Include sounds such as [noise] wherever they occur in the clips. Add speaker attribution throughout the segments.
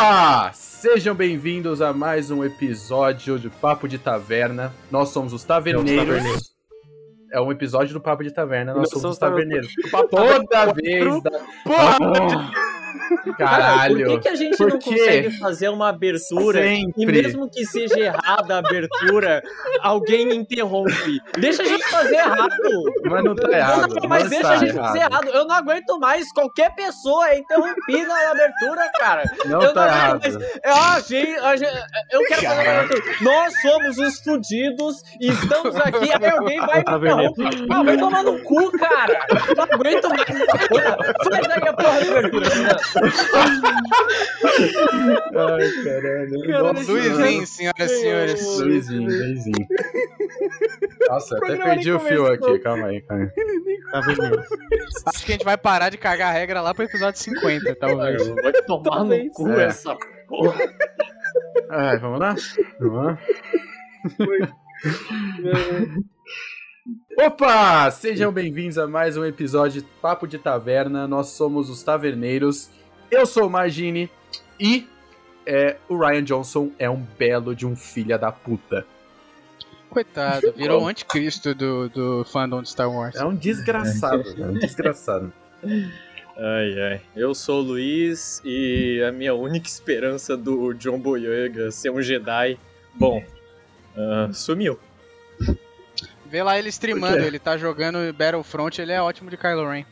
Speaker 1: Opa! Sejam bem-vindos a mais um episódio de Papo de Taverna. Nós somos os Taverneiros. É um episódio do Papo de Taverna, nós
Speaker 2: Nós
Speaker 1: somos
Speaker 2: somos
Speaker 1: os Taverneiros. Toda vez da...
Speaker 2: Porra!
Speaker 1: Caralho!
Speaker 3: Por que, que a gente
Speaker 1: Por
Speaker 3: não
Speaker 1: quê?
Speaker 3: consegue fazer uma abertura e
Speaker 1: Sempre.
Speaker 3: mesmo que seja errada a abertura, alguém interrompe? Deixa a gente fazer errado.
Speaker 1: Mas não tá errado.
Speaker 3: Não, mas deixa
Speaker 1: está
Speaker 3: a gente fazer errado. Eu não aguento mais qualquer pessoa é interrompida na abertura, cara.
Speaker 1: Não
Speaker 3: eu
Speaker 1: tá
Speaker 3: não
Speaker 1: errado.
Speaker 3: mais. É, a gente, a gente- eu quero fazer uma abertura. Nós somos os fudidos e estamos aqui. Aí alguém vai me interromper. Ah, vai tomar no cu, cara. Não aguento mais. Faz aí a porra da abertura.
Speaker 1: Ai, caralho.
Speaker 2: Cara,
Speaker 1: Nossa,
Speaker 4: Luizinho, senhoras e senhores.
Speaker 1: Luizinho, Luizinho. Nossa, até perdi o fio aqui, calma aí, calma aí.
Speaker 2: Taverneiros.
Speaker 4: Acho que a gente vai parar de cagar a regra lá pro episódio 50, talvez.
Speaker 3: Vai tomar no
Speaker 2: Talvez.
Speaker 3: cu
Speaker 1: É.
Speaker 3: essa porra.
Speaker 1: Ai, vamos lá? Vamos lá? Opa! Sejam bem-vindos a mais um episódio de Papo de Taverna. Nós somos os Taverneiros. Eu sou o Magini e é, o Ryan Johnson é um belo de um filha da puta.
Speaker 4: Coitado, virou o anticristo do, do fandom de Star Wars.
Speaker 1: É um desgraçado, [laughs] é um desgraçado.
Speaker 3: Ai, ai. Eu sou o Luiz e a minha única esperança do John Boyega ser um Jedi, bom, ah, sumiu.
Speaker 4: Vê lá ele streamando, ele tá jogando Battlefront, ele é ótimo de Kylo Ren.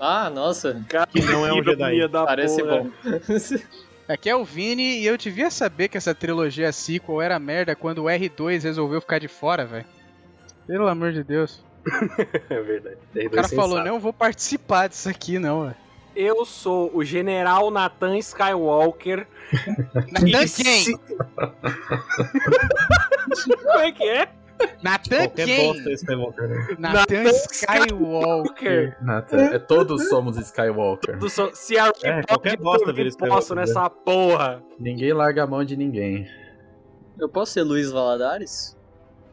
Speaker 3: Ah, nossa,
Speaker 2: Que não é um Jedi. Da
Speaker 3: parece
Speaker 2: porra.
Speaker 3: bom. [laughs]
Speaker 4: Aqui é o Vini e eu devia saber que essa trilogia sequel era merda quando o R2 resolveu ficar de fora, velho. Pelo amor de Deus. [laughs]
Speaker 2: É verdade.
Speaker 4: O cara falou, não vou participar disso aqui, não, velho.
Speaker 2: Eu sou o General Nathan Skywalker. [laughs]
Speaker 4: Nathan quem?
Speaker 2: Como é que é?
Speaker 4: Nathan
Speaker 5: Qualquer
Speaker 4: quem?
Speaker 5: bosta Skywalker, né?
Speaker 4: Nathan
Speaker 2: Nathan
Speaker 4: Skywalker.
Speaker 1: Nathan, é todos somos Skywalker.
Speaker 2: Do so- Se a
Speaker 5: É, qualquer bosta vira
Speaker 2: posso
Speaker 5: Skywalker,
Speaker 2: nessa porra.
Speaker 1: Ninguém larga a mão de ninguém.
Speaker 3: Eu posso ser Luiz Valadares?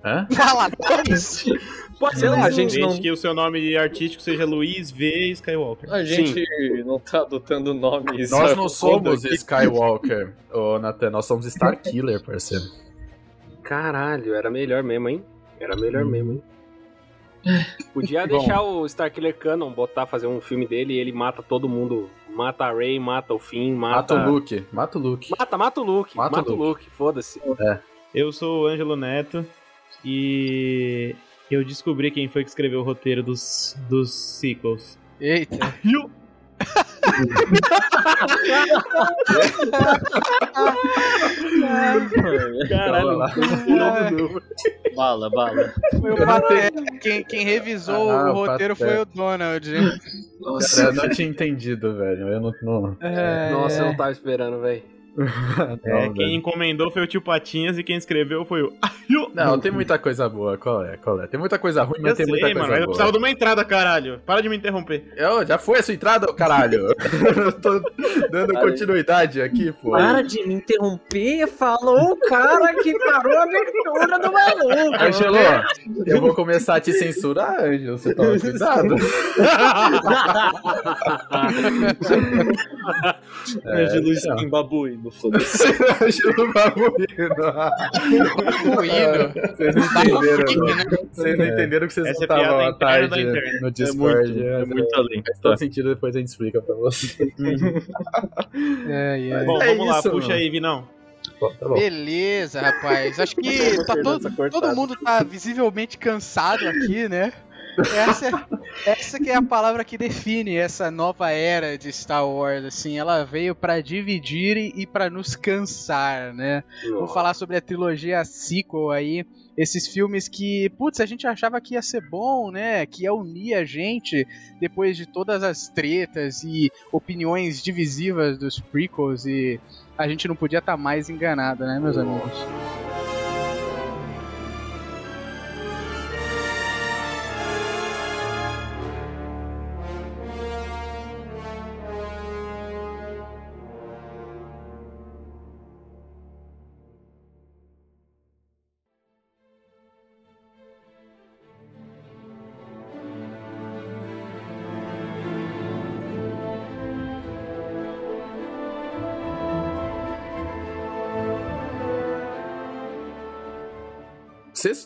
Speaker 1: Hã?
Speaker 4: Valadares? [laughs]
Speaker 2: Pode
Speaker 3: Sei
Speaker 2: ser
Speaker 3: lá, a gente não-
Speaker 5: que o seu nome artístico seja Luiz V. Skywalker.
Speaker 3: A gente não tá adotando nomes.
Speaker 1: Nós não [laughs] somos. Skywalker, ô Nathan, nós somos Starkiller, parceiro.
Speaker 2: Caralho, era melhor mesmo, hein? Era melhor
Speaker 1: Hum.
Speaker 2: mesmo, hein? [laughs] Podia
Speaker 1: Bom.
Speaker 2: deixar o Starkiller Canon botar, fazer um filme dele e ele mata todo mundo. Mata a Rey, mata o Finn,
Speaker 1: Mata
Speaker 2: mata...
Speaker 1: o Luke, mata o Luke.
Speaker 2: Mata, mata o Luke.
Speaker 1: Mata
Speaker 2: Mata,
Speaker 1: o
Speaker 2: o Luke, foda-se.
Speaker 5: Eu sou o Ângelo Neto e eu descobri quem foi que escreveu o roteiro dos, dos sequels.
Speaker 4: Eita. [laughs]
Speaker 5: Caralho,
Speaker 1: lá.
Speaker 3: Bala, bala.
Speaker 4: Foi o Pateta. Quem, quem revisou
Speaker 1: Ah,
Speaker 4: o roteiro
Speaker 1: Pateta.
Speaker 4: foi o Donald.
Speaker 1: Cara, eu não tinha entendido, velho. Eu não. não...
Speaker 4: É,
Speaker 2: Nossa, eu não tava esperando, velho. [laughs]
Speaker 5: É,
Speaker 1: não,
Speaker 5: quem
Speaker 1: velho.
Speaker 5: encomendou foi o tio Patinhas e quem escreveu foi o.
Speaker 1: Não, tem muita coisa boa. Qual é? Qual é? Tem muita coisa ruim, mas
Speaker 5: Eu
Speaker 1: tem
Speaker 5: sei,
Speaker 1: muita
Speaker 5: mano,
Speaker 1: coisa
Speaker 5: mas eu
Speaker 1: boa.
Speaker 5: precisava de uma entrada, caralho. Para de me interromper.
Speaker 1: Eu, já foi a sua entrada, caralho? [laughs] eu tô dando continuidade aqui, pô.
Speaker 3: Para de me interromper, falou o cara que parou a abertura do maluco.
Speaker 1: Angelo, eu vou começar a te censurar, Angelo. Você toma cuidado. [laughs] É,
Speaker 3: Ângelo
Speaker 1: então.
Speaker 3: Skin babuíno, foda-se. [laughs]
Speaker 1: Babuíno. Vocês não entenderam,
Speaker 4: Freak,
Speaker 1: não.
Speaker 4: né?
Speaker 1: Vocês não entenderam que vocês
Speaker 5: Essa é
Speaker 1: não estavam
Speaker 5: piada
Speaker 1: à tarde no
Speaker 3: É
Speaker 1: Discord.
Speaker 3: muito, é
Speaker 1: mas,
Speaker 3: muito além.
Speaker 1: Faz todo sentido, depois a gente explica pra você. [laughs]
Speaker 4: É, é.
Speaker 5: Bom,
Speaker 1: É
Speaker 5: vamos lá, puxa aí, Vinão.
Speaker 1: Tá.
Speaker 4: Beleza, rapaz. Acho que tá todo, todo mundo tá visivelmente cansado aqui, né? Essa, essa que é a palavra que define essa nova era de Star Wars, assim, ela veio pra dividir e e pra nos cansar, né? Vou falar sobre a trilogia sequel aí, esses filmes que, putz, a gente achava que ia ser bom, né? Que ia unir a gente depois de todas as tretas e opiniões divisivas dos prequels e a gente não podia estar mais enganado, né, meus amigos?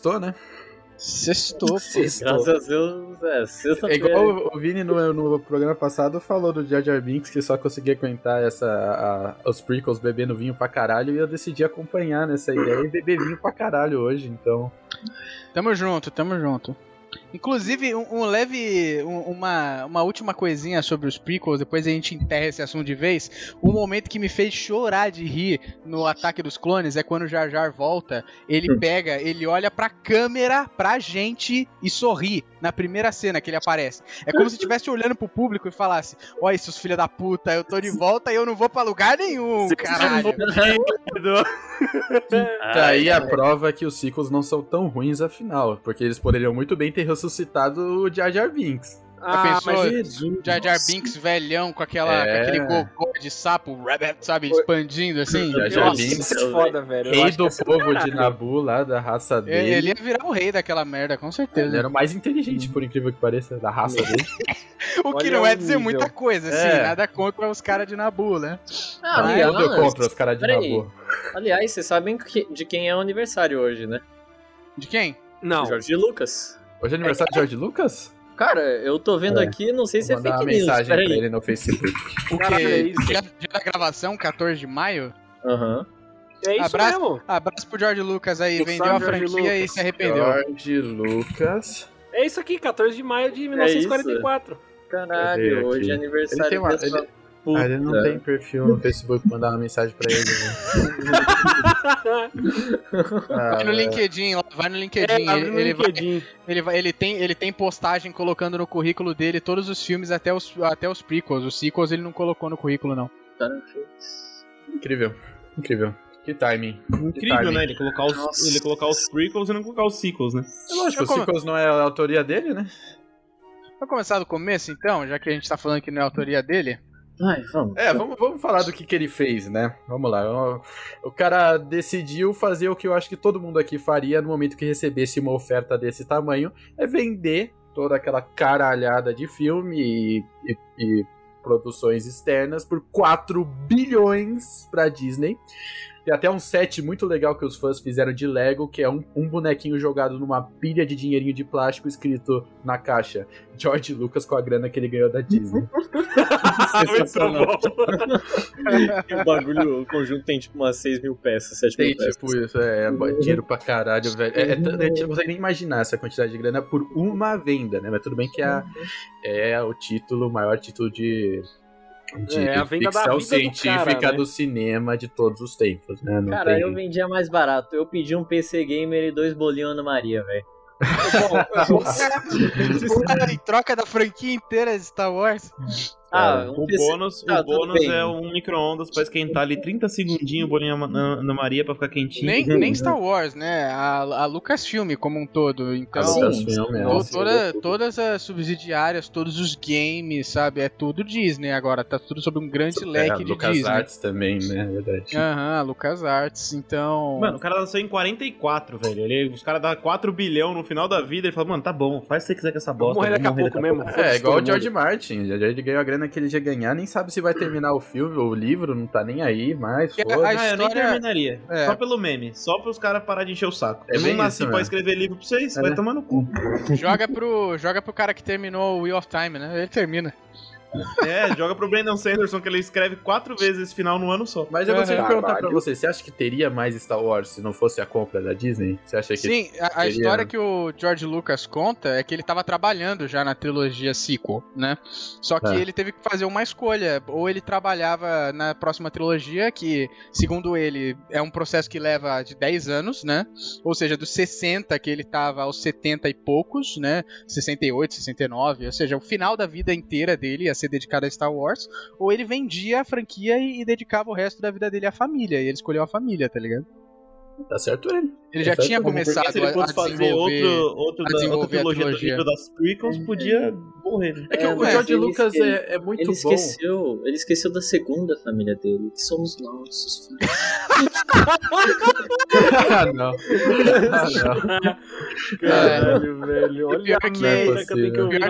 Speaker 1: Sextou, né?
Speaker 4: Sextou,
Speaker 6: Graças a Deus, é,
Speaker 1: É
Speaker 6: sexta-feira.
Speaker 1: igual o Vini no, no programa passado falou do Jar Jar Binks que só conseguia aguentar essa, a- os prequels bebendo vinho pra caralho e eu decidi acompanhar nessa ideia e beber vinho pra caralho hoje, então.
Speaker 4: Tamo junto, tamo junto. Inclusive, um, um leve. um- uma, uma última coisinha sobre os prequels, depois a gente enterra esse assunto de vez. Um momento que me fez chorar de rir no Ataque dos Clones é quando o Jar Jar volta. Ele pega, ele olha pra câmera, pra gente e sorri na primeira cena que ele aparece. É como se estivesse olhando pro público e falasse: Olha, seus filha da puta, eu tô de volta e eu não vou pra lugar nenhum, caralho. [laughs]
Speaker 1: Tá aí a prova que os sequels não são tão ruins afinal, porque eles poderiam muito bem ter ressuscitado o Jar Jar Binks.
Speaker 2: Ah,
Speaker 4: pensou?
Speaker 2: mas Jesus.
Speaker 4: Jar Jar Binks velhão com, aquela,
Speaker 1: É.
Speaker 4: com aquele gogó de sapo, rabbit, sabe, expandindo assim.
Speaker 1: Jar Jar Binks,
Speaker 2: isso é foda, velho.
Speaker 1: Rei do
Speaker 2: essa-
Speaker 1: povo de Nabu lá, da raça
Speaker 4: Ele,
Speaker 1: dele.
Speaker 4: ele ia virar o rei daquela merda, com
Speaker 1: Ele
Speaker 4: certeza.
Speaker 1: era o mais inteligente, por incrível que pareça, da raça dele. [laughs]
Speaker 4: O que
Speaker 2: Olha
Speaker 4: não é dizer
Speaker 2: nível.
Speaker 4: muita coisa, assim,
Speaker 1: É.
Speaker 4: nada contra os caras de Nabu, né?
Speaker 6: Ah,
Speaker 1: Mas
Speaker 6: aliás,
Speaker 1: eu dou contra os caras de. Nabu.
Speaker 6: aliás, vocês sabem que- de quem é o aniversário hoje, né?
Speaker 4: De quem?
Speaker 2: Não.
Speaker 6: Jorge Lucas.
Speaker 1: Hoje é aniversário de George Lucas?
Speaker 6: Cara, eu tô vendo
Speaker 1: É.
Speaker 6: aqui, não sei
Speaker 1: Vou
Speaker 6: se é
Speaker 1: mandar
Speaker 6: fake
Speaker 1: uma
Speaker 6: news.
Speaker 1: mensagem pra ele no Facebook.
Speaker 4: O
Speaker 2: Caralho, é
Speaker 4: quê?
Speaker 2: isso.
Speaker 4: Dia, dia da gravação, 14 de maio?
Speaker 6: Aham.
Speaker 2: É isso
Speaker 4: Abraço.
Speaker 2: mesmo.
Speaker 4: Abraço pro George Lucas aí,
Speaker 2: Eu
Speaker 4: vendeu a franquia e se arrependeu.
Speaker 1: George Lucas.
Speaker 2: É isso aqui, 14 de maio de 1944.
Speaker 6: Caralho,
Speaker 1: Cadê
Speaker 6: hoje é aniversário
Speaker 1: Ele tem uma-
Speaker 6: dessa
Speaker 1: ele-
Speaker 6: puta.
Speaker 1: Ah, ele não tem perfil no Facebook pra mandar uma mensagem pra ele. Né? [laughs] Ah,
Speaker 4: Vai no
Speaker 1: é.
Speaker 4: LinkedIn, lá, vai no LinkedIn.
Speaker 2: É,
Speaker 4: ele,
Speaker 2: no
Speaker 4: ele vai-
Speaker 2: LinkedIn.
Speaker 4: ele, vai- ele tem, ele tem postagem colocando no currículo dele todos os filmes até os, até os prequels. Os sequels ele não colocou no currículo, não.
Speaker 1: Incrível. Incrível. Que timing.
Speaker 5: Incrível,
Speaker 1: timing.
Speaker 5: né? Ele colocar, os,
Speaker 6: Nossa.
Speaker 5: ele colocar os prequels e não colocar os sequels, né?
Speaker 1: É lógico,
Speaker 4: Eu
Speaker 1: o
Speaker 4: como-
Speaker 1: Sequels não é a autoria dele, né?
Speaker 4: Vamos começar do começo, então, já que a gente tá falando que não é a autoria dele?
Speaker 6: Ai, vamos.
Speaker 1: É, vamos, vamos falar do que, que ele fez, né? Vamos lá. O, cara decidiu fazer o que eu acho que todo mundo aqui faria no momento que recebesse uma oferta desse tamanho: é vender toda aquela caralhada de filme e, e- e produções externas por 4 bilhões pra Disney. Tem até um set muito legal que os fãs fizeram de Lego, que é um, um bonequinho jogado numa pilha de dinheirinho de plástico escrito na caixa George Lucas com a grana que ele ganhou da Disney. [laughs]
Speaker 6: Sensacional. o bagulho, o conjunto tem tipo umas 6 mil peças, 7
Speaker 1: Tem
Speaker 6: mil peças.
Speaker 1: tipo isso, é, é dinheiro pra caralho, velho. É, é, gente não consegue nem imaginar essa quantidade de grana por uma venda, né? Mas tudo bem que a, é o título, o maior título de, de
Speaker 2: É, a venda da
Speaker 1: ficção
Speaker 2: vida do
Speaker 1: científica
Speaker 2: cara, né?
Speaker 1: do cinema de todos os tempos, né? Não
Speaker 6: Cara,
Speaker 1: tem-
Speaker 6: eu vendia mais barato. Eu pedi um PC Gamer e dois bolinhos Ana Maria, velho. [laughs] [laughs]
Speaker 4: em troca da franquia inteira de Star Wars.
Speaker 6: Ah,
Speaker 5: O
Speaker 6: um PC.
Speaker 5: bônus,
Speaker 6: tá,
Speaker 5: o bônus é um micro-ondas pra esquentar ali 30 segundinhos o bolinho na, na Maria pra ficar quentinho.
Speaker 4: Nem, nem Star Wars, né? A, a Lucasfilm como um todo. Então,
Speaker 1: é.
Speaker 6: Nossa,
Speaker 4: toda- todas as subsidiárias, todos os games, sabe? É tudo Disney agora. Tá tudo sob um grande leque
Speaker 1: é,
Speaker 4: de
Speaker 1: Lucas
Speaker 4: Disney.
Speaker 1: Arts também, né? É verdade.
Speaker 4: Aham, Lucas Arts. Então.
Speaker 5: Mano, o cara lançou em 44, velho. Ele, os caras dão 4 bilhão no final da vida. Ele fala, mano, tá bom, faz o que você quiser com essa bosta.
Speaker 2: morrer daqui a
Speaker 5: vamos
Speaker 2: pouco
Speaker 5: morrer
Speaker 2: mesmo.
Speaker 1: É,
Speaker 2: foda-se
Speaker 1: igual o George. Martin. Já ele ganhou a grana que ele ia ganhar, nem sabe se vai terminar o filme ou o livro, não tá nem aí, mas
Speaker 4: a- a
Speaker 5: Ah, eu nem terminaria.
Speaker 4: É.
Speaker 5: Só pelo meme. Só pros caras parar de encher o saco.
Speaker 1: É
Speaker 5: eu não nasci pra
Speaker 1: mesmo.
Speaker 5: escrever livro pra vocês.
Speaker 1: É,
Speaker 5: vai
Speaker 1: né?
Speaker 5: tomar no cu.
Speaker 4: Joga pro, joga pro cara que terminou o Wheel of Time, né? Ele termina.
Speaker 5: É, joga pro Brandon Sanderson que ele escreve quatro vezes esse final no ano só.
Speaker 1: Mas eu gostaria de perguntar pra você, você acha que teria mais Star Wars se não fosse a compra da Disney? Você acha que
Speaker 4: Sim, a, a história que o George Lucas conta é que ele tava trabalhando já na trilogia sequel, né? Só que
Speaker 1: É.
Speaker 4: ele teve que fazer uma escolha. Ou ele trabalhava na próxima trilogia, que, segundo ele, é um processo que leva de 10 anos, né? Ou seja, dos 60 que ele tava aos 70 e poucos, né? 68, 69. Ou seja, o final da vida inteira dele ia ser dedicado a Star Wars. Ou ele vendia a franquia e, e dedicava o resto da vida dele à família. E ele escolheu a família, tá ligado?
Speaker 1: Tá certo ele?
Speaker 4: Ele já
Speaker 1: Certo,
Speaker 4: tinha começado
Speaker 5: se ele
Speaker 4: a, a
Speaker 5: fosse fazer outro, outro
Speaker 4: a
Speaker 5: da, outra trilogia,
Speaker 4: trilogia.
Speaker 5: livro das prequels, podia morrer. né?
Speaker 1: É que
Speaker 6: É,
Speaker 1: o George Lucas
Speaker 6: ele-
Speaker 1: é, é muito
Speaker 6: Ele
Speaker 1: bom.
Speaker 6: esqueceu, ele esqueceu da segunda família dele, que somos nós, os filhos.
Speaker 1: ah, [laughs] não. Ah, não.
Speaker 2: Caralho, velho. Olha
Speaker 4: que-
Speaker 2: merda que eu tenho que ouvir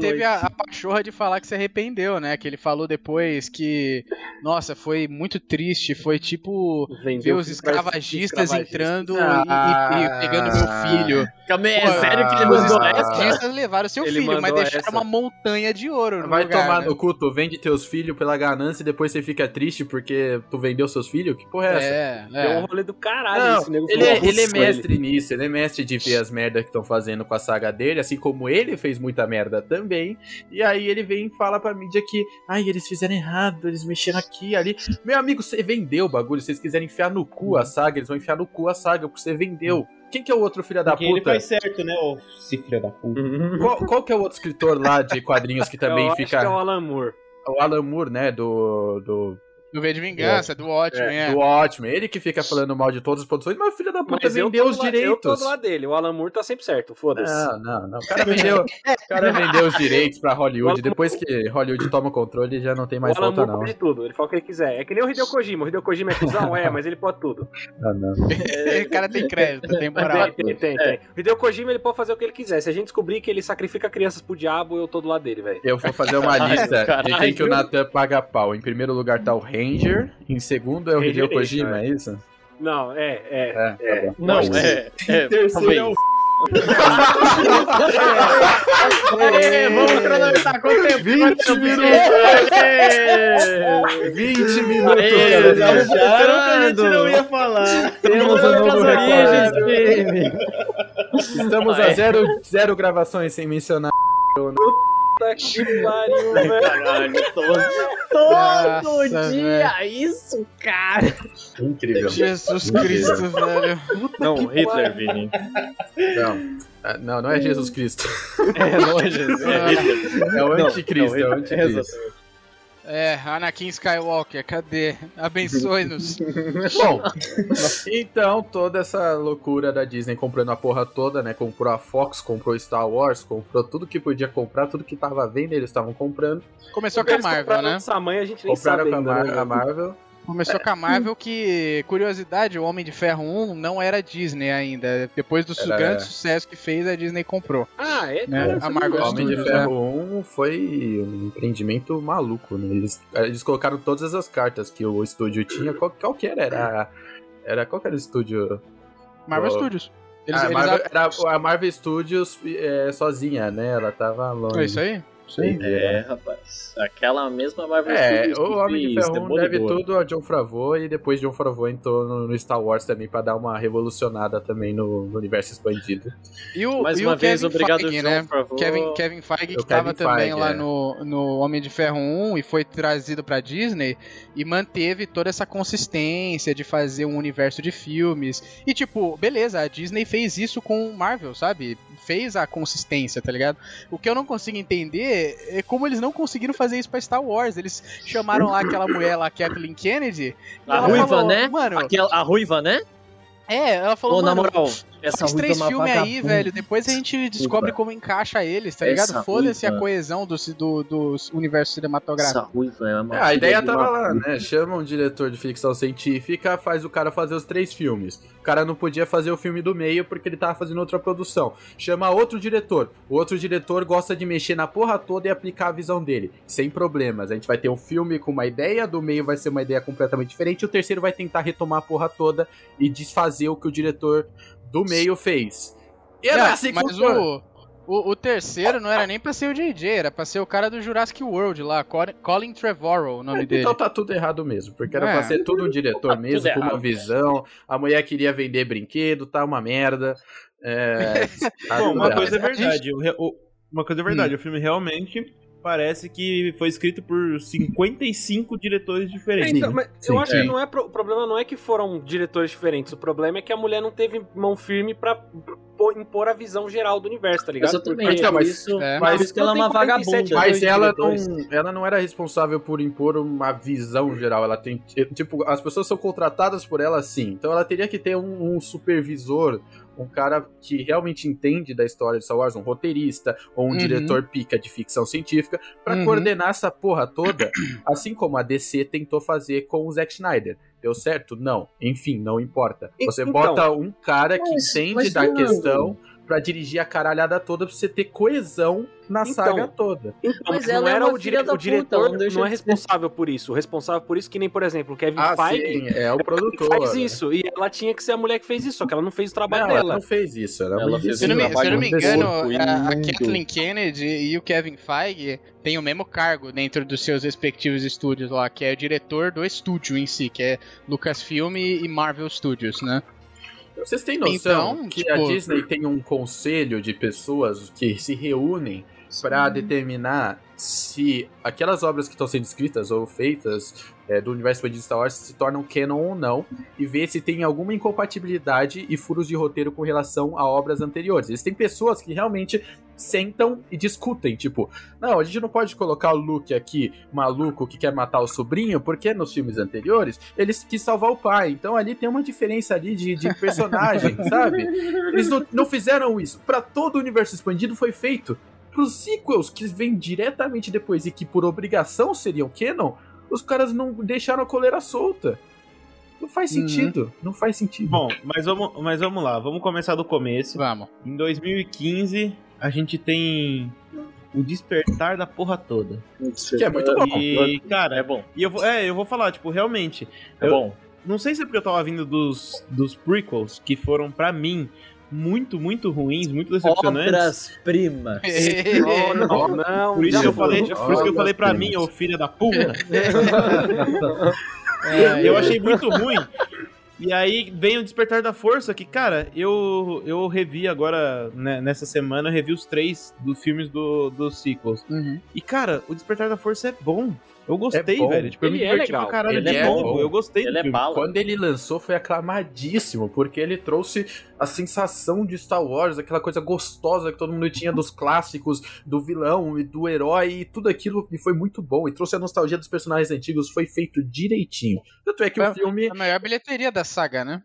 Speaker 4: teve a, a pachorra de falar que se arrependeu, né? Que ele falou depois que, nossa, foi muito triste, foi tipo
Speaker 2: Vendeu
Speaker 4: ver os escravagistas entrando e, e- e pegando meu filho.
Speaker 6: Calma aí, é sério que ele mandou
Speaker 1: ah,
Speaker 6: essa?
Speaker 4: Os artistas levaram seu
Speaker 2: Ele
Speaker 4: filho, mas deixaram
Speaker 2: essa.
Speaker 4: uma montanha de ouro no
Speaker 1: Vai
Speaker 4: lugar,
Speaker 1: tomar
Speaker 4: né?
Speaker 1: no cu, tu vende teus filhos pela ganância e depois você fica triste porque tu vendeu seus filhos? Que porra é essa?
Speaker 4: É,
Speaker 2: Deu um
Speaker 4: é.
Speaker 2: rolê do caralho
Speaker 1: Não,
Speaker 2: esse nego
Speaker 1: ele, é, ele é
Speaker 2: "Putz,
Speaker 1: mestre nisso, ele é mestre de ver as merdas que estão fazendo com a saga dele, assim como ele fez muita merda também. E aí ele vem e fala pra mídia que, ai, eles fizeram errado, eles mexeram aqui, ali. Meu amigo, você vendeu o bagulho, se vocês quiserem enfiar no cu a saga, eles vão enfiar no cu a saga, porque você vendeu. Quem que é o outro filho da
Speaker 5: Porque ele
Speaker 1: puta?
Speaker 5: faz certo, né, ô se filho da puta.
Speaker 1: Qual, qual que é o outro escritor lá de quadrinhos que [laughs] também
Speaker 2: eu
Speaker 1: fica.
Speaker 2: Acho que é o Alan Moore.
Speaker 1: O Alan Moore, né? Do. do
Speaker 4: Do V de Vingança, do ótimo,
Speaker 1: é,
Speaker 4: é.
Speaker 1: do Watchmen. Ele que fica falando mal de todas as produções, mas o filho da puta
Speaker 2: Mas eu
Speaker 1: vendeu os
Speaker 2: do la- eu tô
Speaker 1: direitos.
Speaker 2: do lado dele. O Alan Moore tá sempre certo, foda-se.
Speaker 1: Não, não, não. O cara vendeu, [laughs] o cara vendeu os direitos pra Hollywood. Depois que Hollywood toma o controle, já não tem mais
Speaker 2: o Alan
Speaker 1: volta,
Speaker 2: Moore
Speaker 1: não.
Speaker 2: pode tudo, ele fala o que ele quiser. É que nem o Hideo Kojima. O Hideo Kojima é cuzão? É, mas ele pode tudo.
Speaker 1: Não, não.
Speaker 4: o [laughs] cara tem crédito, tem moral.
Speaker 2: Tem, tem, tem, tem. O Hideo Kojima ele pode fazer o que ele quiser. Se a gente descobrir que ele sacrifica crianças pro diabo, eu tô do lado dele, velho.
Speaker 1: Eu vou fazer uma [laughs] lista de quem que o Nathan paga pau. Em primeiro lugar tá o Ranger, em segundo é o
Speaker 2: Ranger
Speaker 1: Hideo Kojima,
Speaker 2: Nation,
Speaker 1: é isso?
Speaker 2: Não, é, é.
Speaker 1: É, tá bom.
Speaker 6: Não, é. é
Speaker 5: Terceiro é o [laughs]
Speaker 6: Aê, vamos cronometrar quanto tempo?
Speaker 1: 20 minutos! 20 minutos,
Speaker 6: Aê,
Speaker 1: galera.
Speaker 6: já
Speaker 5: a gente não ia falar.
Speaker 6: Temos um novo time.
Speaker 1: Estamos a zero, zero gravações sem mencionar.
Speaker 2: Puta que pariu, [laughs] velho.
Speaker 6: Caralho, todo
Speaker 4: Nossa,
Speaker 6: dia isso, cara.
Speaker 1: Incrível.
Speaker 4: Jesus Cristo, velho.
Speaker 6: Não, Hitler, Vini.
Speaker 1: Não, Ah, não, não é Jesus Cristo.
Speaker 6: É, não é Jesus. É.
Speaker 1: É o
Speaker 6: Não,
Speaker 1: anticristo,
Speaker 6: não,
Speaker 1: é o
Speaker 6: é
Speaker 1: anticristo.
Speaker 4: É, Anakin Skywalker, cadê? Abençoe-nos. [laughs]
Speaker 1: Bom, então toda essa loucura da Disney comprando a porra toda, né? Comprou a Fox, comprou Star Wars, comprou tudo que podia comprar, tudo que tava vendo, eles estavam comprando.
Speaker 4: Começou com a Marvel,
Speaker 2: compraram
Speaker 4: né?
Speaker 2: Essa mãe a gente nem
Speaker 1: Compraram
Speaker 2: sabe
Speaker 1: com a,
Speaker 2: ainda,
Speaker 1: Mar-
Speaker 2: né,
Speaker 1: a? Marvel.
Speaker 4: Começou com a Marvel que, curiosidade, o Homem de Ferro 1 não era Disney ainda. Depois do
Speaker 1: Era-
Speaker 4: grande sucesso que fez, a Disney comprou.
Speaker 2: Ah, é?
Speaker 4: Né? A Marvel
Speaker 1: O Homem de Ferro 1 foi um empreendimento maluco, né? Eles, eles colocaram todas as cartas que o estúdio tinha. Qual, qual que era? Era, era qual que era o estúdio?
Speaker 4: Marvel
Speaker 1: Oh.
Speaker 4: Studios. Eles,
Speaker 1: Ah, a,
Speaker 4: eles
Speaker 1: Marvel,
Speaker 4: ab-
Speaker 1: era a Marvel Studios é, sozinha, né? Ela tava longe.
Speaker 4: É isso aí? Isso aí.
Speaker 6: É, rapaz. Aquela mesma Marvel
Speaker 1: É,
Speaker 6: Studios
Speaker 1: o
Speaker 6: que
Speaker 1: Homem de Ferro 1 deve tudo a John Favreau e depois John Favreau entrou no, no Star Wars também pra dar uma revolucionada também no, no universo expandido.
Speaker 4: E o,
Speaker 6: Mais
Speaker 4: e
Speaker 6: uma
Speaker 4: o
Speaker 6: vez,
Speaker 4: Kevin
Speaker 6: obrigado,
Speaker 4: Feige,
Speaker 6: John
Speaker 4: né? Kevin, Kevin Feige que
Speaker 1: O
Speaker 4: estava
Speaker 1: Kevin
Speaker 4: também
Speaker 1: Feige,
Speaker 4: lá
Speaker 1: é.
Speaker 4: no, no Homem de Ferro 1 e foi trazido pra Disney e manteve toda essa consistência de fazer um universo de filmes. E tipo, beleza, a Disney fez isso com Marvel, sabe? Fez a consistência, tá ligado? O que eu não consigo entender é como eles não conseguiram fazer isso pra Star Wars. Eles chamaram lá aquela mulher lá, Kathleen Kennedy.
Speaker 6: A ruiva,
Speaker 4: falou,
Speaker 6: né?
Speaker 4: Mano,
Speaker 6: Aquela, a ruiva, né?
Speaker 4: é, ela falou,
Speaker 6: Ô, na moral, essa ruiva
Speaker 4: três filmes aí, velho. Depois a gente descobre como encaixa eles, tá ligado?
Speaker 6: Essa
Speaker 4: Foda-se a coesão do, do, do universo cinematográfico.
Speaker 6: Essa ruiva é uma
Speaker 1: É, a ideia tava lá, né? Chama um diretor de ficção científica, faz o cara fazer os três filmes. O cara não podia fazer o filme do meio porque ele tava fazendo outra produção. Chama outro diretor. O outro diretor gosta de mexer na porra toda e aplicar a visão dele. Sem problemas. A gente vai ter um filme com uma ideia, do meio vai ser uma ideia completamente diferente, o terceiro vai tentar retomar a porra toda e desfazer o que o diretor do meio fez. E era
Speaker 4: É,
Speaker 1: assim que
Speaker 4: mas o, o, o terceiro não era nem pra ser o JJ, era pra ser o cara do Jurassic World lá, Col- Colin Trevorrow, o nome dele.
Speaker 1: Então tá tudo errado mesmo, porque era
Speaker 4: É.
Speaker 1: pra ser tudo um diretor
Speaker 6: Tá
Speaker 1: mesmo, com uma
Speaker 6: errado.
Speaker 1: visão. A mulher queria vender brinquedo, tá uma merda. É, [laughs] tá
Speaker 5: Bom, uma
Speaker 1: errado.
Speaker 5: coisa é
Speaker 4: A gente-
Speaker 5: verdade. o o- uma coisa é verdade, o filme realmente parece que foi escrito por 55 diretores diferentes.
Speaker 2: Então, mas
Speaker 1: sim,
Speaker 2: eu acho
Speaker 1: sim.
Speaker 2: que não é pro- o problema não é que foram diretores diferentes. O problema é que a mulher não teve mão firme pra pô- impor a visão geral do universo, tá ligado?
Speaker 6: Exatamente,
Speaker 1: Então,
Speaker 6: por
Speaker 1: mas-
Speaker 6: isso,
Speaker 4: é.
Speaker 6: por isso que ela é uma
Speaker 2: Não tem 47
Speaker 6: vagabunda.
Speaker 1: Mas ela
Speaker 2: diretores.
Speaker 1: não, ela não era responsável por impor uma visão geral. Ela tem. Tipo, as pessoas são contratadas por ela sim. Então ela teria que ter um, um supervisor, um cara que realmente entende da história de Star Wars, um roteirista ou um
Speaker 4: Uhum.
Speaker 1: diretor pica de ficção científica, pra
Speaker 4: Uhum.
Speaker 1: coordenar essa porra toda, [clears throat] assim como a DC tentou fazer com o Zack Snyder. Deu certo? Não. Enfim, não importa. Você
Speaker 2: então,
Speaker 1: bota um cara que
Speaker 6: mas-
Speaker 1: entende
Speaker 6: mas
Speaker 1: da
Speaker 6: não-
Speaker 1: questão pra dirigir a caralhada toda pra você ter coesão na
Speaker 2: Então,
Speaker 1: saga toda.
Speaker 2: Então,
Speaker 6: Mas ela
Speaker 2: não
Speaker 6: é
Speaker 2: era
Speaker 6: uma
Speaker 2: o, dire- o diretor,
Speaker 6: puta, não
Speaker 2: não é responsável por isso. O responsável por isso que nem, por exemplo, o Kevin
Speaker 1: Ah,
Speaker 2: Feige
Speaker 1: sim, é o produtor.
Speaker 2: faz isso. E ela tinha que ser a mulher que fez isso, só que ela não fez o trabalho
Speaker 1: Não, ela
Speaker 2: dela.
Speaker 1: não fez isso. Ela,
Speaker 6: Ela
Speaker 1: muito
Speaker 6: fez
Speaker 4: Se eu não me, se eu não me engano, a, a. Kathleen Kennedy e o Kevin Feige têm o mesmo cargo dentro dos seus respectivos estúdios lá, que é o diretor do estúdio em si, que é Lucasfilm e Marvel Studios, né?
Speaker 1: Vocês têm noção
Speaker 4: Então,
Speaker 1: que
Speaker 4: tipo-
Speaker 1: a Disney tem um conselho de pessoas que se reúnem para determinar se aquelas obras que estão sendo escritas ou feitas é, do universo expandido de Star Wars se tornam canon ou não e ver se tem alguma incompatibilidade e furos de roteiro com relação a obras anteriores. Eles têm pessoas que realmente sentam e discutem, tipo, não, a gente não pode colocar o Luke aqui maluco que quer matar o sobrinho, porque nos filmes anteriores eles quis salvar o pai. Então ali tem uma diferença ali de, de personagem, [laughs] sabe? Eles não, não fizeram isso. Pra todo o universo expandido foi feito. Pros sequels que vêm diretamente depois e que por obrigação seriam canon, os caras não deixaram a coleira solta. Não faz
Speaker 4: Uhum.
Speaker 1: sentido. Não faz sentido.
Speaker 5: Bom, mas vamos, mas vamos lá, vamos começar do começo.
Speaker 4: Vamos.
Speaker 5: Em 2015, a gente tem o despertar da porra toda.
Speaker 1: que é muito bom.
Speaker 5: E, cara,
Speaker 6: É bom,
Speaker 5: e eu vou, é, eu vou falar, tipo, realmente,
Speaker 6: é
Speaker 5: Eu-
Speaker 6: bom.
Speaker 5: não sei se é porque eu tava vindo dos, dos prequels, que foram, pra mim, muito, muito ruins, muito decepcionantes.
Speaker 6: Obras-primas. [laughs]
Speaker 2: Não, não, [laughs] não.
Speaker 5: Por isso, que eu falei, por isso que eu falei pra mim, ô filha da puta. [laughs]
Speaker 4: É,
Speaker 5: eu achei muito ruim. E aí vem o Despertar da Força, que, cara, eu, eu revi agora, né, nessa semana, eu revi os três dos filmes do, dos sequels.
Speaker 4: Uhum.
Speaker 5: E, cara, o Despertar da Força é bom. Eu gostei,
Speaker 1: É
Speaker 5: velho. Tipo, eu me
Speaker 2: Ele é
Speaker 5: diverti
Speaker 2: legal.
Speaker 5: pra caralho
Speaker 1: Ele
Speaker 5: de
Speaker 1: é
Speaker 5: novo.
Speaker 1: bom.
Speaker 5: Eu gostei
Speaker 6: Ele é bala.
Speaker 1: Quando ele lançou, foi aclamadíssimo, porque ele trouxe a sensação de Star Wars, aquela coisa gostosa que todo mundo tinha dos clássicos, do vilão e do herói, e tudo aquilo, e foi muito bom. E trouxe a nostalgia dos personagens antigos, foi feito direitinho. Tanto é que
Speaker 4: É.
Speaker 1: o filme.
Speaker 4: A maior bilheteria da saga, né?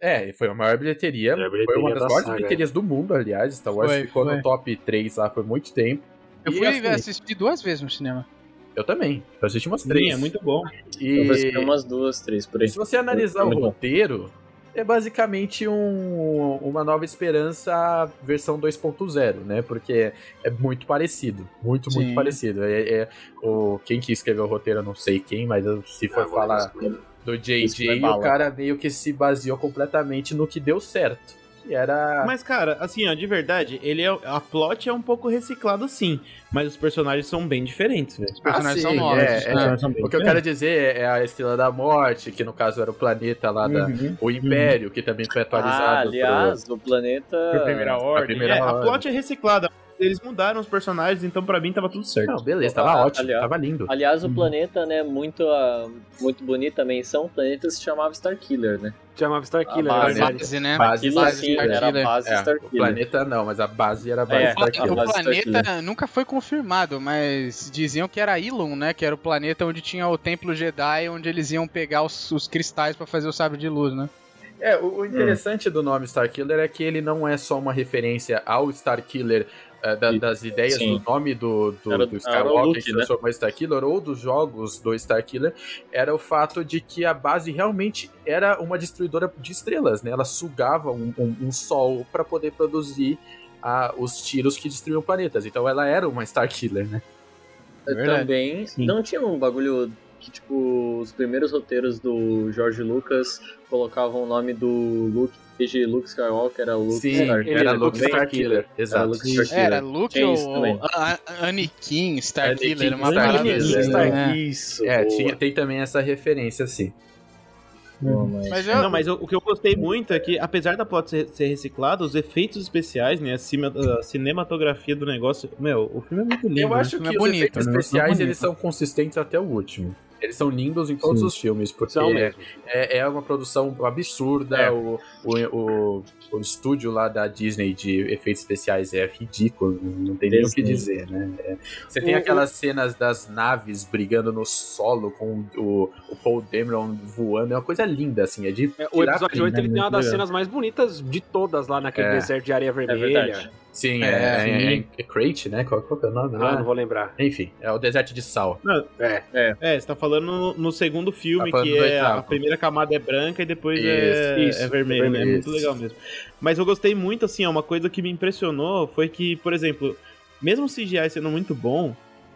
Speaker 1: É, foi a maior bilheteria. Foi
Speaker 2: bilheteria
Speaker 1: uma das
Speaker 2: da
Speaker 1: maiores
Speaker 2: saga,
Speaker 1: bilheterias do mundo, aliás. Star Wars
Speaker 4: Foi,
Speaker 1: ficou
Speaker 4: foi.
Speaker 1: no top 3 lá por muito tempo.
Speaker 4: Eu
Speaker 1: E,
Speaker 4: fui
Speaker 1: assim,
Speaker 4: assistir duas vezes no cinema.
Speaker 1: Eu também. Eu assisti umas
Speaker 5: Sim,
Speaker 1: três.
Speaker 5: é muito bom.
Speaker 1: E
Speaker 6: Eu assisti umas duas, três por aí.
Speaker 1: se você analisar
Speaker 6: É
Speaker 1: o
Speaker 6: muito bom.
Speaker 1: roteiro, é basicamente um, uma nova esperança versão 2.0, né? Porque é muito parecido. Muito, muito
Speaker 4: Sim.
Speaker 1: parecido. É, é- o, quem que escreveu o roteiro, eu não sei quem, mas se for falar do JJ, o cara meio que se baseou completamente no que deu certo. Que era.
Speaker 5: Mas, cara, assim, ó, de verdade, ele é, a plot é um pouco reciclado, sim. Mas os personagens são bem diferentes, velho.
Speaker 4: Os personagens
Speaker 1: Ah,
Speaker 4: são novos.
Speaker 1: é, é.
Speaker 5: São
Speaker 1: O que eu quero dizer é a Estrela da Morte, que no caso era o planeta lá da.
Speaker 5: Uhum.
Speaker 1: O Império, que também foi
Speaker 6: Ah,
Speaker 1: atualizado.
Speaker 6: aliás, o planeta.
Speaker 5: Pra primeira ordem.
Speaker 1: primeira
Speaker 5: é, a plot é reciclada. Eles mudaram os personagens, então pra mim tava tudo certo.
Speaker 1: Não, beleza, tava
Speaker 6: Ah,
Speaker 1: ótimo,
Speaker 6: aliás-
Speaker 1: tava lindo.
Speaker 6: Aliás, o
Speaker 5: Uhum.
Speaker 6: planeta, né, muito, ah, muito bonita menção, o planeta se chamava Starkiller, né?
Speaker 2: Chamava Starkiller, é
Speaker 6: base.
Speaker 2: verdade.
Speaker 4: Base, né?
Speaker 1: Base Base
Speaker 6: assim,
Speaker 1: Starkiller.
Speaker 6: era a base
Speaker 1: É, o
Speaker 6: Starkiller.
Speaker 1: planeta não, mas a base era a base
Speaker 6: É,
Speaker 1: Starkiller.
Speaker 4: O planeta nunca foi confirmado, mas diziam que era Ilum, né? Que era o planeta onde tinha o Templo Jedi, onde eles iam pegar os, os cristais pra fazer o sabre de luz, né?
Speaker 1: É, o, o interessante do nome Starkiller é que ele não é só uma referência ao Starkiller eh, da- das ideias
Speaker 6: Sim.
Speaker 1: do nome do, do,
Speaker 6: Era-
Speaker 1: do
Speaker 6: era o
Speaker 1: Skywalker
Speaker 6: Luke,
Speaker 1: que
Speaker 6: né?
Speaker 1: transformou em Starkiller ou dos jogos do Starkiller, era o fato de que a base realmente era uma destruidora de estrelas, né? Ela sugava um, um- um sol para poder produzir ah, os tiros que destruíam planetas. Então ela era uma Starkiller, né?
Speaker 4: É verdade.
Speaker 6: Também,
Speaker 5: Sim.
Speaker 6: não tinha um bagulho que, tipo, os primeiros roteiros do George Lucas colocavam o nome do Luke, desde Luke Skywalker, era Luke
Speaker 1: Sim,
Speaker 6: Starkiller.
Speaker 1: era Luke. Starkiller.
Speaker 6: Era
Speaker 1: Exato.
Speaker 6: Luke.
Speaker 4: Era Luke ou Anakin Starkiller, uma parada assim,
Speaker 1: é.
Speaker 4: né?
Speaker 2: Isso.
Speaker 1: É, tinha, tem também essa referência, assim.
Speaker 6: Não, mas-
Speaker 4: Mas eu,
Speaker 5: Não, mas eu- o que eu gostei muito é que, apesar da plot ser, ser reciclada, os efeitos especiais, né, a, cima- a cinematografia do negócio, meu, o filme é muito lindo.
Speaker 1: Eu
Speaker 5: né?
Speaker 1: acho
Speaker 4: filme
Speaker 1: que
Speaker 4: é
Speaker 1: os
Speaker 4: bonito,
Speaker 1: efeitos
Speaker 5: né? É
Speaker 1: especiais eles são consistentes até o último. Eles são lindos em todos
Speaker 5: Sim.
Speaker 1: os filmes, porque é, é uma produção absurda.
Speaker 5: É.
Speaker 1: O, o, o, o estúdio lá da Disney de efeitos especiais é ridículo, não tem nem o que dizer, né? É. Você tem aquelas cenas das naves brigando no solo com o, o Paul Dameron voando, é uma coisa linda, assim, é de
Speaker 2: É, O
Speaker 1: tirar
Speaker 2: episódio
Speaker 1: print.
Speaker 2: 8 ele tem uma das
Speaker 5: legal.
Speaker 2: cenas mais bonitas de todas lá naquele
Speaker 1: É.
Speaker 2: deserto de areia
Speaker 6: verdade.
Speaker 2: vermelha.
Speaker 1: Sim,
Speaker 4: É,
Speaker 1: é, é,
Speaker 5: sim.
Speaker 1: é, é Crate, né? Qual, qual é o nome?
Speaker 2: ah, não vou lembrar.
Speaker 1: Enfim, é o deserto de sal.
Speaker 2: É.
Speaker 5: É, você tá falando no, no segundo filme,
Speaker 1: Tá falando
Speaker 5: que é a primeira camada é branca e depois
Speaker 1: Isso,
Speaker 5: é,
Speaker 2: isso,
Speaker 5: é vermelho.
Speaker 2: É
Speaker 5: muito legal mesmo. Mas eu gostei muito, assim, uma coisa que me impressionou foi que, por exemplo, mesmo o CGI sendo muito bom,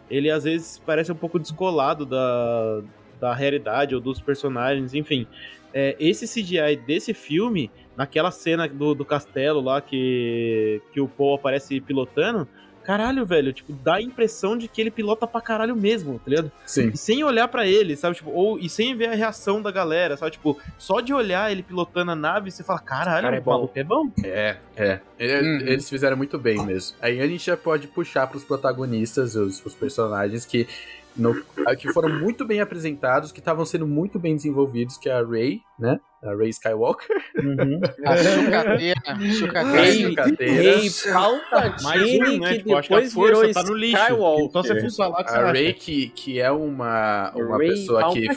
Speaker 5: ele às vezes parece um pouco descolado da, da realidade ou dos personagens, enfim. É, esse CGI desse filme, naquela cena do, do castelo lá que, que o Paul aparece pilotando, caralho, velho, tipo, dá a impressão de que ele pilota pra caralho mesmo, tá ligado?
Speaker 1: Sim.
Speaker 5: E sem olhar para ele, sabe? Tipo, ou, e sem ver a reação da galera, sabe? Tipo, só de olhar ele pilotando a nave, você fala, caralho,
Speaker 2: Cara, é
Speaker 5: o maluco é bom.
Speaker 1: É, é. Ele-
Speaker 4: Uhum.
Speaker 1: Eles fizeram muito bem mesmo. Aí a gente já pode puxar pros protagonistas, os, os personagens que, no- que foram muito bem apresentados, que estavam sendo muito bem desenvolvidos, que é a Rey, né? A Rey Skywalker.
Speaker 5: Uhum. [laughs]
Speaker 4: A sucateira.
Speaker 1: Rey,
Speaker 4: Sucateira.
Speaker 1: Sucateira.
Speaker 5: Mais
Speaker 6: Palpatine,
Speaker 5: um, né?
Speaker 6: que
Speaker 5: Tipo, acho que a
Speaker 6: depois virou
Speaker 5: força tá no lixo.
Speaker 6: Skywalker.
Speaker 5: Então você for falar que você
Speaker 1: A. Rey, que, que é uma, uma pessoa que,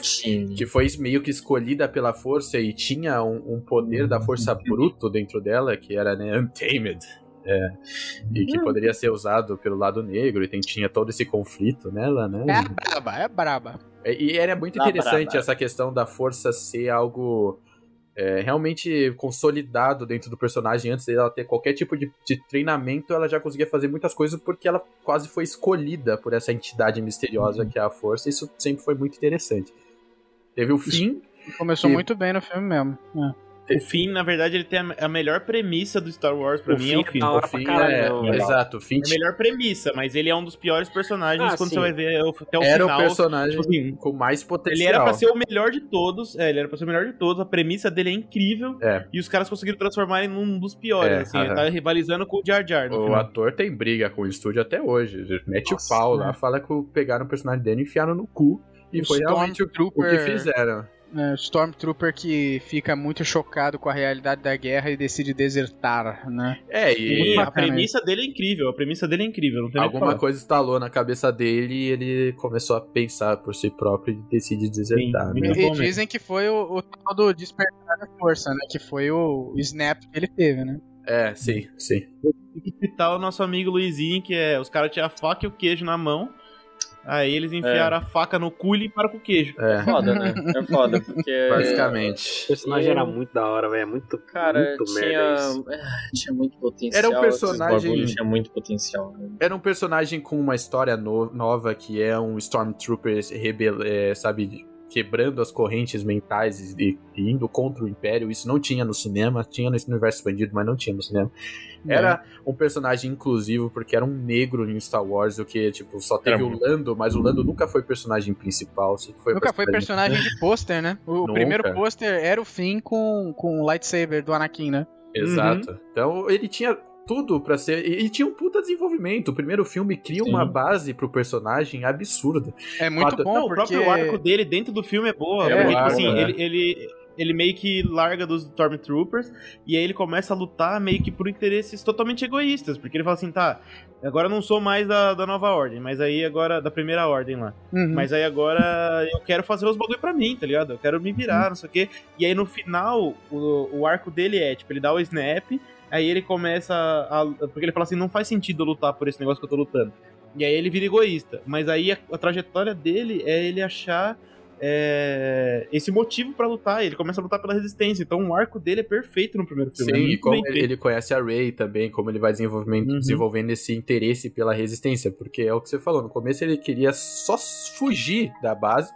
Speaker 1: que foi meio que escolhida pela força e tinha um, um poder da força bruto dentro dela, que era, né, Untamed. É, e que poderia ser usado pelo lado negro, e tem, tinha todo esse conflito nela, né?
Speaker 4: É braba, é braba.
Speaker 1: E e era muito
Speaker 6: Dá
Speaker 1: interessante essa questão da força ser algo é, realmente consolidado dentro do personagem. Antes dela ter qualquer tipo de, de treinamento, ela já conseguia fazer muitas coisas porque ela quase foi escolhida por essa entidade misteriosa que é a força. Isso sempre foi muito interessante. Teve o fim.
Speaker 4: Começou
Speaker 1: Que-
Speaker 4: muito bem no filme mesmo. É.
Speaker 5: O fim, na verdade, ele tem a a melhor premissa do Star Wars pra
Speaker 2: O
Speaker 5: mim
Speaker 2: fim
Speaker 5: é o
Speaker 2: é
Speaker 5: fim.
Speaker 2: da
Speaker 1: O
Speaker 2: hora pra
Speaker 1: fim é, exato, o fim
Speaker 5: É a melhor premissa, mas ele é um dos piores personagens
Speaker 2: Ah,
Speaker 5: quando
Speaker 2: sim.
Speaker 5: você vai ver até o
Speaker 1: era
Speaker 5: final.
Speaker 1: o personagem
Speaker 5: tipo assim,
Speaker 1: com mais
Speaker 5: Ele
Speaker 1: potencial.
Speaker 5: era pra ser o melhor de todos, é, ele era pra ser o melhor de todos, a premissa dele é incrível,
Speaker 1: É.
Speaker 5: e os caras conseguiram transformar ele num dos piores,
Speaker 1: É,
Speaker 5: assim,
Speaker 1: aham.
Speaker 5: ele tá rivalizando com o Jar Jar no
Speaker 1: O
Speaker 5: final.
Speaker 1: ator tem briga com o estúdio até hoje. Ele Mete
Speaker 5: Nossa,
Speaker 1: o pau
Speaker 5: né?
Speaker 1: lá, fala que o- pegaram o personagem dele e enfiaram no cu. E
Speaker 4: O
Speaker 1: foi realmente o, o que fizeram.
Speaker 4: É, o Stormtrooper que fica muito chocado com a realidade da guerra e decide desertar, né?
Speaker 1: É,
Speaker 5: E
Speaker 1: e
Speaker 5: a premissa dele é incrível, a premissa dele é incrível,
Speaker 1: alguma coisa instalou na cabeça dele e ele começou a pensar por si próprio e decide desertar.
Speaker 5: Sim,
Speaker 1: né?
Speaker 4: E dizem que foi o, o tal do despertar da força, né? Que foi o snap que ele teve, né?
Speaker 1: É, sim, sim.
Speaker 5: Tem que citar o nosso amigo Luizinho, que é, os caras tinham a faca e o queijo na mão, aí eles enfiaram a faca no cu e limparam com o queijo.
Speaker 1: É,
Speaker 6: Foda, né? É foda, porque. [laughs]
Speaker 1: basicamente.
Speaker 2: O personagem era muito da hora, velho. É muito,
Speaker 6: Cara,
Speaker 2: muito
Speaker 6: tinha. Tinha muito potencial.
Speaker 1: Era um personagem-
Speaker 6: Tinha muito potencial. né?
Speaker 1: Era um personagem com uma história no- nova que é um Stormtrooper rebel, é, sabe, quebrando as correntes mentais e, e indo contra o Império. Isso não tinha no cinema, tinha no universo expandido, mas não tinha no cinema. Era um personagem inclusivo, porque era um negro em Star Wars, o que, tipo, só teve
Speaker 6: Era
Speaker 1: o Lando, mas o Lando nunca foi personagem principal. foi
Speaker 4: Nunca foi personagem de pôster, né? O
Speaker 1: Nunca.
Speaker 4: primeiro pôster era o Finn com, com o lightsaber do Anakin, né?
Speaker 1: Exato. Então ele tinha tudo pra ser. E, e tinha um puta desenvolvimento. O primeiro filme cria
Speaker 6: Sim.
Speaker 1: uma base pro personagem absurda.
Speaker 4: É muito
Speaker 1: Fato-
Speaker 4: bom
Speaker 5: Não, o
Speaker 4: porque...
Speaker 5: próprio arco dele dentro do filme é boa,
Speaker 1: É,
Speaker 5: porque,
Speaker 1: o
Speaker 5: tipo assim,
Speaker 1: né?
Speaker 5: ele, ele, ele meio que larga dos Stormtroopers e aí ele começa a lutar meio que por interesses totalmente egoístas, porque ele fala assim, tá, agora eu não sou mais da, da nova ordem, mas aí agora, da primeira ordem lá,
Speaker 4: Uhum.
Speaker 5: mas aí agora eu quero fazer os bagulho pra mim, tá ligado? Eu quero me virar, não sei o quê. E aí no final, o, o arco dele é, tipo, ele dá o snap, aí ele começa a. Porque ele fala assim, não faz sentido lutar por esse negócio que eu tô lutando. E aí ele vira egoísta. Mas aí a, a trajetória dele é ele achar é, esse motivo pra lutar. Ele começa a lutar pela resistência. Então o arco dele é perfeito no primeiro filme. é
Speaker 1: Sim, e
Speaker 5: muito
Speaker 1: como ele, ele conhece a Rey também, como ele vai desenvolvendo,
Speaker 5: Uhum.
Speaker 1: desenvolvendo esse interesse pela resistência, porque é o que você falou, no começo ele queria só fugir da base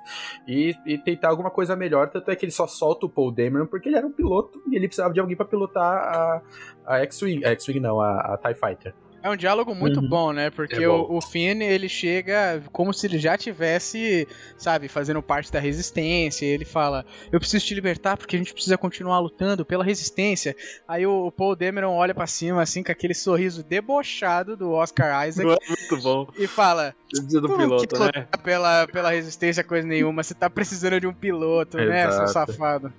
Speaker 1: e, e tentar alguma coisa melhor, tanto é que ele só solta o Paul Dameron porque ele era um piloto e ele precisava de alguém pra pilotar a, a X-Wing, a X-Wing não, a, a TIE Fighter.
Speaker 4: É um diálogo muito
Speaker 5: Uhum.
Speaker 4: bom, né? Porque
Speaker 1: É bom.
Speaker 4: o, o Finn, ele chega como se ele já tivesse, sabe, fazendo parte da resistência. Ele fala: Eu preciso te libertar porque a gente precisa continuar lutando pela resistência. Aí o, o Paul Dameron olha pra cima, assim, com aquele sorriso debochado do Oscar Isaac
Speaker 2: Muito bom.
Speaker 4: e fala:
Speaker 2: Dia do
Speaker 4: "Tu não
Speaker 2: piloto, né?
Speaker 4: Pela, pela resistência, coisa nenhuma. Você tá precisando de um piloto, né, seu safado?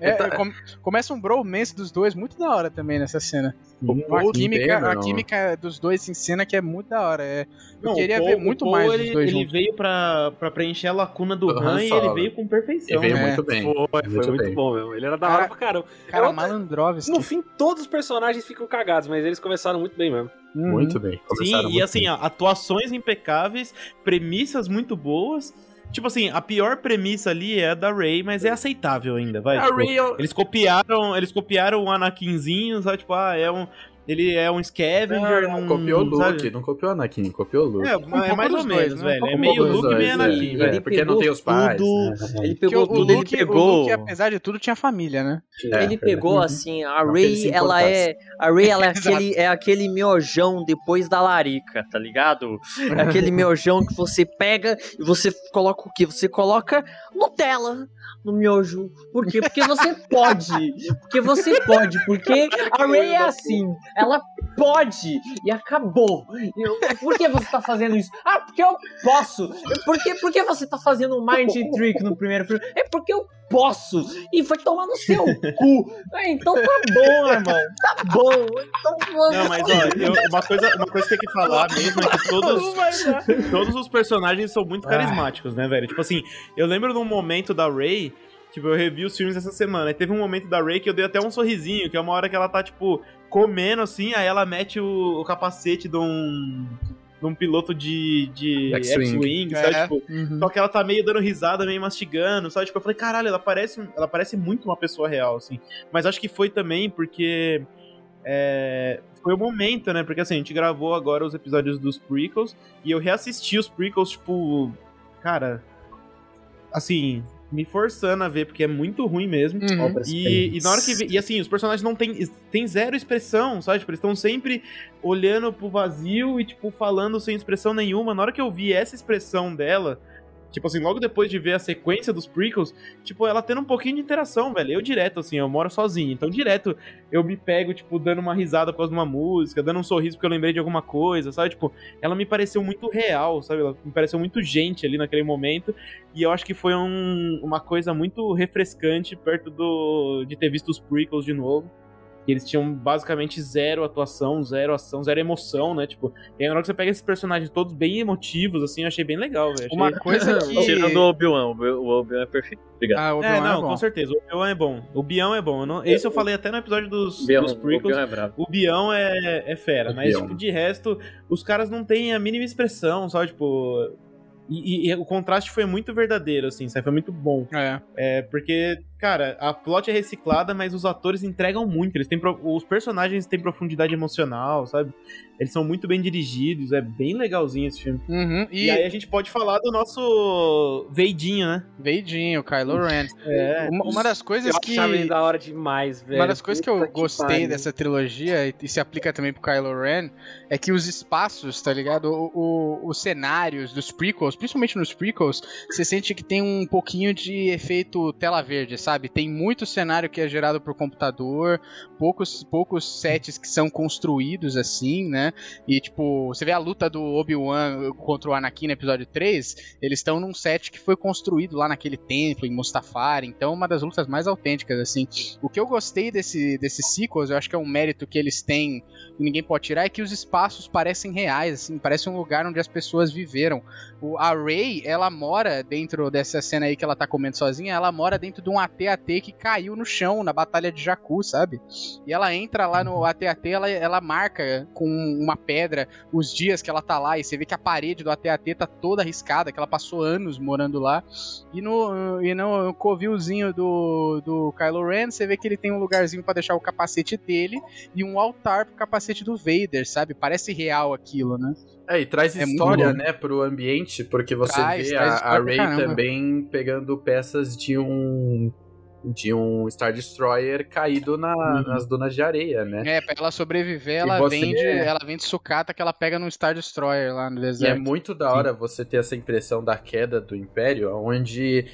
Speaker 4: É,
Speaker 1: Tá-
Speaker 4: come- começa um bromance dos dois muito da hora também nessa cena.
Speaker 1: O
Speaker 4: A química, a
Speaker 1: Dameron-
Speaker 4: química dos dois em cena que é muito da hora. É, eu
Speaker 5: Não,
Speaker 4: queria
Speaker 5: o Paul-
Speaker 4: ver muito
Speaker 5: Paul,
Speaker 4: mais
Speaker 5: ele,
Speaker 4: dos dois
Speaker 5: Ele
Speaker 4: juntos.
Speaker 5: veio pra, pra preencher a lacuna do
Speaker 1: Han
Speaker 5: Han e ele veio com
Speaker 1: Ele
Speaker 5: perfeição.
Speaker 1: veio
Speaker 4: É.
Speaker 1: muito bem.
Speaker 2: Foi, foi
Speaker 1: Muito
Speaker 2: muito
Speaker 1: bem.
Speaker 2: bom mesmo. Ele era da
Speaker 4: Cara-
Speaker 2: hora pra caramba.
Speaker 4: Cara,
Speaker 2: Eu-
Speaker 4: Malandrovski.
Speaker 2: No fim, todos os personagens ficam cagados, mas eles começaram muito bem mesmo.
Speaker 4: Uhum.
Speaker 1: Muito bem. Começaram
Speaker 5: Sim, e
Speaker 1: muito
Speaker 5: assim,
Speaker 1: bem.
Speaker 5: ó, atuações impecáveis, premissas muito boas. Tipo assim, a pior premissa ali é a da Rey, mas é aceitável ainda, vai.
Speaker 1: A
Speaker 5: tipo,
Speaker 1: eu-
Speaker 5: Eles copiaram, eles copiaram o Anakinzinho, sabe? Tipo, ah, é um. Ele é um scavenger,
Speaker 1: Não,
Speaker 5: num-
Speaker 1: copiou o Luke, não copiou o Anakin, copiou o Luke.
Speaker 5: É, mas é mais ou menos,
Speaker 4: dois, né?
Speaker 5: Velho. É meio Luke e
Speaker 1: dois,
Speaker 5: meio
Speaker 1: é.
Speaker 5: Anakin,
Speaker 1: É,
Speaker 5: velho.
Speaker 1: porque não tem os pais,
Speaker 3: tudo.
Speaker 1: né?
Speaker 3: Ele
Speaker 4: Porque
Speaker 3: pegou
Speaker 4: o, o
Speaker 3: tudo, ele
Speaker 4: Luke, o
Speaker 3: pegou.
Speaker 4: Luke, apesar de tudo, tinha família, né?
Speaker 1: É,
Speaker 3: ele pegou
Speaker 1: Uhum.
Speaker 3: assim, a
Speaker 1: Não ele
Speaker 3: Ray, ela é. A Ray, ela é [laughs] aquele, é aquele miojão depois da larica, tá ligado? É aquele miojão que você pega e você coloca o quê? Você coloca Nutella no miojo. Por quê? Porque você pode. Porque você pode. Porque a Ray é assim. Ela pode. E acabou. Eu- por que você tá fazendo isso? Ah, porque eu posso. Por que, por que você tá fazendo um mind trick no primeiro filme? É porque eu posso. E foi tomar no seu cu. Ah, então tá bom, irmão. Tá bom. Então vamos.
Speaker 5: Não, mas ó, eu- uma, coisa, uma coisa que tem que falar mesmo é que todos, todos os personagens são muito carismáticos, né, velho? Tipo assim, eu lembro de um momento da Ray, tipo, eu revi os filmes essa semana, e teve um momento da Ray que eu dei até um sorrisinho, que é uma hora que ela tá, tipo, comendo assim, aí ela mete o, o capacete de um. de um piloto de, de
Speaker 1: X-Wing.
Speaker 5: X-Wing, sabe?
Speaker 4: É.
Speaker 5: Tipo,
Speaker 4: Uhum.
Speaker 5: só que ela tá meio dando risada, meio mastigando, sabe? Tipo, eu falei, caralho, ela parece, ela parece muito uma pessoa real, assim. Mas acho que foi também porque. é, foi o momento, né? Porque assim, a gente gravou agora os episódios dos prequels e eu reassisti os prequels, tipo. Cara. Assim, me forçando a ver, porque é muito ruim mesmo.
Speaker 4: Uhum.
Speaker 5: E, e na hora que. vi- E assim, os personagens não tem, tem zero expressão, sabe? Tipo, eles estão sempre olhando pro vazio e, tipo, falando sem expressão nenhuma. Na hora que eu vi essa expressão dela, tipo assim, logo depois de ver a sequência dos prequels, tipo, ela tendo um pouquinho de interação, velho. Eu direto, assim, eu moro sozinho. Então, direto, eu me pego, tipo, dando uma risada de uma música, dando um sorriso porque eu lembrei de alguma coisa, sabe? Tipo, ela me pareceu muito real, sabe? Ela me pareceu muito gente ali naquele momento. E eu acho que foi um- uma coisa muito refrescante perto do de ter visto os prequels de novo. Que eles tinham basicamente zero atuação, zero ação, zero emoção, né? Tipo, e aí na hora que você pega esses personagens todos bem emotivos, assim, eu achei bem legal, velho. Achei-
Speaker 4: Uma coisa [laughs] que.
Speaker 3: Tirando o Obi-Wan. O Obi- O Obi-Wan é perfeito. Obrigado.
Speaker 4: Ah, o
Speaker 5: É,
Speaker 4: Obi-Wan
Speaker 5: não,
Speaker 4: é bom.
Speaker 5: com certeza. O Bião é bom. O Bião é bom. Eu não- Esse eu falei até no episódio dos,
Speaker 3: Obi-Wan-
Speaker 5: dos
Speaker 3: o
Speaker 5: prequels.
Speaker 3: Obi-Wan é brabo.
Speaker 5: O Bião é, é fera,
Speaker 1: O
Speaker 5: mas,
Speaker 1: Bião.
Speaker 5: tipo, de resto, os caras não têm a mínima expressão, sabe? Tipo. E, e- e o contraste foi muito verdadeiro, assim, sabe? Foi muito bom.
Speaker 4: É.
Speaker 5: É, porque, cara, a plot é reciclada, mas os atores entregam muito. Eles têm pro- Os personagens têm profundidade emocional, sabe? Eles são muito bem dirigidos, é bem legalzinho esse filme.
Speaker 4: Uhum.
Speaker 5: E,
Speaker 4: E,
Speaker 5: aí a gente pode falar do nosso Veidinho, né?
Speaker 4: Veidinho, Kylo Ren.
Speaker 5: É.
Speaker 4: Uma, uma das coisas
Speaker 2: Eu
Speaker 4: que.
Speaker 2: achava ele da hora demais, velho.
Speaker 4: Uma das coisas que eu
Speaker 2: Puta
Speaker 4: gostei
Speaker 2: pariu.
Speaker 4: dessa trilogia, e- e se aplica também pro Kylo Ren, é que os espaços, tá ligado? O- o- os cenários dos prequels, principalmente nos prequels, você sente que tem um pouquinho de efeito tela verde, sabe? Tem muito cenário que é gerado por computador, poucos, poucos sets que são construídos assim, né? E tipo, você vê a luta do Obi-Wan contra o Anakin no episódio 3, eles estão num set que foi construído lá naquele templo em Mustafar, então uma das lutas mais autênticas, assim. O que eu gostei desse, desses sequels, eu acho que é um mérito que eles têm e ninguém pode tirar, é que os espaços parecem reais, assim, parece um lugar onde as pessoas viveram. O, a Rey, ela mora dentro dessa cena aí que ela tá comendo sozinha, ela mora dentro de um AT-AT que caiu no chão na Batalha de Jakku, sabe? E ela entra lá no AT-AT, ela, ela marca com uma pedra os dias que ela tá lá, e você vê que a parede do AT-AT tá toda arriscada, que ela passou anos morando lá. E no, e no covilzinho do, do Kylo Ren, você vê que ele tem um lugarzinho pra deixar o capacete dele e um altar pro capacete do Vader, sabe? Parece real aquilo, né?
Speaker 1: É, e traz
Speaker 4: É
Speaker 1: história, né, pro ambiente, porque você
Speaker 4: Traz,
Speaker 1: vê
Speaker 4: traz
Speaker 1: a, a Rey também pegando peças de um de um Star Destroyer caído na-
Speaker 5: Uhum.
Speaker 1: nas dunas de areia, né?
Speaker 4: É, pra ela sobreviver,
Speaker 1: E
Speaker 4: ela
Speaker 1: você-
Speaker 4: vende, ela vende sucata que ela pega no Star Destroyer lá no
Speaker 1: E é
Speaker 4: deserto.
Speaker 1: muito da hora você ter essa impressão da queda do Império, onde,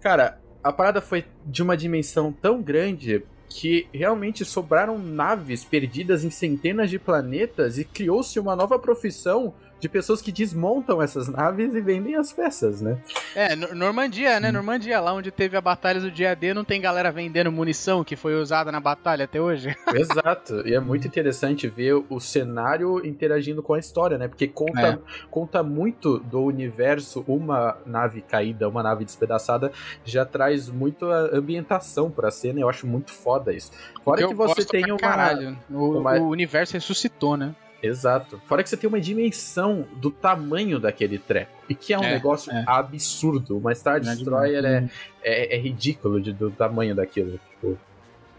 Speaker 1: cara, a parada foi de uma dimensão tão grande que realmente sobraram naves perdidas em centenas de planetas e criou-se uma nova profissão de pessoas que desmontam essas naves e vendem as peças, né?
Speaker 4: É, Nor- Normandia, né? Normandia, lá onde teve a batalha do dia D, não tem galera vendendo munição que foi usada na batalha até hoje. [laughs]
Speaker 1: Exato. E é muito interessante ver o cenário interagindo com a história, né? Porque conta, conta muito do universo. Uma nave caída, uma nave despedaçada, já traz muito a ambientação pra cena. Eu acho muito foda isso. Fora
Speaker 4: eu
Speaker 1: que você tem uma.
Speaker 4: Caralho. O,
Speaker 1: uma-
Speaker 4: o universo ressuscitou, né?
Speaker 1: Exato. Fora que você tem uma dimensão do tamanho daquele treco. E que é um
Speaker 6: É,
Speaker 1: negócio
Speaker 6: é.
Speaker 1: absurdo. Uma Star
Speaker 6: Grande
Speaker 1: Destroyer é,
Speaker 6: demais.
Speaker 1: é, é ridículo de- do tamanho daquilo. Tipo,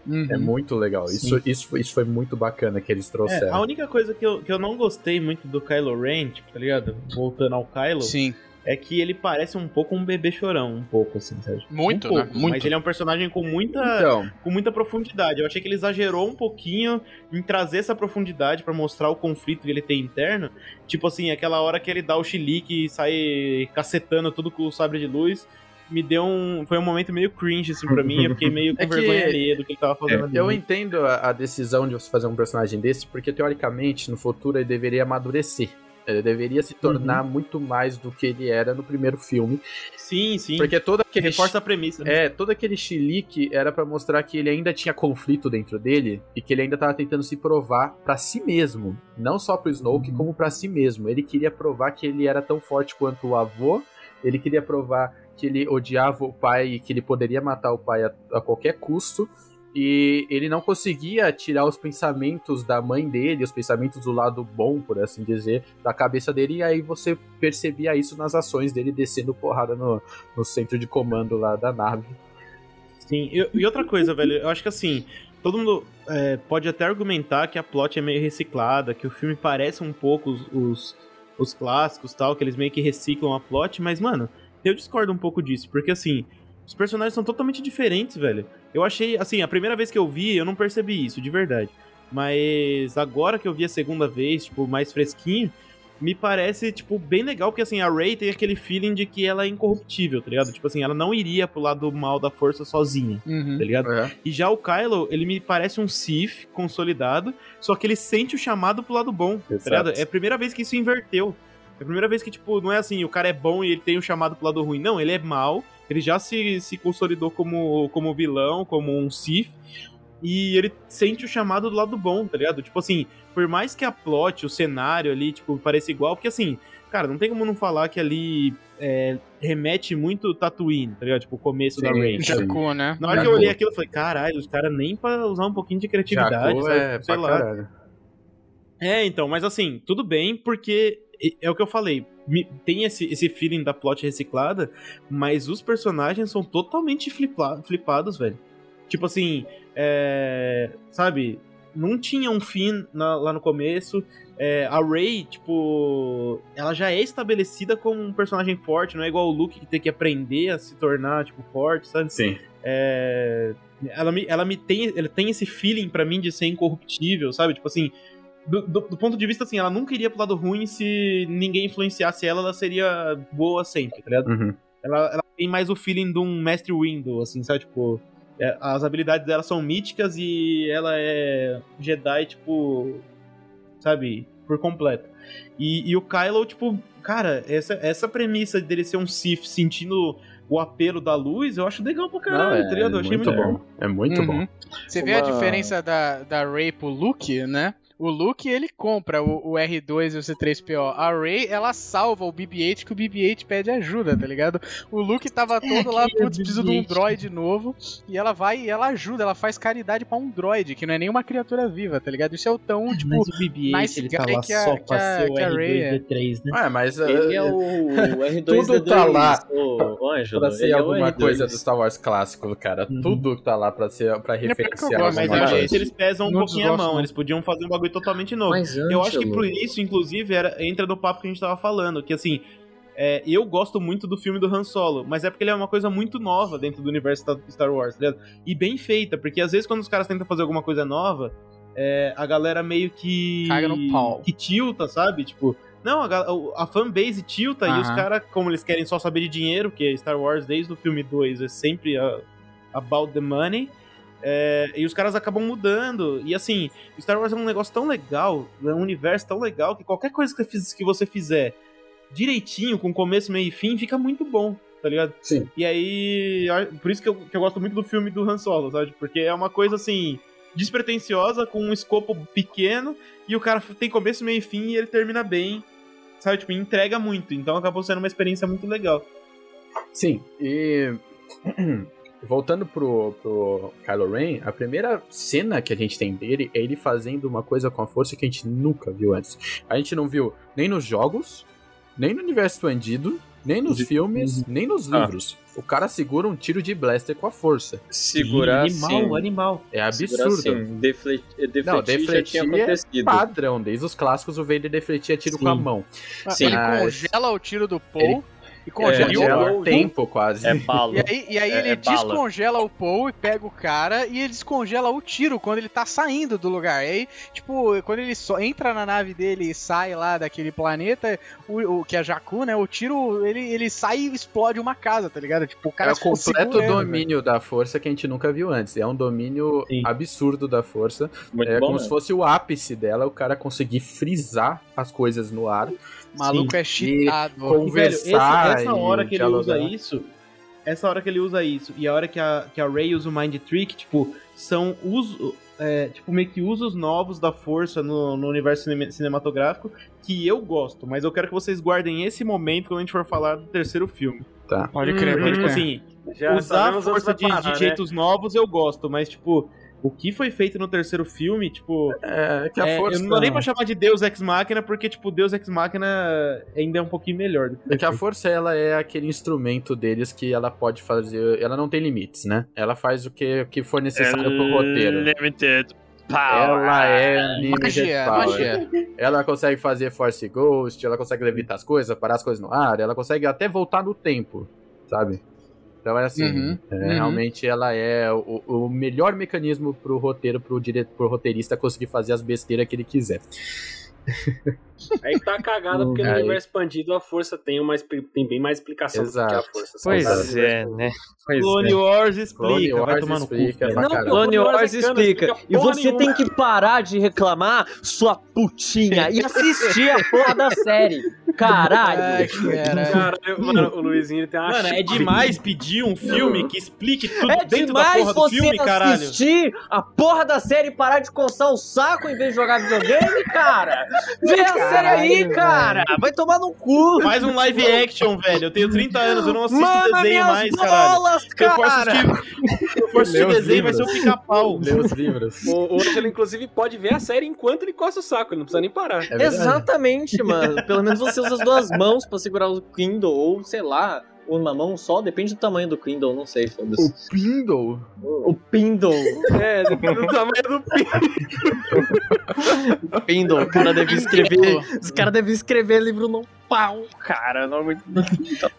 Speaker 6: Uhum.
Speaker 1: É muito legal. Isso, isso, foi- isso foi muito bacana que eles
Speaker 5: É,
Speaker 1: trouxeram.
Speaker 5: a única coisa que eu, que eu não gostei muito do Kylo Ren, tipo, tá ligado? Voltando ao Kylo,
Speaker 4: Sim.
Speaker 5: É que ele parece um pouco um bebê chorão, um pouco, assim, sabe?
Speaker 4: Muito,
Speaker 5: um pouco,
Speaker 4: né? Muito.
Speaker 5: Mas ele é um personagem com muita,
Speaker 1: Então,
Speaker 5: com muita profundidade. Eu achei que ele exagerou um pouquinho em trazer essa profundidade pra mostrar o conflito que ele tem interno. Tipo assim, aquela hora que ele dá o chilique e sai cacetando tudo com o sabre de luz. Me deu um. Foi um momento meio cringe, assim, pra mim. Eu fiquei [laughs] meio com
Speaker 1: É que-
Speaker 5: vergonha alheia do que ele tava fazendo ali.
Speaker 1: eu entendo a, a decisão de você fazer um personagem desse, porque teoricamente, no futuro, ele deveria amadurecer. Ele deveria se tornar muito mais do que ele era no primeiro filme.
Speaker 5: Sim, sim.
Speaker 1: Porque todo
Speaker 5: que
Speaker 1: aquele
Speaker 5: reforça a premissa. né?
Speaker 1: É, todo aquele chilique era pra mostrar que ele ainda tinha conflito dentro dele e que ele ainda tava tentando se provar pra si mesmo, não só pro Snoke, como pra si mesmo. Ele queria provar que ele era tão forte quanto o avô, ele queria provar que ele odiava o pai e que ele poderia matar o pai a, a qualquer custo. E ele não conseguia tirar os pensamentos da mãe dele, os pensamentos do lado bom, por assim dizer, da cabeça dele, e aí você percebia isso nas ações dele descendo porrada no, no centro de comando lá da nave.
Speaker 5: Sim, e, e outra coisa, velho, eu acho que assim, todo mundo é, pode até argumentar que a plot é meio reciclada, que o filme parece um pouco os, os, os clássicos tal, que eles meio que reciclam a plot, mas, mano, eu discordo um pouco disso, porque assim, os personagens são totalmente diferentes, velho. Eu achei, assim, a primeira vez que eu vi, eu não percebi isso, de verdade. Mas agora que eu vi a segunda vez, tipo, mais fresquinho, me parece, tipo, bem legal, porque assim, a Rey tem aquele feeling de que ela é incorruptível, tá ligado? Tipo assim, ela não iria pro lado mal da força sozinha,
Speaker 4: Uhum.
Speaker 5: tá ligado? E já o Kylo, ele me parece um Sith consolidado, só que ele sente o chamado pro lado bom, tá
Speaker 1: Exato.
Speaker 5: ligado? É a primeira vez que isso inverteu. É a primeira vez que, tipo, não é assim, o cara é bom e ele tem o chamado pro lado ruim. Não, ele é mal, ele já se, se consolidou como, como vilão, como um Sith, e ele sente o chamado do lado bom, tá ligado? Tipo assim, por mais que a plot, o cenário ali, tipo, pareça igual, porque assim, cara, não tem como não falar que ali é, remete muito Tatooine, tá ligado? Tipo, o começo da
Speaker 1: Sim,
Speaker 5: Rey.
Speaker 1: sim.
Speaker 4: Jakku, né?
Speaker 5: Na hora que eu olhei aquilo, eu falei, caralho, os caras nem pra usar um pouquinho de criatividade, sabe?
Speaker 1: é
Speaker 5: sei lá.
Speaker 1: caralho.
Speaker 5: É, então, mas assim, tudo bem, porque é o que eu falei. Tem esse, esse feeling da plot reciclada, mas os personagens são totalmente flipa- flipados, velho. Tipo assim, é, sabe? Não tinha um fim na- lá no começo. É, a Rey, tipo, ela já é estabelecida como um personagem forte, não é igual o Luke que tem que aprender a se tornar, tipo, forte, sabe?
Speaker 1: Sim.
Speaker 5: É, ela me, ela me tem, ela tem esse feeling pra mim de ser incorruptível, sabe? Tipo assim, do, do- do ponto de vista assim, ela nunca iria pro lado ruim se ninguém influenciasse ela, ela seria boa sempre, tá ligado?
Speaker 1: Uhum.
Speaker 5: Ela, ela tem mais o feeling de um mestre Window, assim, sabe? Tipo, é, as habilidades dela são míticas e ela é Jedi, tipo, sabe? Por completo. E, e o Kylo, tipo, cara, essa, essa premissa dele ser um Sith sentindo o apelo da luz, eu acho legal pra caralho,
Speaker 1: Não, é
Speaker 5: tá ligado? Eu achei
Speaker 1: muito
Speaker 5: muito
Speaker 1: bom. É muito
Speaker 4: Uhum.
Speaker 1: bom.
Speaker 4: Você vê a
Speaker 6: Uma-
Speaker 4: diferença da, da Ray pro Luke, né? O Luke, ele compra o, o R2 e o C3PO. A Ray, ela salva o BB-8 que o BB-8 pede ajuda, tá ligado? O Luke tava todo lá, putz, preciso de um droid novo. E ela vai e ela ajuda, ela faz caridade pra um droid, que não é nenhuma criatura viva, tá ligado? Isso é o tão, tipo...
Speaker 5: Mas o BB-8,
Speaker 4: nice
Speaker 5: ele tá lá
Speaker 4: que a-
Speaker 5: só
Speaker 4: que
Speaker 5: pra
Speaker 4: a-
Speaker 5: ser o
Speaker 4: que a Rey é.
Speaker 5: R2D3, né?
Speaker 1: Ah, mas
Speaker 6: Ele é o, o R2
Speaker 1: Tudo tá lá
Speaker 6: o, o Ângelo.
Speaker 1: pra ser
Speaker 6: é
Speaker 1: alguma
Speaker 6: R2.
Speaker 1: coisa do Star Wars clássico, cara.
Speaker 5: Uhum.
Speaker 1: Tudo tá lá pra, ser, pra
Speaker 4: eu
Speaker 1: referenciar
Speaker 4: gosto,
Speaker 5: Mas que eles pesam um
Speaker 4: Não
Speaker 5: pouquinho a mão, eles podiam fazer um bagulho totalmente novo.
Speaker 3: Mas
Speaker 5: Eu acho que por isso, inclusive, era, entra no papo que a gente tava falando, que assim, é, eu gosto muito do filme do Han Solo, mas é porque ele é uma coisa muito nova dentro do universo Star Wars, tá ligado? E bem feita, porque às vezes quando os caras tentam fazer alguma coisa nova, é, a galera meio que.
Speaker 4: Caga no pau.
Speaker 5: Que tilta, sabe? Tipo. Não, a, a fanbase tilta e os caras, como eles querem só saber de dinheiro, porque Star Wars desde o filme 2 é sempre a- about the money. É, e os caras acabam mudando. E assim, Star Wars é um negócio tão legal, é um universo tão legal, que qualquer coisa que você fizer direitinho, com começo, meio e fim, fica muito bom, tá ligado?
Speaker 1: Sim.
Speaker 5: E aí, por isso que eu, que eu gosto muito do filme do Han Solo, sabe? Porque é uma coisa assim, despretensiosa, com um escopo pequeno, e o cara tem começo, meio e fim, e ele termina bem, sabe? Tipo, entrega muito. Então acabou sendo uma experiência muito legal.
Speaker 1: Sim, e [clears throat] voltando pro, pro Kylo Ren, a primeira cena que a gente tem dele é ele fazendo uma coisa com a força que a gente nunca viu antes. A gente não viu nem nos jogos, nem no universo expandido, nem nos
Speaker 5: De-
Speaker 1: filmes, nem nos
Speaker 2: Ah.
Speaker 1: livros. O cara segura um tiro de blaster com a força.
Speaker 3: Segurar
Speaker 5: Sim,
Speaker 3: sim.
Speaker 5: animal, animal.
Speaker 1: É
Speaker 3: Segurar
Speaker 1: absurdo.
Speaker 3: sim. Defle... Defletir,
Speaker 1: Não,
Speaker 3: já
Speaker 1: defletir
Speaker 3: tinha
Speaker 1: é
Speaker 3: acontecido.
Speaker 1: Padrão, desde os clássicos o Vader defletia tiro
Speaker 5: Sim.
Speaker 1: com a mão.
Speaker 3: Sim.
Speaker 4: Ele
Speaker 1: Mas-
Speaker 4: congela o tiro do Paul
Speaker 1: Ele-
Speaker 4: e congela
Speaker 2: e
Speaker 4: o
Speaker 1: tempo quase.
Speaker 3: É balo.
Speaker 4: E aí, e aí
Speaker 3: É-
Speaker 4: ele
Speaker 3: é bala.
Speaker 4: descongela o Paul e pega o cara e ele descongela o tiro quando ele tá saindo do lugar. E aí, tipo, quando ele só entra na nave dele e sai lá daquele planeta, o, o- que é Jakku, né? O tiro, ele, ele sai e explode uma casa, tá ligado? Tipo, o cara
Speaker 1: é o completo domínio da força que a gente nunca viu antes. É um domínio
Speaker 5: Sim.
Speaker 1: absurdo da força.
Speaker 3: Muito
Speaker 1: é
Speaker 3: bom,
Speaker 1: como
Speaker 3: né?
Speaker 1: se fosse o ápice dela, o cara conseguir frisar as coisas no ar.
Speaker 4: Maluco é cheatado.
Speaker 5: E, velho, esse-
Speaker 1: Conversar
Speaker 5: essa hora que ele usa
Speaker 1: dialogar.
Speaker 5: isso, essa hora que ele usa isso e a hora que a, que a Rey usa o Mind Trick, tipo, são uso, é, tipo, meio que usos novos da força no, no universo cine- cinematográfico que eu gosto, mas eu quero que vocês guardem esse momento quando a gente for falar do terceiro filme.
Speaker 1: Tá.
Speaker 4: Pode
Speaker 2: Hum,
Speaker 4: crer,
Speaker 5: Porque,
Speaker 4: pode
Speaker 5: tipo assim,
Speaker 2: Já
Speaker 5: usar a força de,
Speaker 2: parar,
Speaker 5: de
Speaker 2: né?
Speaker 5: jeitos novos eu gosto, mas, tipo, o que foi feito no terceiro filme, tipo,
Speaker 1: É que a
Speaker 5: é,
Speaker 1: força.
Speaker 5: eu não dou nem pra chamar de Deus Ex Machina, porque, tipo, Deus Ex Machina ainda é um pouquinho melhor. do que
Speaker 1: É que a força, ela é aquele instrumento deles que ela pode fazer. Ela não tem limites, né? Ela faz o que, o que for necessário pro roteiro.
Speaker 3: Limited
Speaker 1: Ela é limited
Speaker 4: Magia,
Speaker 1: power.
Speaker 4: magia.
Speaker 1: Ela consegue fazer Force Ghost, ela consegue levitar as coisas, parar as coisas no ar, ela consegue até voltar no tempo, sabe? Então é assim,
Speaker 4: Uhum,
Speaker 1: é,
Speaker 4: uhum.
Speaker 1: realmente ela é o, o melhor mecanismo pro roteiro, pro, dire... pro roteirista conseguir fazer as besteiras que ele quiser. [laughs]
Speaker 2: Aí tá cagada, porque no universo expandido a força tem, uma, tem bem mais explicação do que a
Speaker 1: Exato.
Speaker 2: força.
Speaker 3: Pois é, né? Pois
Speaker 5: Clone
Speaker 3: é.
Speaker 5: Wars explica,
Speaker 1: Clone
Speaker 5: vai
Speaker 1: Wars
Speaker 5: tomar no cu.
Speaker 2: Não.
Speaker 3: Clone Wars
Speaker 2: é
Speaker 3: explica.
Speaker 2: explica
Speaker 3: E você
Speaker 2: nenhuma.
Speaker 3: tem que parar de reclamar, sua putinha, e assistir a porra da [laughs] série. Caralho.
Speaker 4: caralho.
Speaker 2: Caralho, mano, o Luizinho ele tem uma
Speaker 5: Mano, é demais pedir um filme que explique tudo
Speaker 3: É
Speaker 5: dentro da
Speaker 3: demais
Speaker 5: porra do
Speaker 3: você
Speaker 5: filme, caralho.
Speaker 3: assistir a porra da série e parar de coçar o saco em vez de jogar videogame, cara. Vê a série aí, cara. Vai tomar no cu.
Speaker 5: Faz um live action, velho. Eu tenho 30 anos, eu não assisto
Speaker 3: Manda
Speaker 5: desenho
Speaker 3: minhas
Speaker 5: mais, caralho.
Speaker 3: bolas,
Speaker 5: Se eu for
Speaker 3: cara.
Speaker 5: assistir, eu for assistir desenho, vai ser o
Speaker 1: livros.
Speaker 5: pica-pau.
Speaker 1: Lê os livros.
Speaker 2: O, Ângelo, inclusive, pode ver a série enquanto ele coça o saco, ele não precisa nem parar.
Speaker 1: É.
Speaker 3: Exatamente, mano. Pelo menos você usa as duas mãos pra segurar o Kindle, ou sei lá, uma mão só, depende do tamanho do Kindle, não sei, foda-se.
Speaker 1: O Pindle?
Speaker 3: O Kindle.
Speaker 2: É, depende do tamanho do pinto.
Speaker 3: Kindle, o cara deve escrever. Os caras devem escrever livro no pau, cara. Não é muito.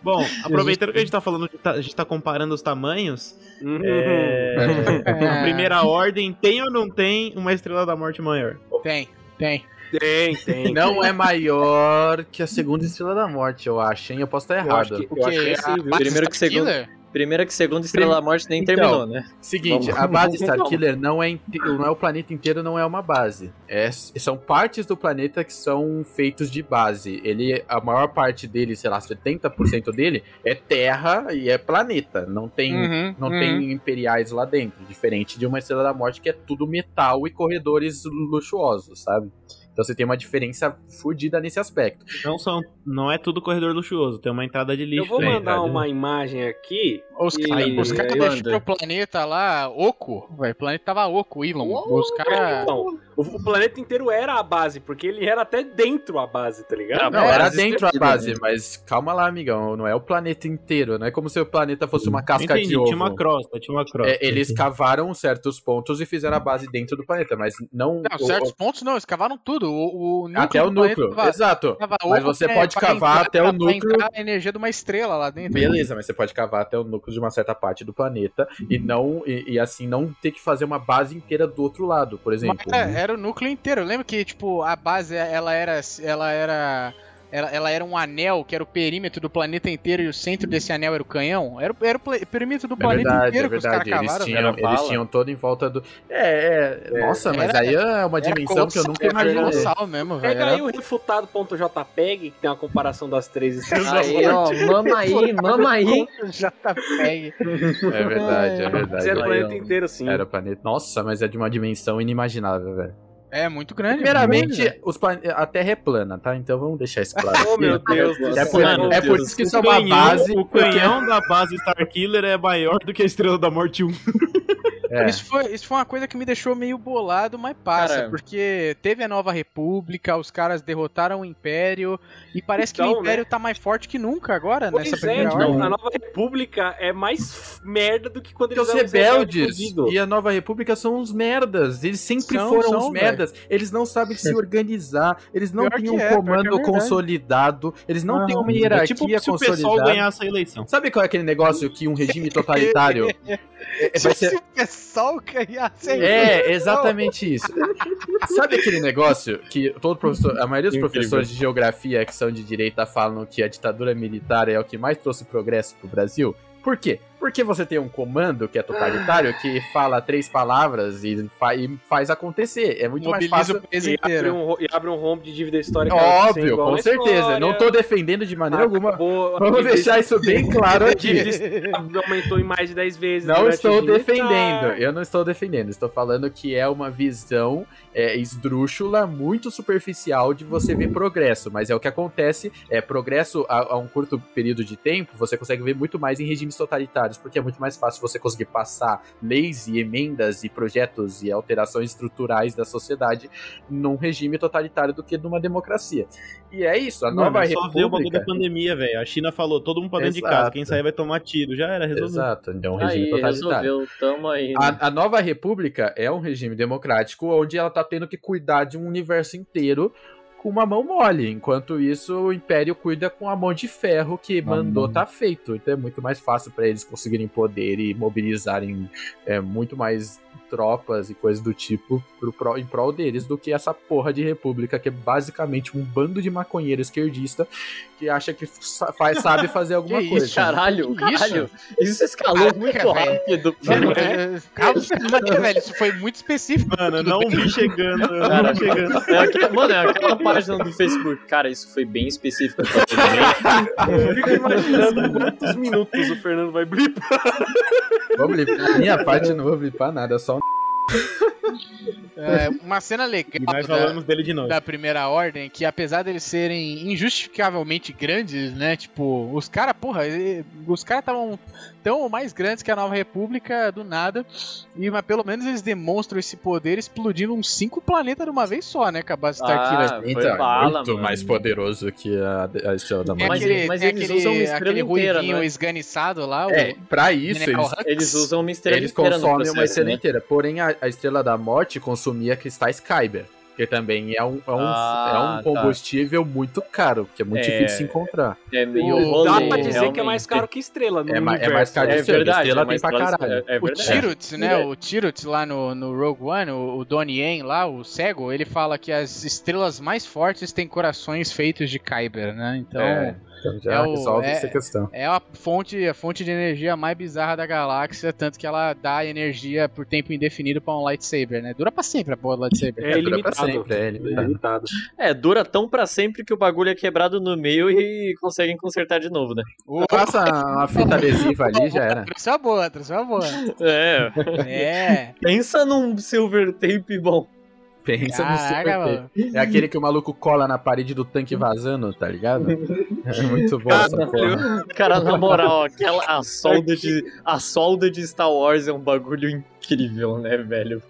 Speaker 5: Bom, [laughs] aproveitando que a gente tá falando, ta- a gente tá comparando os tamanhos,
Speaker 2: Uhum.
Speaker 5: é...
Speaker 4: É,
Speaker 5: a [laughs] primeira ordem tem ou não tem uma Estrela da Morte maior?
Speaker 4: Tem, tem.
Speaker 2: Tem, tem.
Speaker 1: Não é maior que a segunda Estrela da Morte, eu acho, hein? Eu posso estar errado.
Speaker 2: que, eu acho que é
Speaker 3: Primeiro que segundo. Primeira que segunda Estrela da Morte nem
Speaker 1: Então,
Speaker 3: terminou, né?
Speaker 1: Seguinte,
Speaker 3: Vamos-
Speaker 1: a base Starkiller não é, não é o planeta inteiro, não é uma base. É, são partes do planeta que são feitos de base. Ele, a maior parte dele, sei lá, 70% dele é terra e é planeta. Não tem,
Speaker 4: Uhum,
Speaker 1: não
Speaker 4: uhum.
Speaker 1: tem imperiais lá dentro, diferente de uma Estrela da Morte que é tudo metal e corredores luxuosos, sabe? Então você tem uma diferença fodida nesse aspecto.
Speaker 5: Não são, não é tudo corredor luxuoso, tem uma entrada de lixo.
Speaker 2: Eu vou mandar uma imagem aqui.
Speaker 4: Os
Speaker 2: E-
Speaker 4: caras os cara
Speaker 2: aí,
Speaker 4: deixaram o planeta lá oco, velho. O planeta tava oco, Elon. Os caras.
Speaker 2: Então, o, o planeta inteiro era a base, porque ele era até dentro a base, tá ligado?
Speaker 1: Não,
Speaker 3: É,
Speaker 1: era dentro a base,
Speaker 3: né?
Speaker 1: mas calma lá, amigão. Não é o planeta inteiro. Não é como se o planeta fosse uma casca
Speaker 5: Entendi,
Speaker 1: de ovo.
Speaker 5: tinha uma crosta, tinha uma crosta.
Speaker 1: É, eles cavaram certos pontos e fizeram a base dentro do planeta, mas não.
Speaker 4: Não,
Speaker 1: o-
Speaker 4: certos pontos não, eles cavaram tudo. O, o
Speaker 1: até o núcleo.
Speaker 4: tava-
Speaker 1: Exato.
Speaker 4: tava
Speaker 1: Mas você pode cavar
Speaker 4: entrar-
Speaker 1: até o
Speaker 4: pra
Speaker 1: núcleo.
Speaker 4: entrar a energia de uma estrela lá dentro.
Speaker 1: Beleza, mas você pode cavar até o núcleo de uma certa parte do planeta e não e, e assim não ter que fazer uma base inteira do outro lado, por exemplo.
Speaker 4: Mas é, era o núcleo inteiro. Eu lembro que, tipo, a base, ela era. Ela era. Ela, ela era um anel que era o perímetro do planeta inteiro e o centro desse anel era o canhão. Era, o- era o perímetro do
Speaker 1: É
Speaker 4: planeta
Speaker 1: verdade,
Speaker 4: inteiro
Speaker 1: é
Speaker 4: que os caras
Speaker 1: verdade. Eles
Speaker 4: cavaram.
Speaker 1: tinham, eles tinham todo em volta do. É, é. Nossa, mas
Speaker 4: era-
Speaker 1: aí é uma dimensão que eu nunca
Speaker 4: era
Speaker 1: imaginei.
Speaker 4: mesmo, velho.
Speaker 2: Pega
Speaker 4: Era-
Speaker 2: aí o refutado.jpg, que tem uma comparação das três estrelas.
Speaker 3: Aí, ó, mama aí, [laughs] mama aí.
Speaker 4: JPEG.
Speaker 1: É verdade, é
Speaker 2: Mas
Speaker 1: verdade.
Speaker 2: era o planeta inteiro, sim.
Speaker 1: Era o planeta. Nossa, mas é de uma dimensão inimaginável, velho.
Speaker 4: É muito grande.
Speaker 1: Primeiramente,
Speaker 4: muito grande.
Speaker 1: os plan- a Terra é plana, tá? Então vamos deixar isso claro. [laughs]
Speaker 2: Oh, meu Deus do
Speaker 1: É
Speaker 2: céu.
Speaker 1: por, é por isso que isso é uma
Speaker 5: canhão-
Speaker 1: base.
Speaker 5: o
Speaker 1: porque-
Speaker 5: canhão da base Starkiller é maior do que a Estrela da Morte 1. [laughs]
Speaker 1: É.
Speaker 4: Isso, foi, isso foi uma coisa que me deixou meio bolado, mas passa.
Speaker 3: Cara.
Speaker 4: porque teve a Nova República, os caras derrotaram o Império, e parece que
Speaker 2: Então,
Speaker 4: o Império tá mais forte que nunca agora,
Speaker 2: Pois
Speaker 4: nessa
Speaker 2: é,
Speaker 4: primeira
Speaker 2: tipo,
Speaker 4: ordem.
Speaker 2: a Nova República é mais merda do que quando eles
Speaker 1: os rebeldes e a Nova República são uns merdas. Eles sempre
Speaker 4: São,
Speaker 1: foram
Speaker 4: são,
Speaker 1: uns merdas. Eles não sabem se [laughs] organizar. Eles não
Speaker 4: Pior
Speaker 1: têm um
Speaker 4: é, é
Speaker 1: comando
Speaker 4: verdade.
Speaker 1: consolidado. Eles não têm uma
Speaker 5: É
Speaker 1: hierarquia
Speaker 5: tipo se o pessoal
Speaker 1: consolidada.
Speaker 5: ganhasse a eleição.
Speaker 1: Sabe qual é aquele negócio que um regime totalitário [laughs] é, vai ser...
Speaker 4: Se o pessoal ganhasse a
Speaker 1: É, exatamente isso. [laughs] Sabe aquele negócio que todo professor, a maioria dos
Speaker 2: Incrível.
Speaker 1: professores de geografia que são de direita falam que a ditadura militar é o que mais trouxe progresso pro Brasil? Por quê? Porque você tem um comando que é totalitário que fala três palavras e, fa- e faz acontecer. É muito mais
Speaker 4: Mobiliza
Speaker 1: fácil.
Speaker 4: o país
Speaker 2: E abre, um, e abre um rombo de dívida histórica.
Speaker 1: Óbvio, com certeza.
Speaker 2: história.
Speaker 1: Não tô defendendo de maneira alguma.
Speaker 2: Acabou a
Speaker 1: Vamos deixar isso bem claro [laughs]
Speaker 2: A
Speaker 1: aqui.
Speaker 2: aumentou em mais de 10 vezes.
Speaker 1: Não estou defendendo,
Speaker 2: militar.
Speaker 1: eu não estou defendendo. Estou falando que é uma visão é, esdrúxula, muito superficial de você ver progresso. Mas é o que acontece, é progresso a, a um curto período de tempo, você consegue ver muito mais em regimes totalitários, porque é muito mais fácil você conseguir passar leis e emendas e projetos e alterações estruturais da sociedade num regime totalitário do que numa democracia. E é isso, a
Speaker 5: Mano,
Speaker 1: nova
Speaker 5: é só ver o bagulho da
Speaker 1: república...
Speaker 5: pandemia, velho. A China falou, todo mundo pra dentro de
Speaker 1: Exato.
Speaker 5: casa. Quem sair vai tomar tiro. Já era, resolveu.
Speaker 1: Exato, é um regime
Speaker 3: Aí,
Speaker 1: totalitário.
Speaker 3: resolveu. Tamo aí. né?
Speaker 1: A, a nova república é um regime democrático onde ela tá tendo que cuidar de um universo inteiro com uma mão mole. Enquanto isso, o Império cuida com a mão de ferro que mandou tá feito. Então é muito mais fácil para eles conseguirem poder e mobilizarem é, muito mais tropas e coisas do tipo pro, pro- em prol deles do que essa porra de república que é basicamente um bando de maconheiro esquerdista que acha que sa- faz, sabe fazer [laughs] alguma
Speaker 4: Que
Speaker 1: coisa.
Speaker 4: isso,
Speaker 3: Caralho,
Speaker 4: isso?
Speaker 3: caralho. Isso, escalou
Speaker 4: Caraca,
Speaker 3: muito
Speaker 4: velho.
Speaker 3: rápido.
Speaker 4: Mano,
Speaker 3: cara.
Speaker 4: é- calma, calma, velho. Isso foi muito específico.
Speaker 5: Mano, eu [laughs] não vi chegando. Não
Speaker 3: Cara,
Speaker 5: vi chegando.
Speaker 3: É aquela- mano, é aquela página do Facebook. Cara, isso foi bem específico.
Speaker 2: Eu fico imaginando quantos minutos o Fernando vai blipar.
Speaker 1: Vamos blipar. Minha parte não vou blipar nada, só um [laughs]
Speaker 4: É, uma cena legal
Speaker 5: E nós
Speaker 4: da,
Speaker 5: dele de novo.
Speaker 4: da primeira ordem, que apesar deles serem injustificavelmente grandes, né? Tipo, os caras, porra, os caras estavam tão mais grandes que a Nova República do nada. E mas pelo menos eles demonstram esse poder explodindo uns cinco planetas de uma vez só, né? Com a base.
Speaker 3: Ah, foi
Speaker 1: Então,
Speaker 3: bala,
Speaker 1: é muito
Speaker 3: mano.
Speaker 1: mais poderoso que a, a Estrela da Morte.
Speaker 3: Mas
Speaker 4: aquele,
Speaker 3: mas
Speaker 4: tem
Speaker 3: eles
Speaker 4: aquele,
Speaker 3: usam uma estrela
Speaker 4: aquele
Speaker 3: inteira,
Speaker 4: ruivinho
Speaker 3: né?
Speaker 4: esganiçado lá.
Speaker 1: É,
Speaker 4: o
Speaker 1: pra isso, eles.
Speaker 3: Eles usam uma estrela
Speaker 1: eles
Speaker 3: inteira no
Speaker 1: consomem
Speaker 3: processo,
Speaker 1: uma estrela
Speaker 3: né?
Speaker 1: inteira. Porém, a, a Estrela da Morte consumia cristais Kyber. Que também é um, é um,
Speaker 3: Ah,
Speaker 1: é um
Speaker 3: tá.
Speaker 1: combustível muito caro, que é muito
Speaker 3: É.
Speaker 1: difícil de se encontrar.
Speaker 3: É meio rolê,
Speaker 2: Dá pra dizer que é
Speaker 3: realmente.
Speaker 2: mais caro que estrela no
Speaker 1: É é mais caro
Speaker 3: É
Speaker 1: de estrela.
Speaker 3: verdade,
Speaker 1: Estrela
Speaker 3: é
Speaker 1: tem pra
Speaker 3: caro-
Speaker 1: caralho.
Speaker 3: É, é
Speaker 4: O. Tirut, né?
Speaker 3: É.
Speaker 4: O Tirut lá no, no Rogue One, o, o Donnie Yen lá, o cego, ele fala que as estrelas mais fortes têm corações feitos de Kyber, né? Então
Speaker 1: É,
Speaker 4: é,
Speaker 1: então já
Speaker 4: é o-
Speaker 1: resolve
Speaker 4: é-
Speaker 1: essa questão.
Speaker 4: a fonte, a fonte de energia mais bizarra da galáxia, tanto que ela dá energia por tempo indefinido pra um lightsaber, né? Dura pra sempre a porra do lightsaber.
Speaker 2: É
Speaker 1: dura pra
Speaker 2: ilimitado.
Speaker 1: sempre, é ilimitado.
Speaker 2: Ilimitado.
Speaker 3: É, dura tão pra sempre que o bagulho é quebrado no meio e conseguem consertar de novo, né?
Speaker 1: Passa uma fita adesiva ali, já era.
Speaker 4: Trouxe uma boa, trouxe uma boa.
Speaker 3: É.
Speaker 4: É.
Speaker 3: Pensa num silver tape bom.
Speaker 1: Pensa no
Speaker 4: Caraca,
Speaker 1: super
Speaker 4: mano.
Speaker 1: É aquele que o maluco cola na parede do tanque vazando, tá ligado? [laughs] É muito bom essa porra.
Speaker 3: Cara, na moral, [laughs] aquela a solda de a solda de Star Wars é um bagulho incrível, né, velho?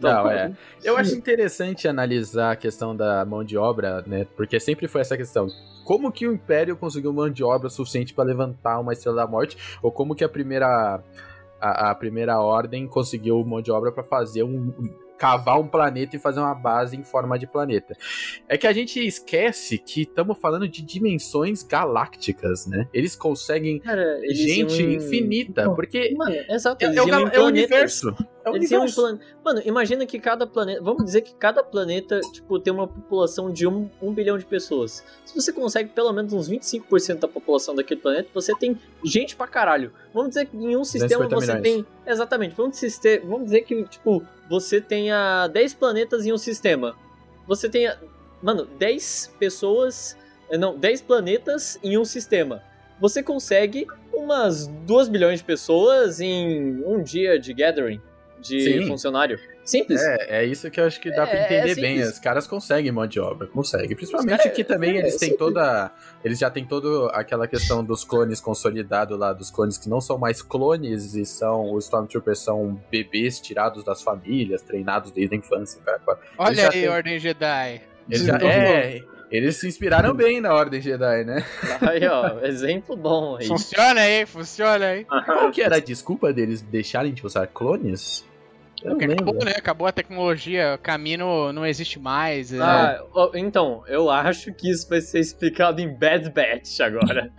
Speaker 1: Não, é. Eu acho interessante analisar a questão da mão de obra, né? Porque sempre foi essa questão. Como que o Império conseguiu mão de obra suficiente pra levantar uma Estrela da Morte? Ou como que a primeira a, a primeira ordem conseguiu mão de obra pra fazer um cavar um planeta e fazer uma base em forma de planeta. É que a gente esquece que estamos falando de dimensões galácticas, né? Eles conseguem
Speaker 3: Cara, eles
Speaker 1: gente
Speaker 3: iam
Speaker 1: infinita, porque
Speaker 3: Mano, exato,
Speaker 1: é, é o, é o universo. É o
Speaker 3: Eles
Speaker 1: universo.
Speaker 3: plan... Mano, imagina que cada planeta. Vamos dizer que cada planeta, tipo, tem uma população de um, um bilhão de pessoas. Se você consegue pelo menos uns 25% da população daquele planeta, você tem gente pra caralho. Vamos dizer que em um sistema
Speaker 1: 250
Speaker 3: você
Speaker 1: milhões.
Speaker 3: tem. Exatamente. Vamos, dizer- vamos dizer que, tipo, você tenha 10 planetas em um sistema. Você tenha. Mano, 10 pessoas. Não, 10 planetas em um sistema. Você consegue umas 2 bilhões de pessoas em um dia de gathering. De
Speaker 1: Sim.
Speaker 3: funcionário. Simples.
Speaker 1: É, é isso que eu acho que dá pra
Speaker 3: É,
Speaker 1: entender
Speaker 3: é
Speaker 1: bem. Os caras conseguem mão de obra, conseguem. Principalmente
Speaker 3: cara-
Speaker 1: que também
Speaker 3: é,
Speaker 1: eles
Speaker 3: é
Speaker 1: têm
Speaker 3: simples.
Speaker 1: toda. Eles já têm toda aquela questão dos clones consolidados lá, dos clones que não são mais clones e são. Os Stormtroopers são bebês tirados das famílias, treinados desde a infância. Cara.
Speaker 4: Olha
Speaker 1: já
Speaker 4: aí,
Speaker 1: tem-
Speaker 4: Ordem Jedi.
Speaker 1: Eles já- é, eles se inspiraram bem na Ordem Jedi, né? [laughs]
Speaker 3: Aí, ó, exemplo bom aí.
Speaker 4: Funciona aí, funciona aí.
Speaker 1: Qual que era a desculpa deles deixarem de usar clones?
Speaker 4: Porque
Speaker 1: lembro.
Speaker 4: acabou, né? Acabou a tecnologia, o caminho não existe mais. é.
Speaker 3: Ah, então, eu acho que isso vai ser explicado em Bad Batch agora. [laughs]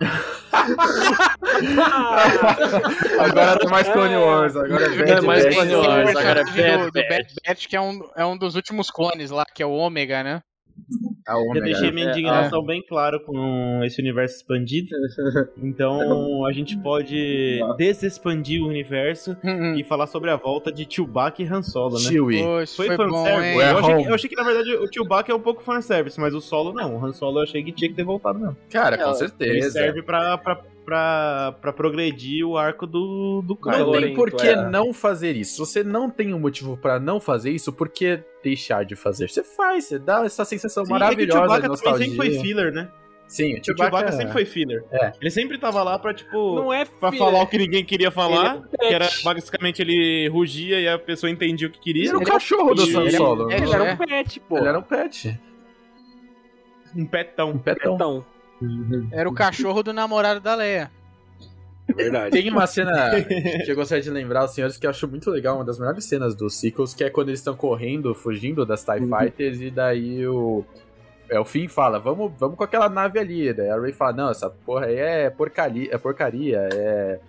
Speaker 1: Agora não é mais Clone Wars, agora é
Speaker 3: Não é
Speaker 1: Bad
Speaker 3: mais
Speaker 1: Batch.
Speaker 3: Clone Wars, agora é Bad
Speaker 4: do
Speaker 3: Batch.
Speaker 4: Bad Batch, que é um, é um dos últimos clones lá, que é o Ômega, né?
Speaker 1: Ômega.
Speaker 5: deixei minha
Speaker 3: É,
Speaker 5: indignação bem claro com esse universo expandido. [laughs] Então a gente pode desexpandir o universo
Speaker 4: Hum, hum.
Speaker 5: e falar sobre a volta de Chewbacca e Han Solo, né?
Speaker 1: Chewie.
Speaker 4: Isso
Speaker 5: Foi,
Speaker 4: foi, bom,
Speaker 5: fanservice.
Speaker 4: hein?
Speaker 1: Ué,
Speaker 5: Eu achei, eu achei que, na verdade, o Chewbacca é um pouco fanservice, mas o Solo não. O Han Solo eu achei que tinha que ter voltado mesmo.
Speaker 1: Cara,
Speaker 3: É,
Speaker 1: com
Speaker 5: Ele
Speaker 1: certeza.
Speaker 5: serve pra, pra, pra, pra progredir o arco do, do
Speaker 1: Não
Speaker 5: Kylo.
Speaker 3: Valor,
Speaker 1: tem
Speaker 3: hein,
Speaker 1: por que
Speaker 3: é.
Speaker 1: não fazer isso. Se você não tem um motivo pra não fazer isso, por que deixar de fazer? Você faz, você dá essa sensação
Speaker 5: Sim, é que o
Speaker 1: maravilhosa
Speaker 5: Chewbacca também sempre foi filler, né?
Speaker 1: Sim, o
Speaker 5: O Chewbacca
Speaker 1: Chewbacca,
Speaker 5: sempre foi filler.
Speaker 1: É.
Speaker 5: Ele sempre tava lá pra, tipo,
Speaker 2: Não é
Speaker 5: pra falar o que ninguém queria falar,
Speaker 2: Ele é
Speaker 5: que era basicamente ele rugia e a pessoa entendia o que
Speaker 1: Ele
Speaker 5: queria.
Speaker 1: era o cachorro do
Speaker 5: ele- ele-
Speaker 1: Solo.
Speaker 4: ele
Speaker 2: Ele era
Speaker 4: É.
Speaker 2: um pet, pô.
Speaker 1: Ele era um pet.
Speaker 5: Um petão.
Speaker 1: Um petão.
Speaker 2: Então,
Speaker 4: Era o cachorro do namorado da Leia.
Speaker 2: é verdade.
Speaker 1: Tem uma cena que eu gostaria de lembrar aos senhores que eu acho muito legal, uma das melhores cenas dos sequels, que é quando eles estão correndo, fugindo das TIE Fighters, e daí o. É, o Finn fala, vamos, vamos com aquela nave ali. Daí a Ray fala, não, essa porra aí é porcaria, é, porcaria, é,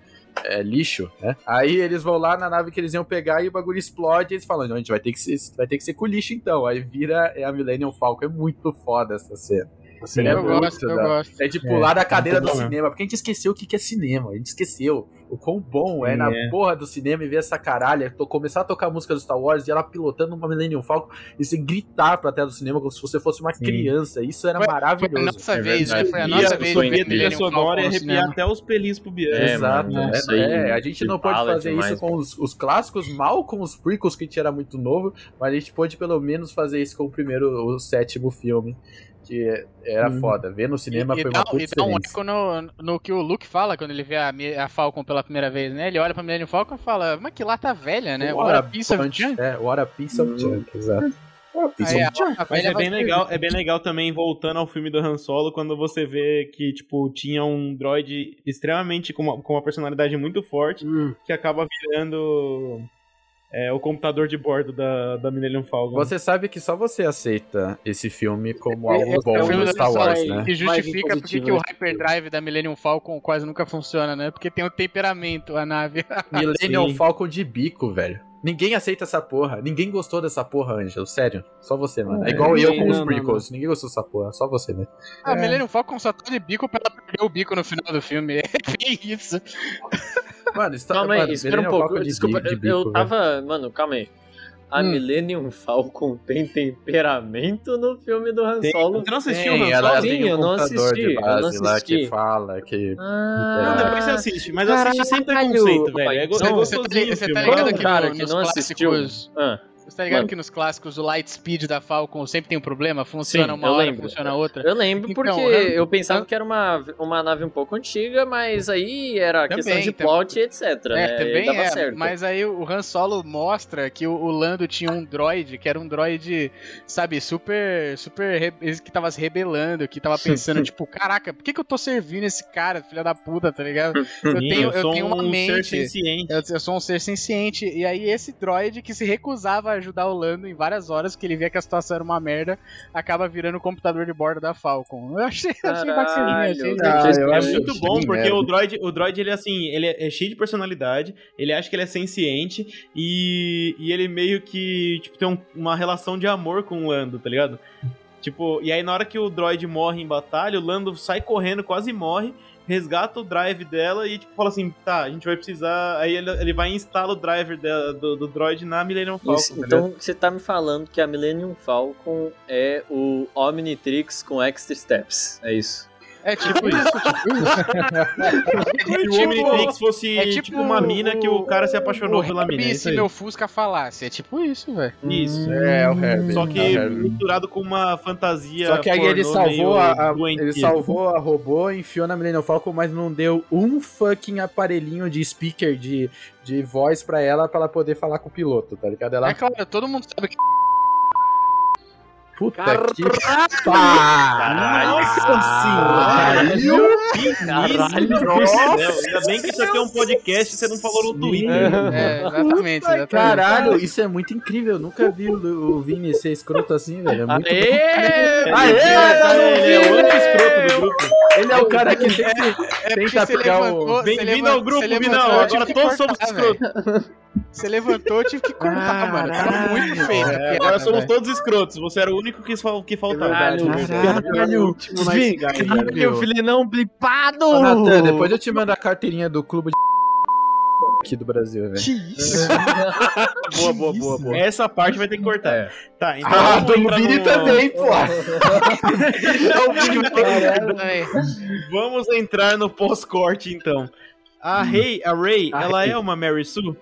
Speaker 1: é lixo, né? Aí eles vão lá na nave que eles iam pegar e o bagulho explode e eles falam, não, a gente vai ter que ser, vai ter que ser com lixo então. Aí vira é a Millennium Falcon. É muito foda essa cena.
Speaker 2: Sim,
Speaker 1: É
Speaker 4: eu
Speaker 1: muito
Speaker 4: gosto, eu
Speaker 1: da-
Speaker 4: gosto.
Speaker 1: É de pular da cadeira do
Speaker 5: muito bom
Speaker 1: cinema, porque a gente esqueceu o que é cinema. A gente esqueceu o quão bom é na
Speaker 5: É.
Speaker 1: porra do cinema e ver essa caralha, to- começar a tocar a música do Star Wars e ela pilotando uma Millennium Falcon e você gritar pra tela do cinema como se você fosse uma
Speaker 5: Sim.
Speaker 1: criança. Isso era
Speaker 4: Foi- Foi a
Speaker 1: maravilhoso.
Speaker 4: nossa
Speaker 1: É
Speaker 4: vez, né? Foi a
Speaker 5: E
Speaker 4: nossa vez
Speaker 3: foi
Speaker 4: de
Speaker 5: e
Speaker 4: ver
Speaker 5: a trilha sonora
Speaker 4: no
Speaker 5: arrepiar até os pelinhos pro Biano.
Speaker 3: É,
Speaker 1: Exato.
Speaker 3: mano,
Speaker 1: é, é, a gente não pode fazer
Speaker 3: demais,
Speaker 1: isso com os, os clássicos, mal com os prequels, que a gente era muito novo, mas a gente pode pelo menos fazer isso com o primeiro, o sétimo filme, que era
Speaker 5: Uhum.
Speaker 1: foda. Ver no cinema
Speaker 4: e, e
Speaker 1: foi
Speaker 4: dá,
Speaker 1: uma puta
Speaker 4: e dá um eco no, no que o Luke fala quando ele vê a, a Falcon pela primeira vez, né? Ele olha pra Millennium Falcon e fala, mas que lá tá velha, né?
Speaker 1: What
Speaker 4: What
Speaker 1: a
Speaker 4: piece of
Speaker 1: bunch-
Speaker 4: junk.
Speaker 1: É, What a piece of junk, exato. [laughs] What a piece
Speaker 4: Aí,
Speaker 1: of
Speaker 4: a
Speaker 5: Mas é bem legal, é bem legal também voltando ao filme do Han Solo quando você vê que tipo tinha um droid extremamente com uma, com uma personalidade muito forte
Speaker 2: Hum,
Speaker 5: que acaba virando é, o computador de bordo da, da Millennium Falcon.
Speaker 1: Você sabe que só você aceita esse filme como
Speaker 4: É,
Speaker 1: algo
Speaker 4: é
Speaker 1: bom
Speaker 4: filme
Speaker 1: no
Speaker 4: do
Speaker 1: Star Wars,
Speaker 2: aí.
Speaker 1: né?
Speaker 4: Que justifica porque que o
Speaker 2: né?
Speaker 4: Hyperdrive da Millennium Falcon quase nunca funciona, né? Porque tem o temperamento, a nave. [laughs]
Speaker 1: Millennium
Speaker 5: Sim.
Speaker 1: Falcon de bico, velho. Ninguém aceita essa porra. Ninguém gostou dessa porra, Ângelo. Sério. Só você, mano. É
Speaker 2: É,
Speaker 1: igual eu
Speaker 2: não,
Speaker 1: com os
Speaker 2: não,
Speaker 1: prequels. Ninguém gostou dessa porra. Só você, né?
Speaker 4: A Millennium Falcon só tá de bico pra ela perder o bico no final do filme. [laughs] É isso.
Speaker 1: Mano, está,
Speaker 3: Calma aí,
Speaker 1: mano,
Speaker 3: espera um
Speaker 1: Millennium
Speaker 3: pouco.
Speaker 1: Falcon de
Speaker 3: Desculpa,
Speaker 1: de
Speaker 3: eu-
Speaker 1: bico,
Speaker 3: eu
Speaker 1: velho.
Speaker 3: tava. Mano, calma aí. A
Speaker 4: Hum.
Speaker 3: Millennium Falcon tem temperamento no filme do Han
Speaker 5: Tem-
Speaker 3: Solo.
Speaker 5: Você não assistiu
Speaker 1: Tem,
Speaker 5: o Han
Speaker 1: ela
Speaker 5: Solo?
Speaker 3: Sim,
Speaker 1: tem um
Speaker 3: eu não assisti,
Speaker 1: de
Speaker 3: eu
Speaker 1: base
Speaker 3: não
Speaker 1: lá
Speaker 3: assisti.
Speaker 1: que fala que...
Speaker 3: Ah,
Speaker 5: Não, depois você assiste, mas assiste sem preconceito, velho. É, é
Speaker 4: você tá, você tá ligado que
Speaker 3: cara,
Speaker 4: no-
Speaker 3: que não assistiu. Ah,
Speaker 4: Você tá ligado
Speaker 3: Mano.
Speaker 4: que nos clássicos o light speed da Falcon sempre tem um problema? Funciona
Speaker 3: Sim,
Speaker 4: uma
Speaker 3: eu
Speaker 4: hora,
Speaker 3: lembro.
Speaker 4: funciona outra.
Speaker 3: eu lembro
Speaker 4: Então,
Speaker 3: porque
Speaker 4: Han-
Speaker 3: eu pensava que era uma, uma nave um pouco antiga, mas aí era
Speaker 4: Também,
Speaker 3: questão de plot e etc.
Speaker 4: É,
Speaker 3: né?
Speaker 4: também
Speaker 3: e dava
Speaker 4: é,
Speaker 3: certo.
Speaker 4: mas aí o Han Solo mostra que o, o Lando tinha um droid, que era um droid, sabe, super, super, que tava se rebelando, que tava pensando, [laughs] tipo, caraca, por que que eu tô servindo esse cara, filha da puta, tá ligado? [laughs] Eu tenho, eu
Speaker 5: sou
Speaker 4: tenho uma
Speaker 5: um ser
Speaker 4: mente,
Speaker 5: senciente.
Speaker 4: eu, eu sou um ser senciente, e aí esse droid que se recusava a ajudar o Lando em várias horas, que ele via que a situação era uma merda, acaba virando o computador de bordo da Falcon. Eu achei, achei
Speaker 3: Caralho,
Speaker 4: bacaninha, achei
Speaker 3: Ah,
Speaker 5: É
Speaker 1: acho
Speaker 5: muito bom, porque
Speaker 1: é.
Speaker 5: o droid, o droid, ele assim, ele é, é cheio de personalidade, ele acha que ele é senciente e, e ele meio que, tipo, tem um- uma relação de amor com o Lando, tá ligado? Tipo, e aí na hora que o droid morre em batalha, o Lando sai correndo, quase morre, resgata o drive dela e, tipo, fala assim, tá, a gente vai precisar... Aí ele, ele vai e instala o driver dela- do, do droid na Millennium Falcon,
Speaker 3: Isso,
Speaker 5: tá
Speaker 3: então você tá me falando que a Millennium Falcon é o Omnitrix com extra steps. É isso.
Speaker 4: É tipo isso, tipo isso. [laughs]
Speaker 5: Se o Omnitrix fosse
Speaker 4: é
Speaker 5: tipo,
Speaker 4: tipo
Speaker 5: uma mina que o cara se
Speaker 4: o
Speaker 5: apaixonou pela mina. é
Speaker 4: se meu Fusca falasse. É tipo isso, velho.
Speaker 5: Isso.
Speaker 1: É, o Herbie.
Speaker 5: Só
Speaker 1: É o
Speaker 5: que
Speaker 1: Herbie.
Speaker 5: misturado com uma fantasia.
Speaker 1: Só que aí ele salvou a, ele salvou a robô, enfiou na Millennium Falcon, mas não deu um fucking aparelhinho de speaker de, de voz pra ela pra ela poder falar com o piloto, tá ligado? Ela
Speaker 4: É claro, todo mundo sabe que
Speaker 1: puta
Speaker 2: Caralho!
Speaker 1: que pariu.
Speaker 5: Nossa
Speaker 3: Caralho.
Speaker 5: Nossa! Ainda bem que isso aqui é um podcast e você não falou no Twitter.
Speaker 4: É, exatamente, exatamente.
Speaker 1: Caralho, isso é muito incrível. Eu nunca vi o, o Vini ser escroto assim, velho. É muito
Speaker 3: Aê!
Speaker 1: Aê,
Speaker 5: Ele é o único escroto do grupo.
Speaker 1: Ele é o cara que sempre
Speaker 4: É porque
Speaker 1: tenta pegar o-
Speaker 5: Bem-vindo ao grupo, Vinão. Agora todos somos escrotos.
Speaker 4: Você levantou, eu tive que cortar, mano. Tava muito feio.
Speaker 5: É,
Speaker 4: piada,
Speaker 5: agora somos todos escrotos. Você era o único que, fal- que faltava.
Speaker 1: Caralho,
Speaker 3: Caralho!
Speaker 5: Último nice guy, cara.
Speaker 3: Meu filho não blipado!
Speaker 1: Ô, Natan, depois eu te mando a carteirinha do clube de aqui do Brasil, velho.
Speaker 4: Que isso? [laughs]
Speaker 2: Boa, boa, boa, boa.
Speaker 5: Essa parte vai ter que cortar.
Speaker 1: É.
Speaker 5: Tá, então
Speaker 1: Ah,
Speaker 5: vamos
Speaker 1: do
Speaker 5: entrar
Speaker 1: Vini
Speaker 5: no-
Speaker 1: também, pô. [laughs]
Speaker 5: Vamos entrar no pós-corte, então. A a Ray,
Speaker 1: A
Speaker 5: ela
Speaker 1: Rey.
Speaker 5: é uma Mary Sue?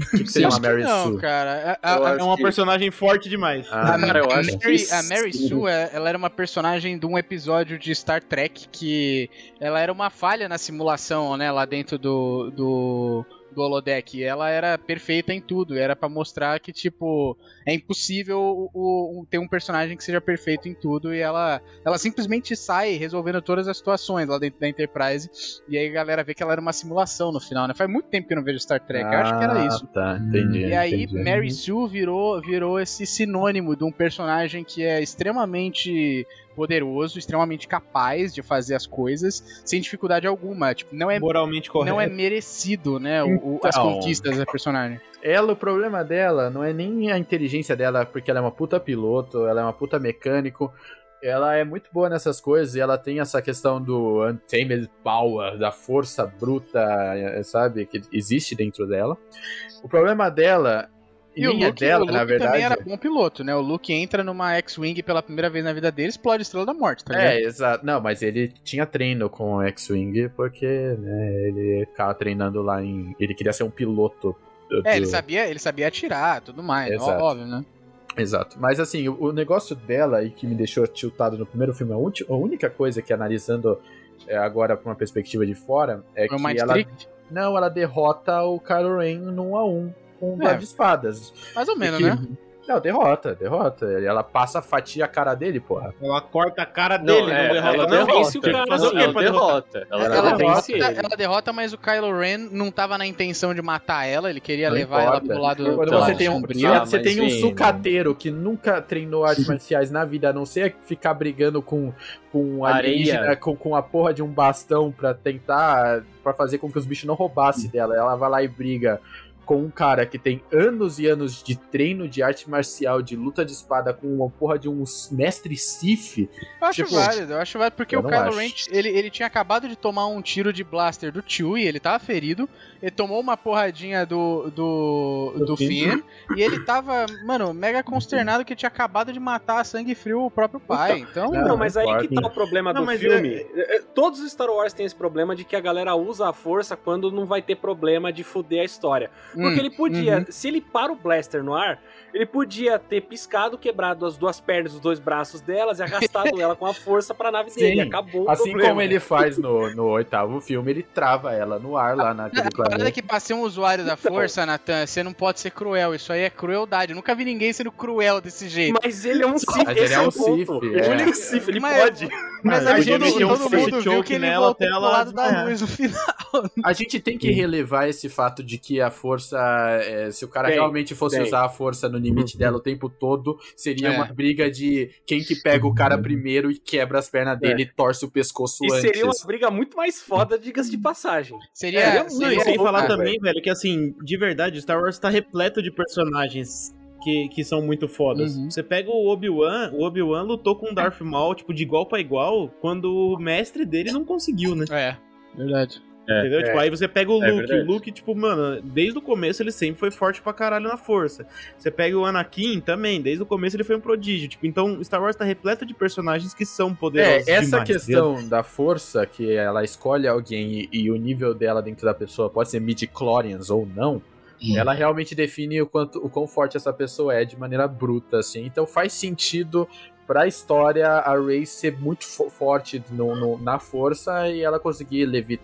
Speaker 5: [laughs]
Speaker 1: Que, que uma
Speaker 4: Acho que
Speaker 1: Mary
Speaker 4: não,
Speaker 1: Sue?
Speaker 4: cara. A- a-
Speaker 5: É uma personagem forte demais.
Speaker 1: Ah,
Speaker 4: A,
Speaker 2: cara, eu
Speaker 4: a
Speaker 2: acho
Speaker 4: Mary,
Speaker 2: que
Speaker 4: a Mary
Speaker 2: sim.
Speaker 4: Sue, é- ela era uma personagem de um episódio de Star Trek que ela era uma falha na simulação, né, lá dentro do, do, do holodeck. Ela era perfeita em tudo. Era pra mostrar que, tipo, é impossível o, o- ter um personagem que seja perfeito em tudo. E ela, ela simplesmente sai resolvendo todas as situações lá dentro da Enterprise. E aí a galera vê que ela era uma simulação no final, né? Faz muito tempo que eu não vejo Star Trek. eu acho que era isso.
Speaker 1: Ah, Tá, entendi.
Speaker 4: E aí,
Speaker 1: entendi.
Speaker 4: Mary Sue virou, virou esse sinônimo de um personagem que é extremamente poderoso, extremamente capaz de fazer as coisas sem dificuldade alguma. Tipo, não é,
Speaker 5: Moralmente correto.
Speaker 4: não é merecido, né, o- o- as
Speaker 1: Então.
Speaker 4: conquistas da personagem.
Speaker 1: Ela, o problema dela não é nem a inteligência dela, porque ela é uma puta piloto, ela é uma puta mecânico. Ela é muito boa nessas coisas e ela tem essa questão do untamed power, da força bruta, sabe? Que existe dentro dela. O problema dela, e,
Speaker 4: o
Speaker 1: é
Speaker 4: Luke,
Speaker 1: dela,
Speaker 4: o Luke
Speaker 1: na verdade.
Speaker 4: também era bom piloto, né? O Luke entra numa X-Wing pela primeira vez na vida dele, explode a Estrela da Morte, tá ligado?
Speaker 1: É, exato. Não, mas ele tinha treino com o X-Wing porque né, ele ficava treinando lá em. Ele queria ser um piloto. do-
Speaker 4: É, ele sabia, ele sabia atirar, tudo mais,
Speaker 1: Exato.
Speaker 4: óbvio, né?
Speaker 1: Exato. Mas assim, o, o negócio dela e que me deixou tiltado no primeiro filme, a, ulti- a única coisa que analisando é, agora pra uma perspectiva de fora é
Speaker 4: Foi
Speaker 1: que ela.
Speaker 4: Trick,
Speaker 1: Não, ela derrota o Kylo Ren no 1 a 1 com
Speaker 4: É.
Speaker 1: de espadas.
Speaker 4: mais ou menos,
Speaker 1: que-
Speaker 4: né?
Speaker 1: Não, derrota, derrota. Ela passa, fatia a cara dele, porra.
Speaker 5: Ela corta a cara dele, não,
Speaker 2: é,
Speaker 5: derrota
Speaker 2: ela
Speaker 5: não.
Speaker 2: vence o cara,
Speaker 5: fazer o quê
Speaker 2: ela
Speaker 5: pra derrotar?
Speaker 3: derrota. Ela,
Speaker 4: Ela,
Speaker 1: Ela
Speaker 4: derrota, ela derrota, mas o Kylo Ren não tava na intenção de matar ela, ele queria
Speaker 1: Não
Speaker 4: levar
Speaker 1: importa.
Speaker 4: ela pro lado
Speaker 1: Quando você tem um.
Speaker 3: Ah,
Speaker 1: você tem um
Speaker 3: sim.
Speaker 1: sucateiro que nunca treinou artes [laughs] marciais na vida, a não ser ficar brigando com, com alienígena,
Speaker 3: Areia.
Speaker 1: com, com a porra de um bastão pra tentar. pra fazer com que os bichos não roubassem dela. Ela vai lá e briga com um cara que tem anos e anos de treino de arte marcial, de luta de espada, com uma porra de um mestre Sith.
Speaker 4: Eu acho
Speaker 1: Tipo,
Speaker 4: válido, eu acho válido, porque o Kylo. Ren, ele, ele tinha acabado de tomar um tiro de blaster do Chewie, ele tava ferido, ele tomou uma porradinha do, do, do,
Speaker 1: Do
Speaker 4: Finn, e ele tava, mano, mega consternado que tinha acabado de matar a sangue frio o próprio pai, então...
Speaker 1: Não,
Speaker 2: Não, mas aí que tá o problema
Speaker 5: Não,
Speaker 2: do filme. É, é, Todos os Star Wars têm esse problema de que a galera usa a força quando não vai ter problema de fuder a história. Porque
Speaker 4: hum,
Speaker 2: ele podia,
Speaker 4: uhum.
Speaker 2: se ele para o blaster no ar, ele podia ter piscado, quebrado as duas pernas, os dois braços delas e arrastado [laughs] ela com a força pra nave
Speaker 1: Sim,
Speaker 2: dele. Acabou o
Speaker 1: Assim
Speaker 2: problema.
Speaker 1: como ele faz no, no oitavo filme, ele trava ela no ar lá naquele
Speaker 4: A parada é
Speaker 1: planeta.
Speaker 4: que pra ser um usuário da
Speaker 2: Então.
Speaker 4: força, Natan, você não pode ser cruel, isso aí é crueldade, eu nunca vi ninguém sendo cruel desse jeito.
Speaker 2: Mas ele é um Sith,
Speaker 1: Mas ele
Speaker 2: esse
Speaker 1: é um. Sith,
Speaker 2: Ele
Speaker 1: é.
Speaker 2: é um Sith, ele
Speaker 4: Mas-
Speaker 2: pode.
Speaker 4: Mas
Speaker 1: Mas
Speaker 4: aí
Speaker 1: podia
Speaker 4: todo,
Speaker 1: meter um
Speaker 4: todo mundo viu que ele
Speaker 5: nela
Speaker 4: voltou
Speaker 5: até
Speaker 4: pro
Speaker 5: ela
Speaker 4: lado da luz no [laughs] final.
Speaker 1: A gente tem que relevar esse fato de que a força, é, se o cara
Speaker 2: Tem,
Speaker 1: realmente fosse
Speaker 2: tem.
Speaker 1: usar a força no limite dela o tempo todo, seria
Speaker 4: É.
Speaker 1: uma briga de quem que pega o cara primeiro e quebra as pernas dele e torce o pescoço
Speaker 2: E
Speaker 1: antes.
Speaker 2: seria uma briga muito mais foda, diga-se de passagem.
Speaker 4: Seria,
Speaker 2: É,
Speaker 5: Não, e
Speaker 4: seria
Speaker 5: sem falar
Speaker 2: cara,
Speaker 5: também, velho, que assim, de verdade, Star Wars tá repleto de personagens que, que são muito fodas.
Speaker 4: Uhum.
Speaker 5: Você pega o Obi-Wan, o Obi-Wan lutou com o Darth Maul, tipo, de igual pra igual, quando o mestre dele não conseguiu, né?
Speaker 4: É, verdade.
Speaker 3: É,
Speaker 5: entendeu?
Speaker 2: é.
Speaker 5: Tipo, aí você pega o
Speaker 3: É
Speaker 5: Luke.
Speaker 3: verdade.
Speaker 5: o Luke, tipo, mano, desde o começo ele sempre foi forte pra caralho na força. Você pega o Anakin também, desde o começo ele foi um prodígio. Tipo, então Star Wars tá repleto de personagens que são poderosos.
Speaker 1: É, essa
Speaker 5: demais,
Speaker 1: questão da força, que ela escolhe alguém e, e o nível dela dentro da pessoa pode ser midi-chlorians ou não, ela realmente define o quanto o quão forte essa pessoa é de maneira bruta, assim. Então faz sentido pra história a Rey ser muito fo- forte no- no- na força e ela conseguir levit-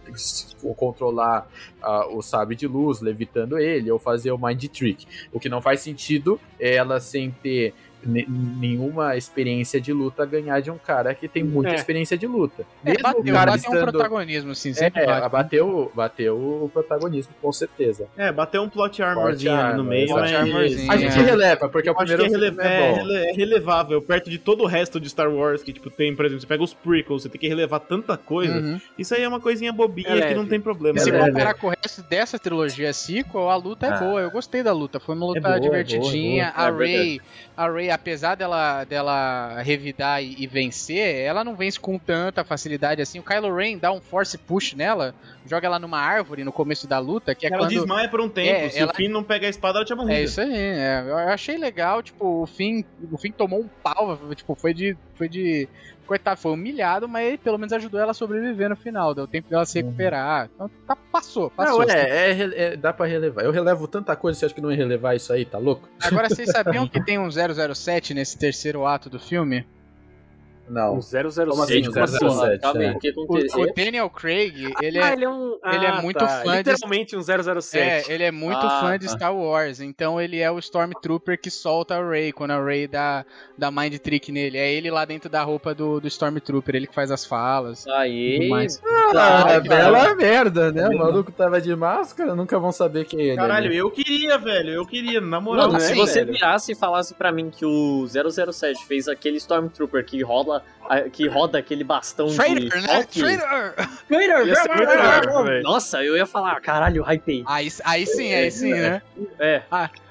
Speaker 1: ou controlar ah, o sabre de luz, levitando ele, ou fazer o mind trick. O que não faz sentido é ela sem ter nenhuma experiência de luta ganhar de um cara que tem muita
Speaker 2: É.
Speaker 1: experiência de luta.
Speaker 4: É,
Speaker 1: Mesmo
Speaker 4: bateu,
Speaker 1: o cara
Speaker 4: bateu um
Speaker 1: estando-
Speaker 4: protagonismo, assim, sempre
Speaker 1: é,
Speaker 4: bate.
Speaker 1: bateu, bateu o protagonismo, com certeza.
Speaker 5: É, bateu um plot armorzinho ali no
Speaker 1: armor,
Speaker 5: meio,
Speaker 1: plot
Speaker 5: mas...
Speaker 4: armorzinho.
Speaker 1: A gente
Speaker 4: É.
Speaker 1: releva, porque
Speaker 5: Eu
Speaker 1: o
Speaker 5: acho que é,
Speaker 1: primeiro
Speaker 5: é
Speaker 1: é
Speaker 5: é relevável perto de todo o resto de Star Wars que, tipo, tem, por exemplo, você pega os prequels, você tem que relevar tanta coisa.
Speaker 4: Uhum.
Speaker 5: Isso aí é uma coisinha bobinha
Speaker 2: É
Speaker 5: que não tem problema.
Speaker 4: Se
Speaker 1: É, né?
Speaker 4: comparar com o resto dessa trilogia sequel, a luta é
Speaker 1: Ah.
Speaker 4: boa. Eu gostei da luta. Foi uma luta
Speaker 5: boa, é
Speaker 4: divertidinha.
Speaker 3: boa, é
Speaker 4: a Rey, a Rey, apesar dela, dela revidar e, e vencer, ela não vence com tanta facilidade assim. O Kylo Ren dá um force push nela, joga ela numa árvore no começo da luta, que é
Speaker 5: Ela
Speaker 4: quando
Speaker 5: desmaia por um tempo.
Speaker 4: É,
Speaker 5: Se
Speaker 4: ela-
Speaker 5: o Finn não pega a espada, ela tinha morrido.
Speaker 4: É isso aí, é. eu achei legal, tipo, o fim, o fim tomou um pau, tipo, foi de, foi de, coitado, foi humilhado, mas ele pelo menos ajudou ela a sobreviver no final, deu tempo dela se recuperar, então tá, passou, passou.
Speaker 1: Não, é, é, é, dá pra relevar. Eu relevo tanta coisa, você acha que não ia relevar isso aí, tá louco?
Speaker 4: Agora vocês sabiam [laughs] que tem um 007 nesse terceiro ato do filme?
Speaker 1: Não.
Speaker 2: 007.
Speaker 1: Como
Speaker 3: Gente,
Speaker 1: o 007,
Speaker 3: calma aí,
Speaker 1: é.
Speaker 3: o que aconteceu?
Speaker 4: o Daniel Craig, ele
Speaker 2: ah,
Speaker 4: é,
Speaker 2: ele é um.
Speaker 4: ele é
Speaker 2: ah,
Speaker 4: muito
Speaker 2: tá.
Speaker 4: fã de-
Speaker 2: Literalmente um 007.
Speaker 4: é, ele é muito
Speaker 3: Ah,
Speaker 4: fã de
Speaker 3: tá.
Speaker 4: Star Wars, então ele é o Stormtrooper que solta a Rey quando a Rey dá, dá Mind Trick nele. É ele lá dentro da roupa do, do Stormtrooper, ele que faz as falas.
Speaker 3: Aí,
Speaker 4: mais.
Speaker 1: Ah,
Speaker 3: Ai,
Speaker 1: bela merda, né? O maluco tava de máscara, nunca vão saber quem é ele.
Speaker 5: Caralho,
Speaker 1: ali.
Speaker 5: eu queria, velho. Eu queria, na moral.
Speaker 3: Mano,
Speaker 2: né,
Speaker 3: se você
Speaker 2: velho?
Speaker 3: virasse e falasse pra mim que o 007 fez aquele Stormtrooper que rola, a- que roda aquele bastão de
Speaker 4: Traitor, né?
Speaker 2: legal, velho.
Speaker 3: Nossa, eu ia falar, caralho, hypei.
Speaker 4: Aí, aí sim, aí sim, né?
Speaker 3: É,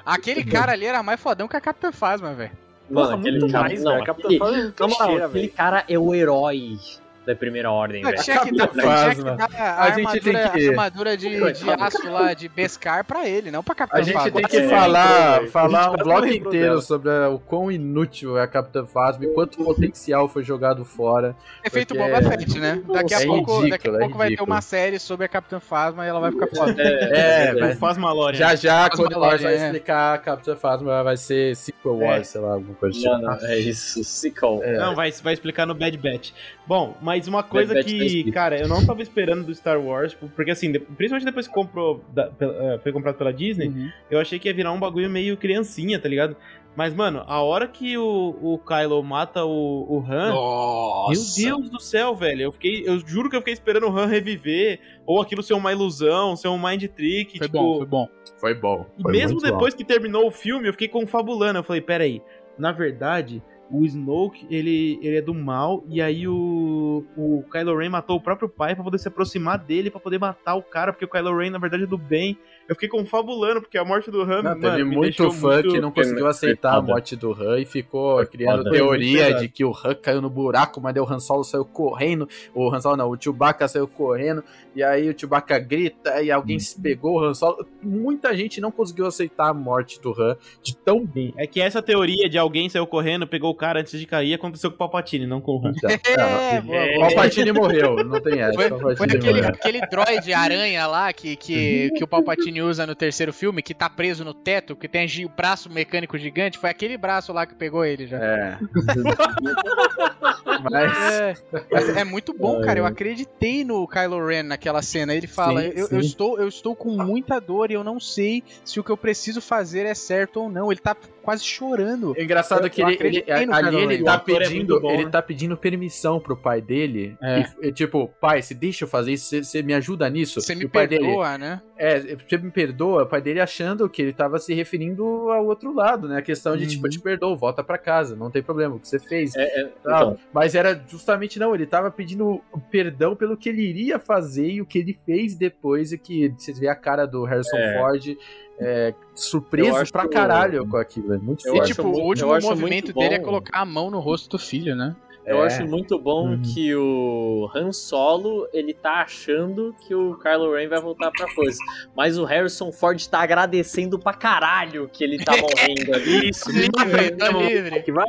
Speaker 4: Aquele cara ali era mais fodão que a Capitã Phasma, velho.
Speaker 3: mano,
Speaker 2: Porra,
Speaker 3: aquele
Speaker 2: muito
Speaker 3: cara,
Speaker 2: mais,
Speaker 3: não,
Speaker 2: velho.
Speaker 3: Aquele,
Speaker 2: Phasma é um clichê,
Speaker 3: aquele cara é o herói da primeira ordem,
Speaker 4: Não,
Speaker 3: velho.
Speaker 4: tinha que dar, tinha que
Speaker 1: Phasma.
Speaker 4: dar a,
Speaker 1: A gente tem
Speaker 4: armadura,
Speaker 1: que-
Speaker 4: a armadura de, de
Speaker 3: Coitado.
Speaker 4: aço lá, de Beskar pra ele, não pra Capitã
Speaker 1: A gente
Speaker 4: Phasma.
Speaker 1: tem que
Speaker 2: Sim,
Speaker 1: falar,
Speaker 2: velho.
Speaker 1: falar um bloco
Speaker 2: não
Speaker 1: inteiro
Speaker 2: dela.
Speaker 1: sobre o quão inútil é a Capitã Phasma e quanto potencial foi jogado fora.
Speaker 4: Efeito
Speaker 1: porque-
Speaker 4: Boba Fett, né? Daqui a
Speaker 1: É
Speaker 4: pouco,
Speaker 1: ridículo,
Speaker 4: daqui a
Speaker 1: é
Speaker 4: pouco vai ter uma série sobre a Capitã Phasma e ela vai ficar foda.
Speaker 1: É,
Speaker 5: Não
Speaker 1: vai-
Speaker 5: faz malória.
Speaker 1: já já, quando nós vai
Speaker 4: loja, é.
Speaker 1: explicar a Capitã Phasma, vai ser Sequel
Speaker 5: É.
Speaker 1: Wars, sei lá, alguma coisa tipo.
Speaker 3: Mano, é isso, Sickle.
Speaker 1: É.
Speaker 5: Não, vai, vai explicar no Bad Batch. Bom, mas uma coisa
Speaker 3: tá
Speaker 5: que,
Speaker 3: escrito.
Speaker 5: cara, eu não tava esperando do Star Wars, porque assim, principalmente depois que comprou, da- pela- eh, foi comprado pela Disney,
Speaker 4: Uhum.
Speaker 5: eu achei que ia virar um bagulho meio criancinha, tá ligado? Mas, mano, a hora que o, o Kylo mata o, o Han,
Speaker 4: Nossa.
Speaker 5: meu Deus do céu, velho, eu fiquei, eu juro que eu fiquei esperando o Han reviver, ou aquilo ser uma ilusão, ser um mind trick,
Speaker 4: Foi
Speaker 5: tipo...
Speaker 4: bom, foi bom.
Speaker 1: Foi bom.
Speaker 5: E
Speaker 1: foi
Speaker 5: mesmo
Speaker 1: muito bom.
Speaker 5: depois que terminou o filme, eu fiquei confabulando. Eu falei, peraí, na verdade, o Snoke, ele, ele é do mal, e aí o, o Kylo Ren matou o próprio pai pra poder se aproximar dele, pra poder matar o cara, porque o Kylo Ren, na verdade, é do bem. Eu fiquei confabulando, porque a morte do Han,
Speaker 1: Não,
Speaker 5: mano,
Speaker 1: teve muito fã
Speaker 5: muito...
Speaker 1: que não conseguiu aceitar a morte do Han e ficou
Speaker 3: Foi
Speaker 1: criando
Speaker 3: foda.
Speaker 1: teoria de que o Han caiu no buraco, mas daí o Han Solo saiu correndo. O Han Solo não, o Chewbacca saiu correndo. E aí o Chewbacca grita e alguém se pegou o Han Solo. Muita gente não conseguiu aceitar a morte do Han de tão bem.
Speaker 5: É que essa teoria de alguém saiu correndo, pegou o cara antes de cair, aconteceu com o Palpatine, não com o Han.
Speaker 1: Então, [laughs]
Speaker 4: É,
Speaker 1: não,
Speaker 4: boa.
Speaker 1: Palpatine morreu, não tem [laughs] essa.
Speaker 4: Foi, foi aquele,
Speaker 1: morreu.
Speaker 4: aquele droid aranha lá que, que, que o Palpatine usa no terceiro filme, que tá preso no teto, que tem o braço mecânico gigante. Foi aquele braço lá que pegou ele já.
Speaker 1: É. [laughs] Mas.
Speaker 4: É, mas é muito bom, cara. Eu acreditei no Kylo Ren naquela cena. Ele fala:
Speaker 1: Sim,
Speaker 4: eu, eu
Speaker 1: sim.
Speaker 4: estou, eu estou com muita dor e eu não sei se o que eu preciso fazer é certo ou não. Ele tá quase chorando.
Speaker 1: É engraçado
Speaker 4: Eu-
Speaker 1: que
Speaker 4: eu
Speaker 1: ele, ele- ali ele tá
Speaker 5: é
Speaker 1: pedindo,
Speaker 5: muito bom,
Speaker 1: ele
Speaker 5: né?
Speaker 1: tá pedindo permissão pro pai dele.
Speaker 4: É.
Speaker 1: E, e, tipo, pai, se deixa eu fazer isso, você- me ajuda nisso.
Speaker 4: Você me
Speaker 1: pai dele,
Speaker 4: perdoa, né?
Speaker 1: é, você me perdoa, o pai dele achando que ele tava se referindo ao outro lado, né? A questão de,
Speaker 4: Uhum.
Speaker 1: tipo, eu te perdoo, volta pra casa, não tem problema, o que você fez.
Speaker 3: É, é, então,
Speaker 1: Mas era justamente não, ele tava pedindo perdão pelo que ele iria fazer e o que ele fez depois, e que você vê a cara do Harrison
Speaker 3: É.
Speaker 1: Ford é,
Speaker 3: Eu
Speaker 1: surpreso
Speaker 3: acho
Speaker 1: pra caralho com aquilo. É muito
Speaker 3: Eu
Speaker 4: E
Speaker 3: acho
Speaker 4: tipo,
Speaker 3: muito-
Speaker 4: o último
Speaker 3: eu
Speaker 4: movimento dele é colocar a mão no rosto do filho, né?
Speaker 3: Eu
Speaker 1: É.
Speaker 3: acho muito bom
Speaker 5: Uhum.
Speaker 3: que o Han Solo, ele tá achando que o Kylo Ren vai voltar pra força. Mas o Harrison Ford tá agradecendo pra caralho que ele tá morrendo ali. [laughs]
Speaker 5: Isso,
Speaker 4: Livre, tá livre.
Speaker 3: Que vai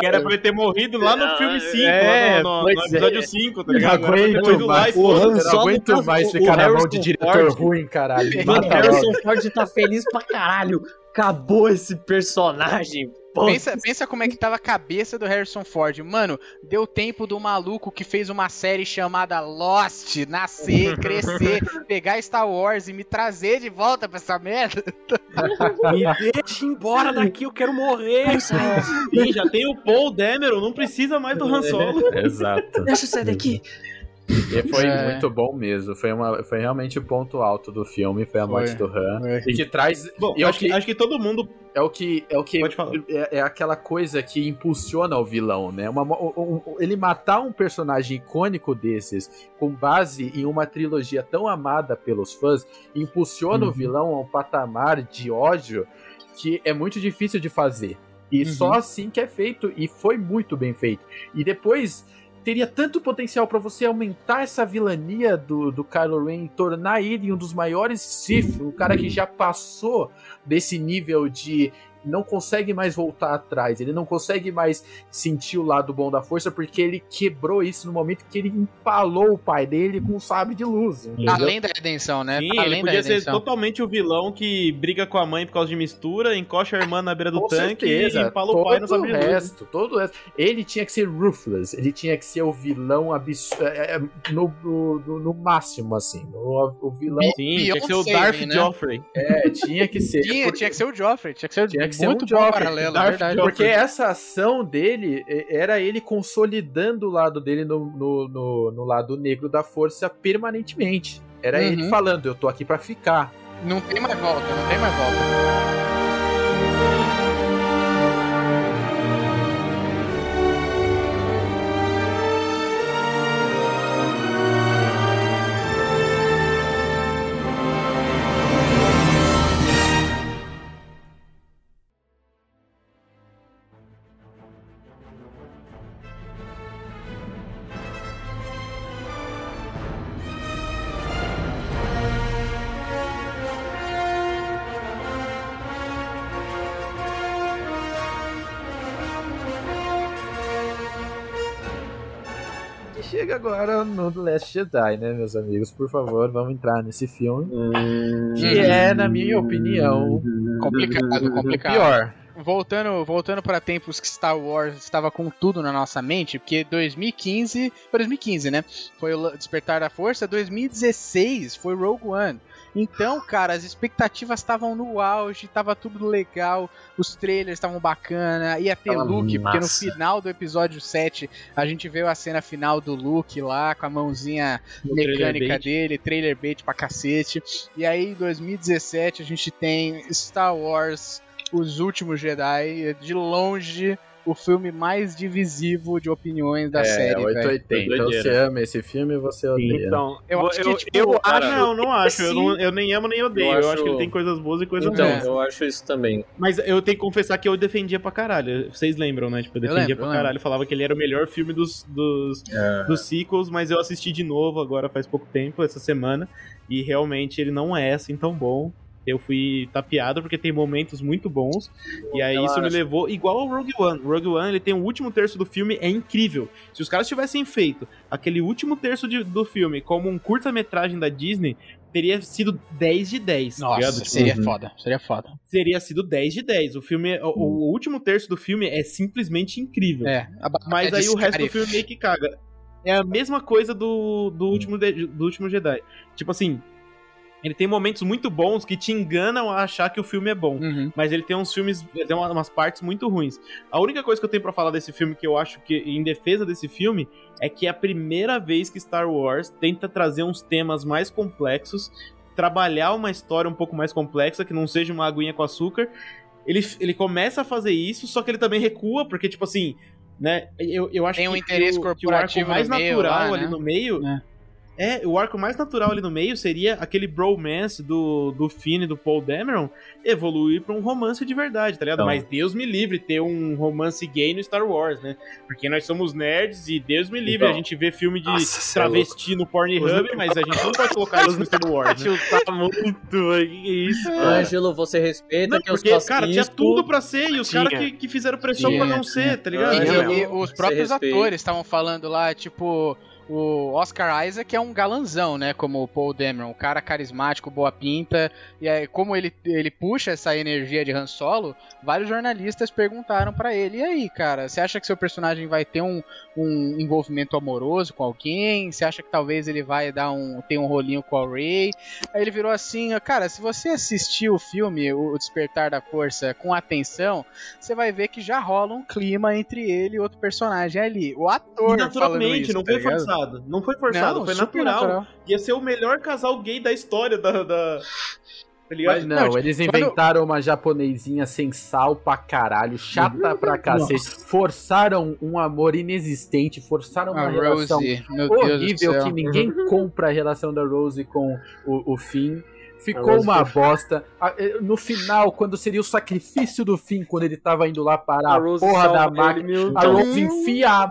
Speaker 5: Que era pra ele ter morrido lá no
Speaker 3: Ah,
Speaker 5: filme 5,
Speaker 3: é,
Speaker 5: no, no- no
Speaker 3: pois é.
Speaker 5: episódio 5, tá
Speaker 1: Não
Speaker 5: ligado?
Speaker 1: Aguento mais,
Speaker 5: e
Speaker 3: o Han
Speaker 5: foda-se.
Speaker 1: eu não
Speaker 3: Solo
Speaker 1: aguento
Speaker 3: tá-
Speaker 1: mais mão
Speaker 3: Harrison
Speaker 1: de diretor
Speaker 3: Ford-
Speaker 1: ruim, caralho.
Speaker 3: O. Harrison Ford tá feliz pra caralho. Acabou esse personagem. Pô,
Speaker 4: Pensa, pensa como é que tava a cabeça do Harrison Ford. Mano, deu tempo do maluco que fez uma série chamada Lost nascer, [laughs] crescer, pegar Star Wars e me trazer de volta pra essa merda. [laughs]
Speaker 2: Me deixa embora daqui, eu quero morrer.
Speaker 5: Sim, já tem o Paul Dameron, não precisa mais do Han Solo. [laughs]
Speaker 1: Exato.
Speaker 3: Deixa eu sair daqui.
Speaker 1: E foi
Speaker 4: É.
Speaker 1: muito bom mesmo. Foi, uma, foi realmente o ponto alto do filme, foi a
Speaker 4: Foi.
Speaker 1: morte do Han. E que traz.
Speaker 5: Bom,
Speaker 1: e é
Speaker 5: acho, que,
Speaker 1: que,
Speaker 5: acho que todo mundo
Speaker 1: é o que, é o que
Speaker 5: pode falar.
Speaker 1: é, é aquela coisa que impulsiona o vilão, né? Uma, um- um- ele matar um personagem icônico desses, com base em uma trilogia tão amada pelos fãs, impulsiona
Speaker 5: Uhum.
Speaker 1: o vilão a um patamar de ódio que é muito difícil de fazer. E
Speaker 4: Uhum.
Speaker 1: só assim que é feito, e foi muito bem feito. E depois teria tanto potencial pra você aumentar essa vilania do, do Kylo Ren e tornar ele um dos maiores Sith, um cara que já passou desse nível de não consegue mais voltar atrás, ele não consegue mais sentir o lado bom da força porque ele quebrou isso no momento que ele empalou o pai dele com um sabre de luz. entendeu?
Speaker 4: Além da redenção, né?
Speaker 5: Sim,
Speaker 4: Além
Speaker 5: ele podia
Speaker 4: da
Speaker 5: ser
Speaker 4: redenção.
Speaker 5: totalmente o vilão que briga com a mãe por causa de mistura, encosta a irmã na beira do
Speaker 1: Com
Speaker 5: tanque
Speaker 1: certeza,
Speaker 5: e empala o pai no
Speaker 1: todo
Speaker 5: sabre
Speaker 1: o
Speaker 5: de luz.
Speaker 1: resto, todo o resto. Ele tinha que ser ruthless, ele tinha que ser o vilão absurdo, no, no, no- no máximo, assim, o, o vilão
Speaker 5: Sim, tinha que ser o Darth
Speaker 4: né?
Speaker 5: Joffrey.
Speaker 1: é, tinha que ser.
Speaker 4: Tinha,
Speaker 1: porque-
Speaker 4: tinha que ser o Joffrey, tinha que ser,
Speaker 1: Tinha que ser
Speaker 4: muito
Speaker 1: um
Speaker 4: bom paralelo,
Speaker 5: Darth
Speaker 4: verdade.
Speaker 5: Joffrey.
Speaker 1: Porque essa ação dele era ele consolidando o lado dele no, no, no- no lado negro da força permanentemente. Era
Speaker 4: Uhum.
Speaker 1: ele falando, eu tô aqui pra ficar.
Speaker 4: Não tem mais volta, não tem mais volta.
Speaker 1: Last Jedi, né, meus amigos? Por favor, vamos entrar nesse filme. Que é, na minha opinião,
Speaker 4: Complicado,
Speaker 1: o
Speaker 4: complicado.
Speaker 1: pior.
Speaker 4: Voltando, voltando para tempos que Star Wars estava com tudo na nossa mente, porque 2015, foi 2015, né? Foi o Despertar da Força, 2016 foi Rogue One. Então, cara, as expectativas estavam no auge, tava tudo legal, os trailers estavam bacana, ia ter
Speaker 3: Tava
Speaker 4: Luke, porque no
Speaker 3: massa.
Speaker 4: final do episódio 7 a gente viu a cena final do Luke lá com a mãozinha
Speaker 5: trailer
Speaker 4: mecânica
Speaker 5: bait.
Speaker 4: dele, trailer bait pra cacete. E aí, em 2017, a gente tem Star Wars Os Últimos Jedi, de longe o filme mais divisivo de opiniões da
Speaker 1: é,
Speaker 4: série, velho.
Speaker 1: 880. Então você ama esse filme ou você odeia?
Speaker 2: Então,
Speaker 4: Eu
Speaker 2: eu,
Speaker 4: acho que,
Speaker 2: eu,
Speaker 4: tipo,
Speaker 2: eu
Speaker 5: Ah,
Speaker 2: acho.
Speaker 5: não, não acho. Eu, não- eu nem amo nem odeio. Eu,
Speaker 3: Eu
Speaker 5: acho...
Speaker 3: acho-
Speaker 5: que ele tem coisas boas e coisas
Speaker 3: Então,
Speaker 5: ruins.
Speaker 3: eu acho isso também.
Speaker 5: Mas eu tenho que confessar que eu defendia pra caralho. Vocês lembram, né? Tipo, eu
Speaker 4: Eu
Speaker 5: defendia
Speaker 4: lembro, eu
Speaker 5: pra caralho. Falava que ele era o melhor filme dos, dos, dos sequels, mas eu assisti de novo agora faz pouco tempo, essa semana. E realmente ele não é assim tão bom. Eu fui tapeado porque tem momentos muito bons. E aí isso me levou igual ao Rogue One. O Rogue One, ele tem o último terço do filme, é incrível. Se os caras tivessem feito aquele último terço de- do filme como um curta-metragem da Disney, teria sido 10 de 10. tá
Speaker 4: Nossa?
Speaker 5: Tipo,
Speaker 4: seria
Speaker 3: uhum.
Speaker 4: foda, seria foda.
Speaker 5: seria sido 10 de 10. O filme, o, o último terço do filme é simplesmente incrível.
Speaker 4: É,
Speaker 5: Mas
Speaker 4: de
Speaker 5: aí o resto do filme meio que caga. É a mesma coisa do, do, último, de- do último Jedi. Tipo assim, ele tem momentos muito bons que te enganam a achar que o filme é bom.
Speaker 4: Uhum.
Speaker 5: Mas ele tem uns filmes, tem uma- umas partes muito ruins. A única coisa que eu tenho pra falar desse filme que eu acho que, em defesa desse filme, é que é a primeira vez que Star Wars tenta trazer uns temas mais complexos, trabalhar uma história um pouco mais complexa, que não seja uma aguinha com açúcar. Ele, ele começa a fazer isso, só que ele também recua, porque, tipo assim, né, eu, eu acho
Speaker 4: Tem um
Speaker 5: que,
Speaker 4: interesse
Speaker 5: que o, que o arco
Speaker 4: corporativo
Speaker 5: mais natural
Speaker 4: lá,
Speaker 5: ali
Speaker 4: né?
Speaker 5: no meio
Speaker 4: É.
Speaker 5: É, o arco mais natural ali no meio seria aquele bromance do, do Finn e do Paul Dameron evoluir pra um romance de verdade, tá ligado?
Speaker 3: Então.
Speaker 5: Mas Deus me livre ter um romance gay no Star Wars, né? Porque nós somos nerds e Deus me livre,
Speaker 3: Então.
Speaker 5: a gente vê filme de
Speaker 2: Nossa, é
Speaker 5: travesti no Pornhub, mas a gente não pode colocar isso no Star Wars, né?
Speaker 2: Chutar muito, que isso?
Speaker 6: Ângelo, você respeita
Speaker 5: Não,
Speaker 6: que os
Speaker 5: porque, cara, tinha tudo pra ser e os caras que, que fizeram pressão
Speaker 2: Tinha.
Speaker 5: pra não ser, tá ligado?
Speaker 4: E, e os próprios atores estavam falando lá, tipo, o Oscar Isaac é um galanzão, né? Como o Paul Dameron, um cara carismático, boa pinta. E aí, como ele, ele puxa essa energia de Han Solo, vários jornalistas perguntaram pra ele: e aí, cara, você acha que seu personagem vai ter um, um envolvimento amoroso com alguém? Você acha que talvez ele vai dar um ter um rolinho com a Rey? Aí ele virou assim: cara, se você assistir o filme O Despertar da Força com atenção, você vai ver que já rola um clima entre ele e outro personagem ali. O ator falando
Speaker 5: Naturalmente,
Speaker 4: isso,
Speaker 5: não
Speaker 4: tá
Speaker 5: foi
Speaker 4: ligado?
Speaker 5: Forçado. Não foi forçado,
Speaker 4: Não,
Speaker 5: foi
Speaker 4: super
Speaker 5: natural. Ia ser o melhor casal gay da história da. da... Tá?
Speaker 1: Mas não,
Speaker 4: Não, tipo,
Speaker 1: eles
Speaker 4: quando-
Speaker 1: inventaram uma japonesinha sem sal pra caralho, chata pra cacete. Forçaram um amor inexistente, forçaram uma
Speaker 4: A
Speaker 1: relação
Speaker 4: Rose,
Speaker 1: horrível que ninguém compra a relação da Rose com o, o Finn. Ficou uma
Speaker 2: foi-
Speaker 1: bosta. Eh, No final, quando seria o sacrifício do Finn, quando ele tava indo lá parar a,
Speaker 2: Rose
Speaker 1: porra da máquina, a
Speaker 2: Deus.
Speaker 1: Rose enfia a, a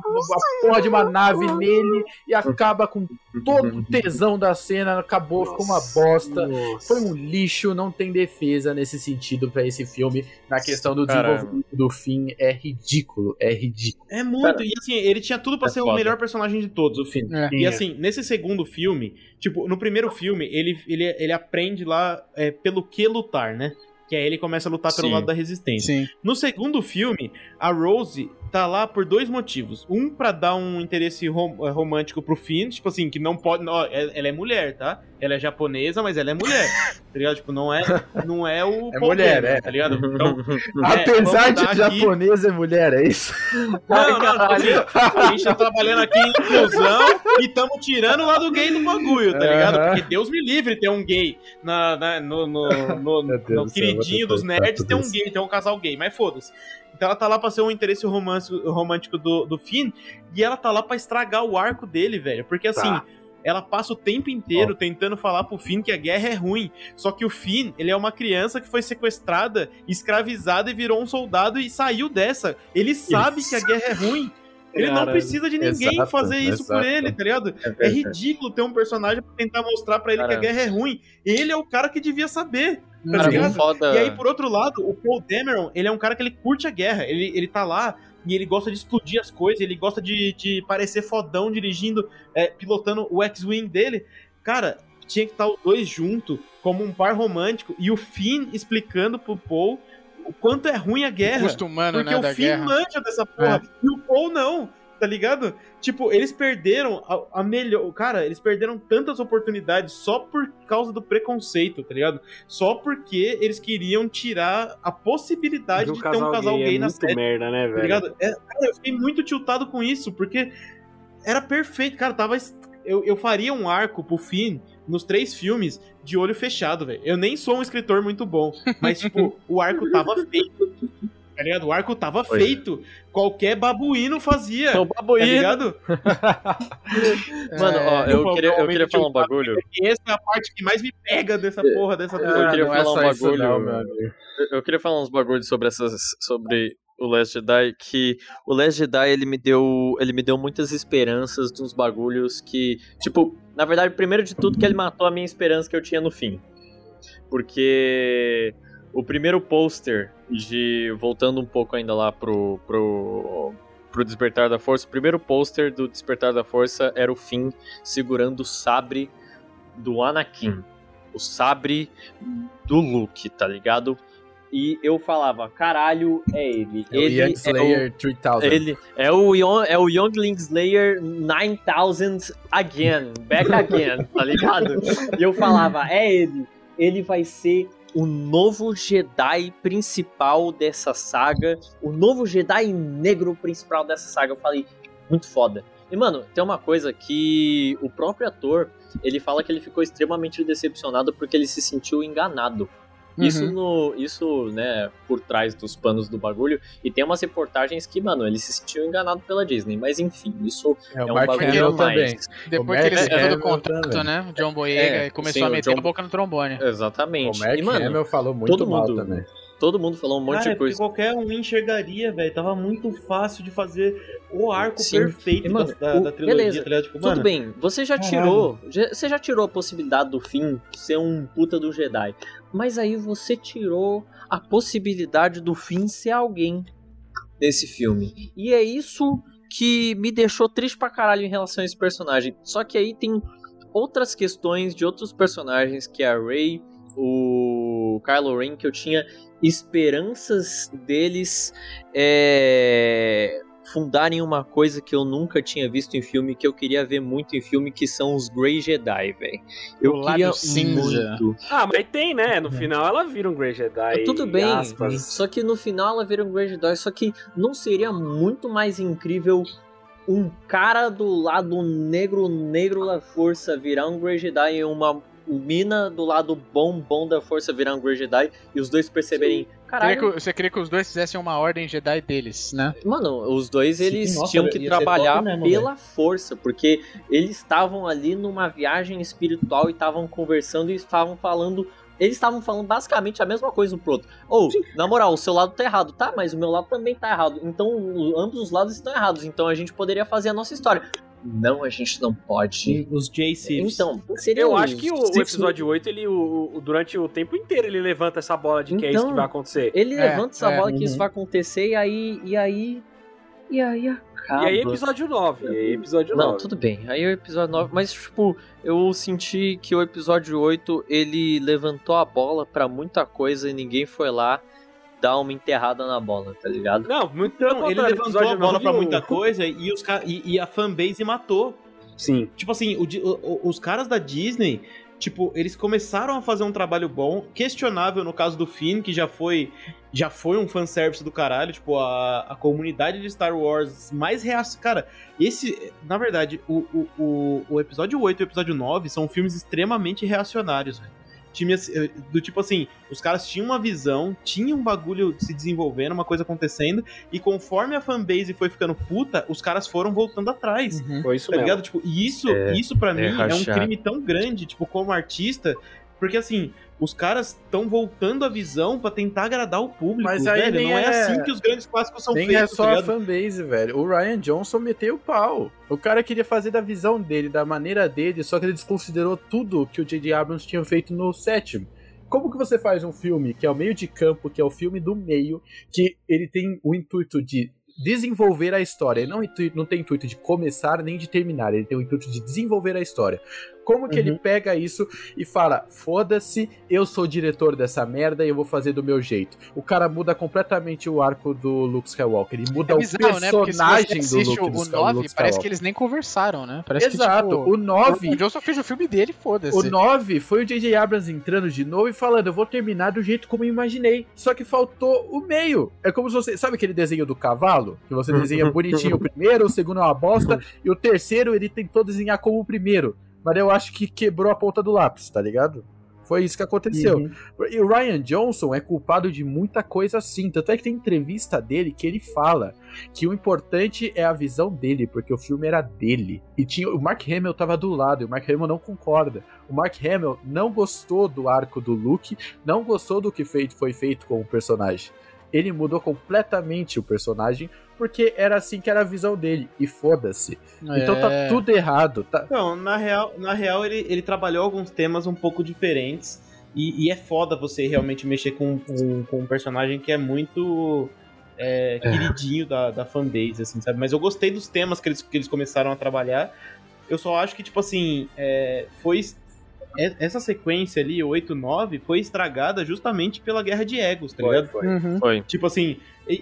Speaker 1: porra de uma nave nele e acaba com todo o tesão da cena. Acabou, ficou uma bosta.
Speaker 2: Nossa.
Speaker 1: Foi um lixo, não tem defesa nesse sentido pra esse filme. Na questão do desenvolvimento do fim, é ridículo, é ridículo.
Speaker 5: É muito. E assim, ele tinha tudo pra
Speaker 3: É
Speaker 5: ser o
Speaker 3: foda.
Speaker 5: melhor personagem de todos, o Finn.
Speaker 4: É.
Speaker 5: E assim, nesse segundo filme, tipo, no primeiro filme, ele, ele, ele aprende lá é, pelo que lutar, né? Que aí ele começa a lutar pelo
Speaker 3: Sim.
Speaker 5: lado da resistência.
Speaker 4: Sim.
Speaker 5: No segundo filme, a Rose tá lá por dois motivos. Um, pra dar um interesse rom- eh, romântico pro Finn, tipo assim, que não pode. Ó, ela ela é mulher, tá? Ela é japonesa, mas ela é mulher. Tá ligado? Tipo, não é, não é o.
Speaker 1: É mulher, é.
Speaker 5: Tá ligado? Então, [laughs]
Speaker 1: Apesar
Speaker 5: vamos
Speaker 1: de
Speaker 5: aqui-
Speaker 1: japonesa é mulher, é isso?
Speaker 5: Não, não, tipo assim, a gente tá trabalhando aqui em inclusão e tamo tirando lá do gay do bagulho, tá ligado? Porque Deus me livre ter um gay na, na- no, no, no,
Speaker 1: Meu Deus
Speaker 5: no
Speaker 1: céu,
Speaker 5: queridinho
Speaker 1: vou
Speaker 5: dos nerds ter um gay, ter um casal gay, mas foda-se. Então ela tá lá pra ser um interesse romance, romântico do, do Finn e ela tá lá pra estragar o arco dele, velho. Porque assim,
Speaker 1: Tá.
Speaker 5: ela passa o tempo inteiro tentando falar pro Finn que a guerra é ruim. Só que o Finn, ele é uma criança que foi sequestrada, escravizada e virou um soldado e saiu dessa. Ele sabe que a guerra é ruim. Ele não
Speaker 2: Caralho.
Speaker 5: precisa de ninguém
Speaker 1: Exato,
Speaker 5: fazer isso por
Speaker 1: exato.
Speaker 5: ele, tá ligado? É ridículo ter um personagem pra tentar mostrar pra ele que a
Speaker 3: Cara.
Speaker 5: guerra é ruim. Ele é o cara que devia saber. Tá
Speaker 3: Cara,
Speaker 5: ligado?
Speaker 3: o foda.
Speaker 5: E aí, por outro lado, o Paul Dameron, ele é um cara que ele curte a guerra. Ele, ele tá lá e ele gosta de explodir as coisas, ele gosta de, de parecer fodão dirigindo, é, pilotando o X-Wing dele. Cara, tinha que estar os dois juntos, como um par romântico, e o Finn explicando pro Paul o quanto é ruim a guerra.
Speaker 4: Custo humano,
Speaker 5: Porque
Speaker 4: né,
Speaker 5: o
Speaker 4: da
Speaker 5: Finn
Speaker 4: guerra.
Speaker 5: manja dessa porra. E o Paul não. Tá ligado? Tipo, eles perderam a, a melhor. Cara, eles perderam tantas oportunidades só por causa do preconceito, tá ligado? Só porque eles queriam tirar a possibilidade de ter um casal gay,
Speaker 2: é
Speaker 5: na
Speaker 2: muito
Speaker 5: série.
Speaker 2: merda, né,
Speaker 5: Tá
Speaker 2: velho?
Speaker 5: ligado? É, cara, eu fiquei muito tiltado com isso, porque era perfeito, cara. Tava. Eu, eu faria um arco pro Finn nos três filmes de olho fechado, velho. Eu nem sou um escritor muito bom, mas, tipo, [laughs] o arco tava feito. Tá ligado? O arco tava
Speaker 3: Foi.
Speaker 5: feito. Qualquer babuíno fazia. [laughs]
Speaker 2: É o
Speaker 5: Tá
Speaker 2: babuíno.
Speaker 5: ligado?
Speaker 3: Mano, ó,
Speaker 4: É,
Speaker 3: eu queria, eu queria falar um
Speaker 5: tiltado,
Speaker 3: bagulho.
Speaker 5: Essa é a parte que mais me pega dessa porra, dessa
Speaker 3: Eu
Speaker 5: trilogia.
Speaker 3: queria
Speaker 1: não é
Speaker 3: falar um
Speaker 1: só isso
Speaker 3: bagulho.
Speaker 1: não, meu amigo.
Speaker 3: Eu- Eu queria falar uns bagulhos sobre essas. sobre o Last Jedi, que o Last Jedi ele me deu. ele me deu muitas esperanças de uns bagulhos que. Tipo, na verdade, primeiro de tudo que ele matou a minha esperança que eu tinha no fim. Porque o primeiro pôster de. Voltando um pouco ainda lá pro. pro. pro Despertar da Força, o primeiro pôster do Despertar da Força era o Finn segurando o sabre do Anakin. O sabre do Luke, tá ligado? E eu falava, caralho, é ele.
Speaker 1: É o
Speaker 3: ele
Speaker 1: Young
Speaker 3: é o,
Speaker 1: Slayer 3000.
Speaker 3: ele é o, Yon- é o Youngling Slayer 9000 again, back again, tá ligado? E eu falava, é ele. Ele vai ser o novo Jedi principal dessa saga, o novo Jedi negro principal dessa saga. Eu falei, muito foda. E, mano, tem uma coisa que o próprio ator, ele fala que ele ficou extremamente decepcionado porque ele se sentiu enganado. Isso,
Speaker 6: Uhum.
Speaker 3: no, isso, né, por trás dos panos do bagulho. E tem umas reportagens que, mano, ele se sentiu enganado pela Disney. Mas enfim, isso
Speaker 1: É,
Speaker 3: é,
Speaker 1: o
Speaker 3: um
Speaker 1: Mark
Speaker 3: bagulho
Speaker 1: Hamill também.
Speaker 4: Depois
Speaker 1: O
Speaker 4: que ele saiu do contrato,
Speaker 1: também.
Speaker 4: né? John Boyega
Speaker 3: É,
Speaker 4: e começou
Speaker 3: sim,
Speaker 4: a meter
Speaker 3: John-
Speaker 4: a boca no trombone.
Speaker 3: Exatamente.
Speaker 1: O Mark
Speaker 3: e, mano,
Speaker 1: Hamill falou muito
Speaker 3: todo
Speaker 1: mal
Speaker 3: mundo-
Speaker 1: também.
Speaker 3: Todo mundo falou um monte
Speaker 5: Cara, é
Speaker 3: de
Speaker 5: porque
Speaker 3: coisa.
Speaker 5: qualquer um enxergaria, velho. Tava muito fácil de fazer o arco
Speaker 3: Sim.
Speaker 5: perfeito
Speaker 3: E, mano,
Speaker 5: da,
Speaker 3: o-
Speaker 5: da trilogia,
Speaker 3: beleza.
Speaker 5: tá? Tipo,
Speaker 3: Tudo
Speaker 5: mano,
Speaker 3: bem, você já
Speaker 5: Caralho.
Speaker 3: tirou. já- você já tirou a possibilidade do fim ser um puta do Jedi. Mas aí você tirou a possibilidade do fim ser alguém nesse filme. E é isso que me deixou triste pra caralho em relação a esse personagem. Só que aí tem outras questões de outros personagens, que é a Rey, o Kylo Ren, que eu tinha esperanças deles é, fundarem uma coisa que eu nunca tinha visto em filme, que eu queria ver muito em filme, que são os Grey Jedi, velho. Eu
Speaker 4: O
Speaker 3: queria
Speaker 4: cinza.
Speaker 3: muito.
Speaker 2: Ah, mas tem, né? No final ela vira um Grey Jedi.
Speaker 3: Tudo bem,
Speaker 2: aspas.
Speaker 3: só que no final ela vira um Grey Jedi, só que não seria muito mais incrível um cara do lado negro negro da força virar um Grey Jedi e uma mina do lado bom bom da força virar um Grey Jedi e os dois perceberem,
Speaker 4: Queria
Speaker 3: caralho,
Speaker 4: que- você queria que os dois fizessem uma ordem Jedi deles, né?
Speaker 3: Mano, os dois
Speaker 5: Sim,
Speaker 3: eles
Speaker 5: nossa,
Speaker 3: tinham que trabalhar
Speaker 5: mesmo,
Speaker 3: pela força, porque eles estavam ali numa viagem espiritual e estavam conversando e estavam falando. Eles estavam falando basicamente a mesma coisa um pro outro. Ou, na moral, o seu lado tá errado, tá? Mas o meu lado também tá errado. Então, ambos os lados estão errados. Então a gente poderia fazer a nossa história. Não, a gente não pode.
Speaker 5: os J-Siths.
Speaker 3: Então, seria
Speaker 2: Eu acho que o, o episódio 8, ele, o, o- durante o tempo inteiro, ele levanta essa bola de que é isso
Speaker 3: Então,
Speaker 2: que vai acontecer.
Speaker 3: Ele
Speaker 4: É,
Speaker 3: levanta essa
Speaker 4: é,
Speaker 3: bola que isso
Speaker 5: uhum.
Speaker 3: vai acontecer e aí. E aí. E aí acaba.
Speaker 2: E aí, episódio 9. E aí, episódio 9.
Speaker 3: Não, tudo bem. Aí o episódio 9. Mas, tipo, eu senti que o episódio 8 ele levantou a bola pra muita coisa e ninguém foi lá dar uma enterrada na bola, tá ligado?
Speaker 2: Não, muito
Speaker 5: Então, ele levantou a bola
Speaker 2: 9,
Speaker 5: pra
Speaker 2: o-
Speaker 5: muita coisa e, os, e, e a fanbase matou.
Speaker 2: Sim.
Speaker 5: Tipo assim, o- o- os caras da Disney, tipo, eles começaram a fazer um trabalho bom, questionável no caso do Finn, que já foi já foi um fanservice do caralho, tipo, a, a comunidade de Star Wars mais reaça. Cara, esse, na verdade, o, o, o, o episódio 8 e o episódio 9 são filmes extremamente reacionários, velho. Time assim, do tipo assim, os caras tinham uma visão, tinham um bagulho se desenvolvendo, uma coisa acontecendo, e conforme a fanbase foi ficando puta, os caras foram voltando atrás.
Speaker 2: Foi isso
Speaker 5: Tá
Speaker 2: mesmo.
Speaker 5: ligado? Tipo, e isso,
Speaker 3: É,
Speaker 5: isso para mim é um crime tão grande, tipo, como artista, porque assim, os caras estão voltando a visão pra tentar agradar o público,
Speaker 1: Mas aí
Speaker 5: velho. Não é...
Speaker 1: é-
Speaker 5: assim que os grandes clássicos são
Speaker 1: Nem
Speaker 5: feitos,
Speaker 1: é só
Speaker 5: tá
Speaker 1: a fanbase, velho. O Ryan Johnson meteu o pau. O cara queria fazer da visão dele, da maneira dele, só que ele desconsiderou tudo que o J.J. Abrams tinha feito no sétimo. Como que você faz um filme que é o meio de campo, que é o filme do meio, que ele tem o intuito de desenvolver a história, ele não, não tem intuito de começar nem de terminar, ele tem o intuito de desenvolver a história. Como que ele pega isso e fala: foda-se, eu sou o diretor dessa merda e eu vou fazer do meu jeito. O cara muda completamente o arco do Luke Skywalker, ele muda
Speaker 4: É
Speaker 1: o
Speaker 4: bizarro, né? Você
Speaker 1: personagem do
Speaker 4: assiste
Speaker 1: Luke,
Speaker 4: o
Speaker 1: do
Speaker 4: 9,
Speaker 1: Luke
Speaker 4: parece que eles nem conversaram, né? Parece
Speaker 1: Exato,
Speaker 4: que, tipo,
Speaker 1: o 9
Speaker 4: O Johnson fez o filme dele, foda-se.
Speaker 1: o 9 foi o J.J. Abrams entrando de novo e falando: Eu vou terminar do jeito como eu imaginei. Só que faltou o meio. É como se você. Sabe aquele desenho do cavalo? Que você desenha [laughs] bonitinho o primeiro, o segundo é uma bosta, e o terceiro ele tentou desenhar como o primeiro. Mas eu acho que quebrou a ponta do lápis, tá ligado? Foi isso que aconteceu.
Speaker 5: Uhum.
Speaker 1: E o Ryan Johnson é culpado de muita coisa assim. Tanto é que tem entrevista dele que ele fala que o importante é a visão dele, porque o filme era dele. E tinha o Mark Hamill tava do lado, e o Mark Hamill não concorda. O Mark Hamill não gostou do arco do Luke, não gostou do que feito, foi feito com o personagem. Ele mudou completamente o personagem porque era assim que era a visão dele. E foda-se. Então tá
Speaker 4: É.
Speaker 1: tudo errado. Tá...
Speaker 5: Não, na real, na real ele, ele trabalhou alguns temas um pouco diferentes. E, e é foda você realmente mexer com, com, com um personagem que é muito é, queridinho da, da fanbase, assim, sabe? Mas eu gostei dos temas que eles, que eles começaram a trabalhar. Eu só acho que, tipo assim, é, foi. É- Essa sequência ali, 8, 9, foi estragada justamente pela guerra de egos, tá
Speaker 2: Foi,
Speaker 5: ligado?
Speaker 2: foi.
Speaker 1: Uhum.
Speaker 3: Foi.
Speaker 5: Tipo assim,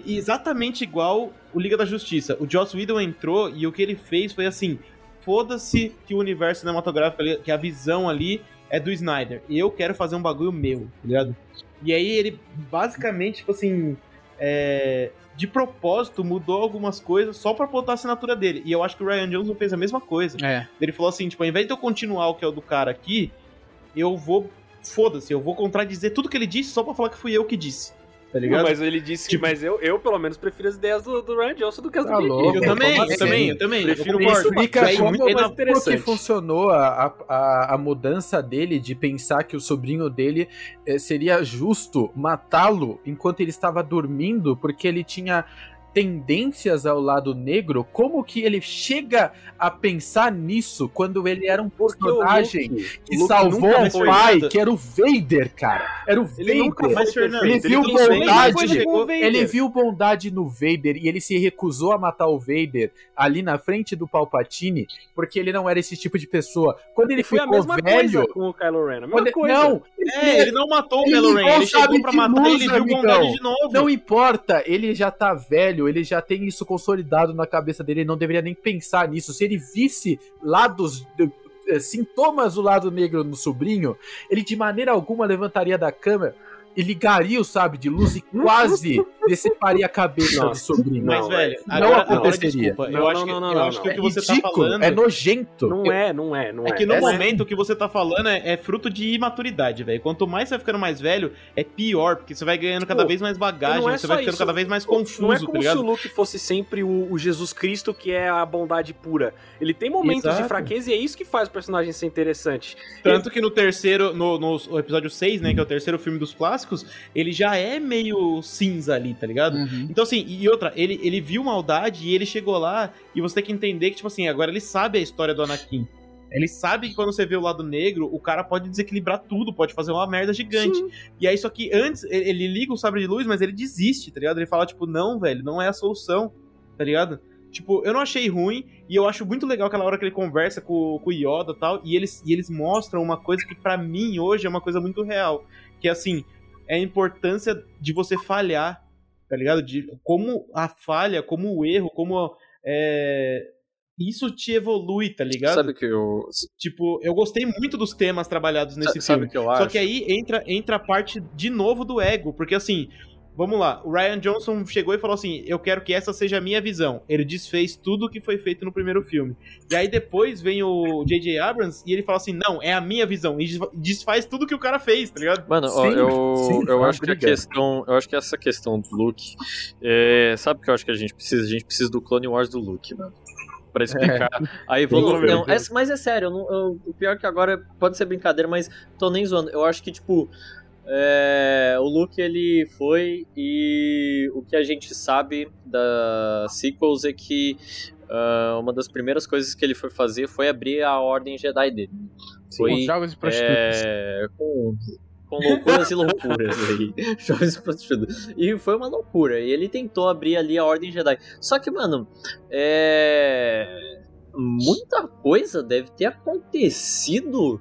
Speaker 5: exatamente igual o Liga da Justiça. O Joss Whedon entrou e o que ele fez foi assim: foda-se que o universo cinematográfico ali, que a visão ali é do Snyder. E eu quero fazer um bagulho meu, tá ligado? E aí ele basicamente, tipo assim, é, de propósito mudou algumas coisas só pra botar a assinatura dele. E eu acho que o Ryan Johnson fez a mesma coisa.
Speaker 4: É.
Speaker 5: Ele falou assim, tipo, ao invés de eu continuar o que é o do cara aqui, eu vou foda-se, eu vou contradizer tudo que ele disse só pra falar que fui eu que disse. Tá ligado?
Speaker 2: Mas ele disse que, mas eu, eu pelo menos prefiro as ideias do, do Ryan Johnson do que as
Speaker 1: Tá
Speaker 2: do
Speaker 5: eu também, eu também, eu também.
Speaker 2: Prefiro
Speaker 5: eu
Speaker 1: explica
Speaker 2: Mas
Speaker 1: como,
Speaker 2: muito mais
Speaker 1: como que funcionou a, a, a mudança dele de pensar que o sobrinho dele eh, seria justo matá-lo enquanto ele estava dormindo, porque ele tinha tendências ao lado negro. Como que ele chega a pensar nisso quando ele era um personagem
Speaker 2: Luke-
Speaker 1: que
Speaker 2: Luke
Speaker 1: salvou o pai, que era o Vader, cara? Era o
Speaker 2: Ele nunca
Speaker 1: Vader.
Speaker 2: foi
Speaker 5: Mas, Fernando,
Speaker 1: Ele viu bondade. Ele viu bondade no Vader e ele se recusou a matar o Vader ali na frente do Palpatine porque ele não era esse tipo de pessoa. Quando ele
Speaker 2: foi a
Speaker 1: ficou
Speaker 2: mesma
Speaker 1: velho.
Speaker 2: coisa com o Kylo Ren. A mesma
Speaker 1: quando-
Speaker 2: coisa.
Speaker 1: Não,
Speaker 5: É, ele não matou o Kylo Ren, ele chegou pra matar
Speaker 1: luz,
Speaker 5: ele e viu
Speaker 1: amigão.
Speaker 5: bondade de novo.
Speaker 1: não importa, ele já tá velho, ele já tem isso consolidado na cabeça dele, ele não deveria nem pensar nisso. Se ele visse lados. de- eh, Sintomas do lado negro no sobrinho, ele de maneira alguma levantaria da e ligaria o sabre de luz e quase deceparia a cabeça do sobrinho.
Speaker 5: Mas,
Speaker 2: Não,
Speaker 5: velho,
Speaker 1: não
Speaker 5: agora, agora,
Speaker 1: aconteceria.
Speaker 5: desculpa,
Speaker 2: Não,
Speaker 5: eu acho
Speaker 2: não,
Speaker 5: que,
Speaker 2: não,
Speaker 5: eu
Speaker 2: não,
Speaker 5: acho que
Speaker 2: não.
Speaker 5: o que você tá falando...
Speaker 1: é nojento.
Speaker 2: Não é, não é, não é.
Speaker 5: É que no
Speaker 2: Essa-
Speaker 5: momento o que você tá falando é, é fruto de imaturidade, velho. Quanto mais você vai ficando mais velho, é pior, porque você vai ganhando cada
Speaker 2: Pô,
Speaker 5: vez mais bagagem,
Speaker 2: não é
Speaker 5: você vai ficando
Speaker 2: isso.
Speaker 5: cada vez mais
Speaker 2: Não é
Speaker 5: confuso,
Speaker 2: como
Speaker 5: tá
Speaker 2: se o Luke fosse sempre o, o Jesus Cristo, que é a bondade pura. Ele tem momentos de
Speaker 5: Exato.
Speaker 2: fraqueza e é isso que faz o personagem ser interessante.
Speaker 5: Tanto que no terceiro, no, no episódio 6, né, que é o terceiro filme dos clássicos, ele já é meio cinza ali, tá ligado?
Speaker 4: Uhum.
Speaker 5: Então, assim, e outra, ele, ele viu maldade e ele chegou lá e você tem que entender que, tipo assim, agora ele sabe a história do Anakin. Ele sabe que quando você vê o lado negro, o cara pode desequilibrar tudo, pode fazer uma merda gigante. E aí, só que antes, ele, ele liga o sabre de luz, mas ele desiste, tá ligado? Ele fala, tipo, não, velho, não é a solução, tá ligado? Tipo, eu não achei ruim, e eu acho muito legal aquela hora que ele conversa com, com o Yoda e tal, e eles, e eles mostram uma coisa que pra mim hoje é uma coisa muito real. Que é assim, é a importância de você falhar, tá ligado? De como a falha, como o erro, como é, isso te evolui, tá ligado?
Speaker 3: Sabe que eu.
Speaker 5: Tipo, eu gostei muito dos temas trabalhados nesse
Speaker 3: sabe
Speaker 5: filme.
Speaker 3: que eu acho?
Speaker 5: Só que aí entra, entra a parte de novo do ego, porque assim, vamos lá, o Ryan Johnson chegou e falou assim: Eu quero que essa seja a minha visão. Ele desfez tudo que foi feito no primeiro filme. E aí depois vem o J.J. Abrams e ele fala assim: Não, é a minha visão. E desfaz tudo que o cara fez, tá ligado?
Speaker 3: Mano, ó,
Speaker 1: Sim,
Speaker 3: eu,
Speaker 1: sim,
Speaker 3: eu
Speaker 1: uma
Speaker 3: acho que a questão. Eu acho que essa questão do Luke. é, sabe o que eu acho que a gente precisa? A gente precisa do Clone Wars do Luke, mano. Pra explicar a evolução. É- mas é sério, eu não- eu- o pior que agora pode ser brincadeira, mas tô nem zoando. Eu acho que, tipo. É, o Luke ele foi e o que a gente sabe da sequels é que ah, uma das primeiras coisas que ele foi fazer foi abrir a ordem Jedi dele. Foi
Speaker 4: Com jogos de prostitutas.
Speaker 3: é, com, com loucuras e loucuras aí. [laughs] Jovens prostitutas. E foi uma loucura. E ele tentou abrir ali a Ordem Jedi. Só que, mano, é. Muita coisa deve ter acontecido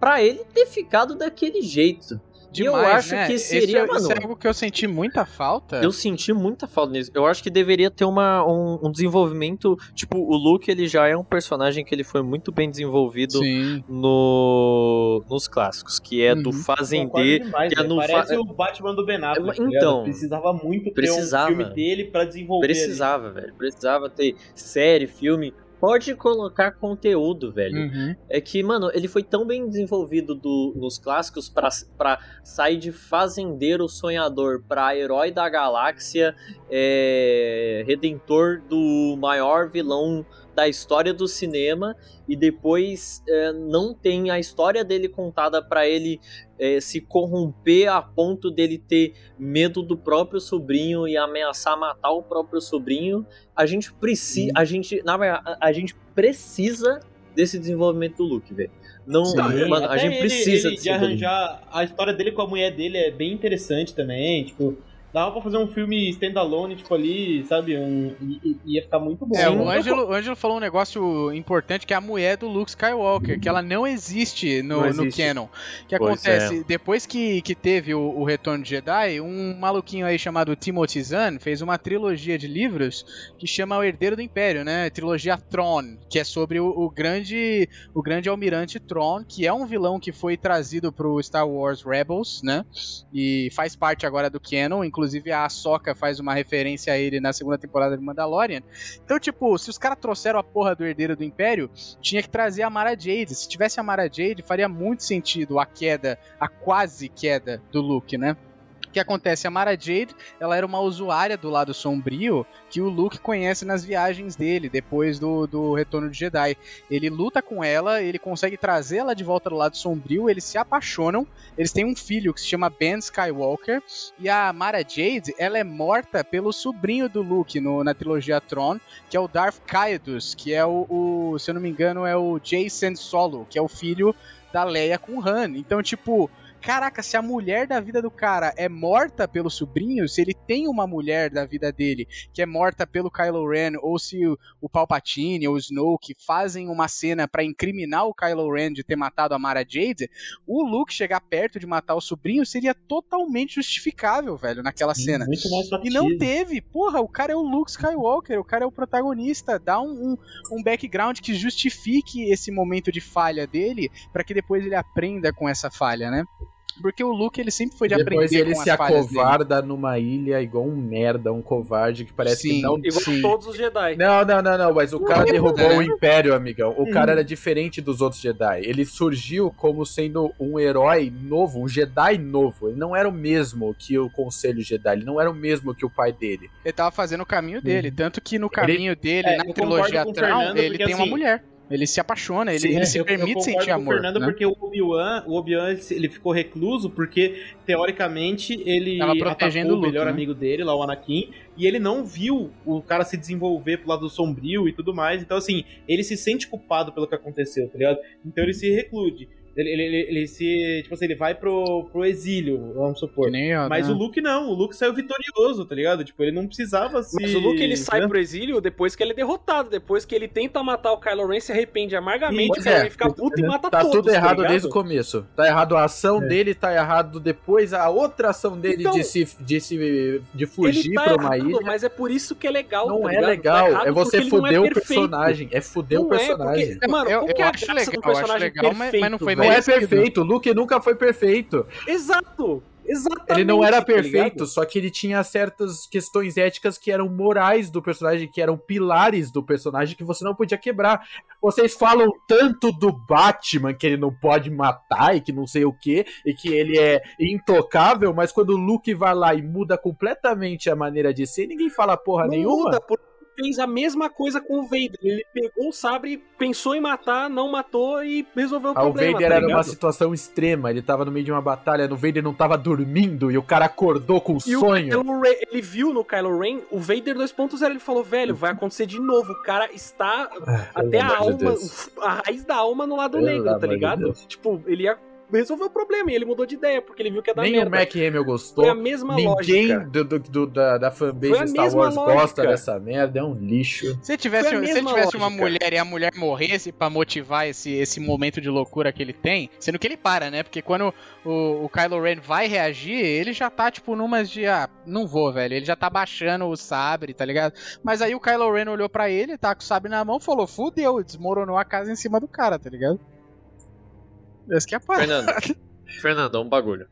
Speaker 3: pra ele ter ficado daquele jeito. E eu
Speaker 4: Demais,
Speaker 3: acho
Speaker 4: né?
Speaker 3: que seria,
Speaker 4: é-
Speaker 3: mano.
Speaker 4: Isso é algo que eu senti muita falta.
Speaker 3: Eu senti muita falta nisso. Eu acho que deveria ter uma, um, um desenvolvimento. Tipo, o Luke ele já é um personagem que ele foi muito bem desenvolvido
Speaker 4: Sim.
Speaker 3: no, nos clássicos, que é do
Speaker 4: Uhum.
Speaker 3: fazendeiro.
Speaker 5: demais,
Speaker 3: que é no
Speaker 5: Parece
Speaker 3: fa-
Speaker 5: o Batman do Ben Affleck,
Speaker 3: É,
Speaker 5: tá ligado?
Speaker 3: então,
Speaker 5: Precisava muito
Speaker 3: precisava.
Speaker 5: ter um filme dele pra desenvolver. ali.
Speaker 3: Precisava, velho. Precisava ter série, filme. Pode colocar conteúdo, velho.
Speaker 4: Uhum.
Speaker 3: É que, mano, ele foi tão bem desenvolvido do- nos clássicos pra, pra sair de fazendeiro sonhador pra herói da galáxia, é, redentor do maior vilão da história do cinema e depois é, não tem a história dele contada pra ele é, se corromper a ponto dele ter medo do próprio sobrinho e ameaçar matar o próprio sobrinho. A gente precisa, a gente, na verdade, a, a gente precisa desse desenvolvimento do Luke, velho. Não,
Speaker 5: Sim,
Speaker 3: mano, a gente
Speaker 5: ele-
Speaker 3: precisa
Speaker 5: ele de arranjar a história dele com a mulher dele é bem interessante também, tipo, dava pra fazer um filme standalone, tipo ali, sabe, um, i- i- ia ficar muito bom.
Speaker 4: É, o Ângelo, o Ângelo falou um negócio importante que é a mulher do Luke Skywalker, que ela não existe no,
Speaker 2: Não
Speaker 4: no
Speaker 2: existe.
Speaker 4: canon. O que
Speaker 3: Pois
Speaker 4: acontece? Depois que, que teve o, o Retorno de Jedi, um maluquinho aí chamado Timothy Zahn fez uma trilogia de livros que chama O Herdeiro do Império, né? Trilogia Tron, que é sobre o, o grande o grande almirante Tron, que é um vilão que foi trazido pro Star Wars Rebels, né? E faz parte agora do canon, inclusive inclusive a Ahsoka faz uma referência a ele na segunda temporada de Mandalorian. Então, tipo, se os caras trouxeram a porra do herdeiro do Império, tinha que trazer a Mara Jade. Se tivesse a Mara Jade, faria muito sentido a queda, a quase queda do Luke, né? Que acontece? A Mara Jade, ela era uma usuária do lado sombrio que o Luke conhece nas viagens dele, depois do, do retorno de Jedi. Ele luta com ela, ele consegue trazer ela de volta do lado sombrio, eles se apaixonam, eles têm um filho que se chama Ben Skywalker, e a Mara Jade, ela é morta pelo sobrinho do Luke no, na trilogia Tron, que é o Darth Caedus, que é o, o, se eu não me engano, é o Jason Solo, que é o filho da Leia com Han. Então, tipo, caraca, se a mulher da vida do cara é morta pelo sobrinho, se ele tem uma mulher da vida dele que é morta pelo Kylo Ren, ou se o, o Palpatine ou o Snoke fazem uma cena para incriminar o Kylo Ren de ter matado a Mara Jade, o Luke chegar perto de matar o sobrinho seria totalmente justificável, velho, naquela
Speaker 5: Sim,
Speaker 4: cena. E não teve. Porra, o cara é o Luke Skywalker, o cara é o protagonista. Dá um, um, um background que justifique esse momento de falha dele, pra que depois ele aprenda com essa falha, né? Porque o Luke, ele sempre foi de
Speaker 1: Depois
Speaker 4: aprender
Speaker 1: ele
Speaker 4: com
Speaker 1: se
Speaker 4: as falhas dele.
Speaker 1: acovarda numa ilha igual um merda, um covarde que parece
Speaker 4: Sim.
Speaker 1: que não.
Speaker 2: Igual
Speaker 4: Sim.
Speaker 2: todos os Jedi.
Speaker 1: Não, não, não, não, mas o cara derrubou
Speaker 4: né?
Speaker 1: o Império, amigão. O cara era diferente dos outros Jedi. Ele surgiu como sendo um herói novo, um Jedi novo. Ele não era o mesmo que o Conselho Jedi, ele não era o mesmo que o pai dele.
Speaker 4: Ele tava fazendo o caminho dele. Tanto que no caminho dele,
Speaker 5: É,
Speaker 4: na trilogia Tron, ele
Speaker 5: porque,
Speaker 4: tem uma
Speaker 5: assim,
Speaker 4: mulher. Ele se apaixona, ele,
Speaker 5: Sim,
Speaker 4: ele se
Speaker 5: eu- eu
Speaker 4: permite
Speaker 5: concordo
Speaker 4: sentir
Speaker 5: com o
Speaker 4: amor.
Speaker 5: Fernando,
Speaker 4: né?
Speaker 5: porque o Obi-Wan, o Obi-Wan ele, ficou recluso porque teoricamente ele
Speaker 4: Tava protegendo o Luke,
Speaker 5: melhor
Speaker 4: né?
Speaker 5: amigo dele, lá o Anakin, e ele não viu o cara se desenvolver pro lado sombrio e tudo mais. Então assim, ele se sente culpado pelo que aconteceu, tá ligado? Então ele se reclude. Ele, ele, ele, ele se, tipo assim, ele vai pro, pro exílio, vamos supor.
Speaker 4: Que nem eu,
Speaker 5: Mas
Speaker 4: né?
Speaker 5: o Luke não, o Luke saiu vitorioso, tá ligado? Tipo, ele não precisava se...
Speaker 2: Mas o Luke ele sai
Speaker 5: né?
Speaker 2: pro exílio depois que ele é derrotado, depois que ele tenta matar o Kylo Ren, se arrepende amargamente, o Kylo
Speaker 1: é,
Speaker 2: Ren fica puto e mata
Speaker 1: Tá
Speaker 2: todos.
Speaker 1: tudo errado
Speaker 2: ligado?
Speaker 1: desde o começo. Tá errado a ação dele, tá errado depois a outra ação dele
Speaker 2: Então,
Speaker 1: de, se, de se de
Speaker 2: Ele
Speaker 1: fugir
Speaker 2: tá
Speaker 1: pra uma
Speaker 2: errado,
Speaker 1: ilha.
Speaker 2: mas é por isso que é legal,
Speaker 1: Não
Speaker 2: tá
Speaker 1: é
Speaker 2: ligado?
Speaker 1: legal,
Speaker 2: Tá errado
Speaker 1: é você
Speaker 2: ele não
Speaker 1: fuder o
Speaker 2: perfeito.
Speaker 1: personagem. É fuder o
Speaker 2: é,
Speaker 1: personagem.
Speaker 2: porque, mano,
Speaker 4: Eu-
Speaker 2: qual
Speaker 4: eu
Speaker 2: que é a
Speaker 4: acho legal, acho
Speaker 2: personagem
Speaker 4: legal, mas- não foi
Speaker 1: é
Speaker 4: merecido.
Speaker 1: perfeito, o Luke nunca foi perfeito.
Speaker 2: Exato! Exatamente.
Speaker 1: Ele não era
Speaker 2: tá
Speaker 1: perfeito, só que ele tinha certas questões éticas que eram morais do personagem, que eram pilares do personagem que você não podia quebrar. Vocês falam tanto do Batman que ele não pode matar e que não sei o que, e que ele é intocável, mas quando o Luke vai lá e muda completamente a maneira de ser, ninguém fala porra
Speaker 2: Não
Speaker 1: nenhuma.
Speaker 2: muda, ele fez a mesma coisa com o Vader. Ele pegou o sabre, pensou em matar, não matou e resolveu o
Speaker 1: Ah, o
Speaker 2: problema.
Speaker 1: Vader
Speaker 2: tá
Speaker 1: era numa situação extrema, ele tava no meio de uma batalha, o Vader não tava dormindo e o cara acordou com um
Speaker 2: E o
Speaker 1: sonho.
Speaker 2: Kylo Ren, ele viu no Kylo Ren o Vader 2.0, ele falou, velho, vai acontecer de novo. O cara está até a
Speaker 1: de
Speaker 2: alma,
Speaker 1: Deus.
Speaker 2: a raiz da alma no lado
Speaker 1: Pelo
Speaker 2: negro, tá
Speaker 1: de
Speaker 2: ligado?
Speaker 1: Deus.
Speaker 2: Tipo, ele ia resolver o problema e ele mudou de ideia, porque ele viu que ia dar
Speaker 1: Nem
Speaker 2: merda.
Speaker 1: o Mac Hamill gostou.
Speaker 2: Foi a mesma
Speaker 1: Ninguém
Speaker 2: lógica.
Speaker 1: do, do- do- da, da fanbase Star Wars
Speaker 2: lógica.
Speaker 1: gosta dessa merda, é um lixo.
Speaker 4: Se tivesse, se tivesse uma mulher e a mulher morresse pra motivar esse, esse momento de loucura que ele tem, sendo que ele para, né? Porque quando o, o Kylo Ren vai reagir, ele já tá, tipo, numas de, ah, não vou, velho. Ele já tá baixando o sabre, tá ligado? Mas aí o Kylo Ren olhou pra ele, tá com o sabre na mão, falou, fudeu, desmoronou a casa em cima do cara, tá ligado? Esse que é a parte.
Speaker 3: Fernando, [laughs] Fernando, um bagulho.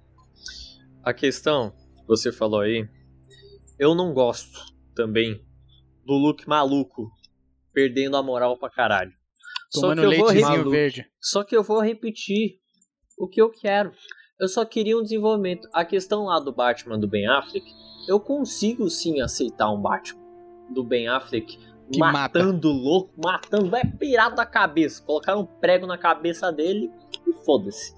Speaker 3: A questão que você falou aí, eu não gosto também do look maluco perdendo a moral pra caralho. Só
Speaker 4: Tomando
Speaker 3: que eu vou
Speaker 4: verde.
Speaker 3: Só que eu vou repetir o que eu quero. Eu só queria um desenvolvimento. A questão lá do Batman do Ben Affleck, eu consigo sim aceitar um Batman do Ben Affleck
Speaker 4: Que mata.
Speaker 3: matando louco, matando, é pirado da cabeça. Colocaram um prego na cabeça dele e foda-se.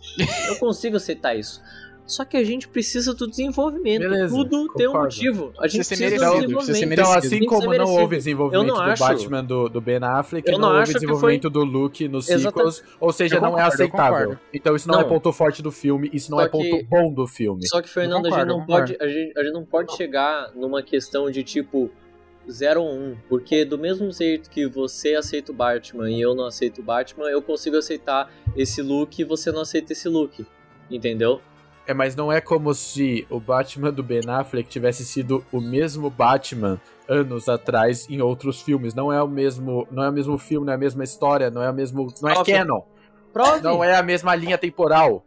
Speaker 3: eu consigo aceitar isso. Só que a gente precisa do desenvolvimento.
Speaker 1: Beleza,
Speaker 3: Tudo tem um
Speaker 1: concordo.
Speaker 3: motivo. A gente
Speaker 4: Precisa
Speaker 3: precisa do desenvolvimento.
Speaker 1: Então, assim como não houve desenvolvimento do
Speaker 3: acho-
Speaker 1: Batman do, do Ben Affleck,
Speaker 3: Eu
Speaker 1: não,
Speaker 3: não
Speaker 1: houve desenvolvimento do Luke nos
Speaker 3: Exatamente.
Speaker 1: sequels, ou seja,
Speaker 4: Eu
Speaker 1: não é
Speaker 4: concordo,
Speaker 1: aceitável.
Speaker 4: concordo.
Speaker 1: Então isso não, é
Speaker 3: Não.
Speaker 1: ponto forte do filme, isso não
Speaker 3: Só
Speaker 1: é ponto
Speaker 3: que-
Speaker 1: bom do filme.
Speaker 3: Só que, Fernando, a, gente
Speaker 4: concordo,
Speaker 3: não
Speaker 4: concordo.
Speaker 3: pode, a, gente, a gente não pode chegar numa questão de tipo 0 ou 1. Porque do mesmo jeito que você aceita o Batman e eu não aceito o Batman, eu consigo aceitar esse look e você não aceita esse look. Entendeu?
Speaker 1: É, mas não é como se o Batman do Ben Affleck tivesse sido o mesmo Batman anos atrás em outros filmes. Não é o mesmo, não é o mesmo filme, não é a mesma história, não é o mesmo, não é
Speaker 3: Óbvio.
Speaker 1: canon.
Speaker 3: Prove!
Speaker 1: Não é a mesma linha temporal.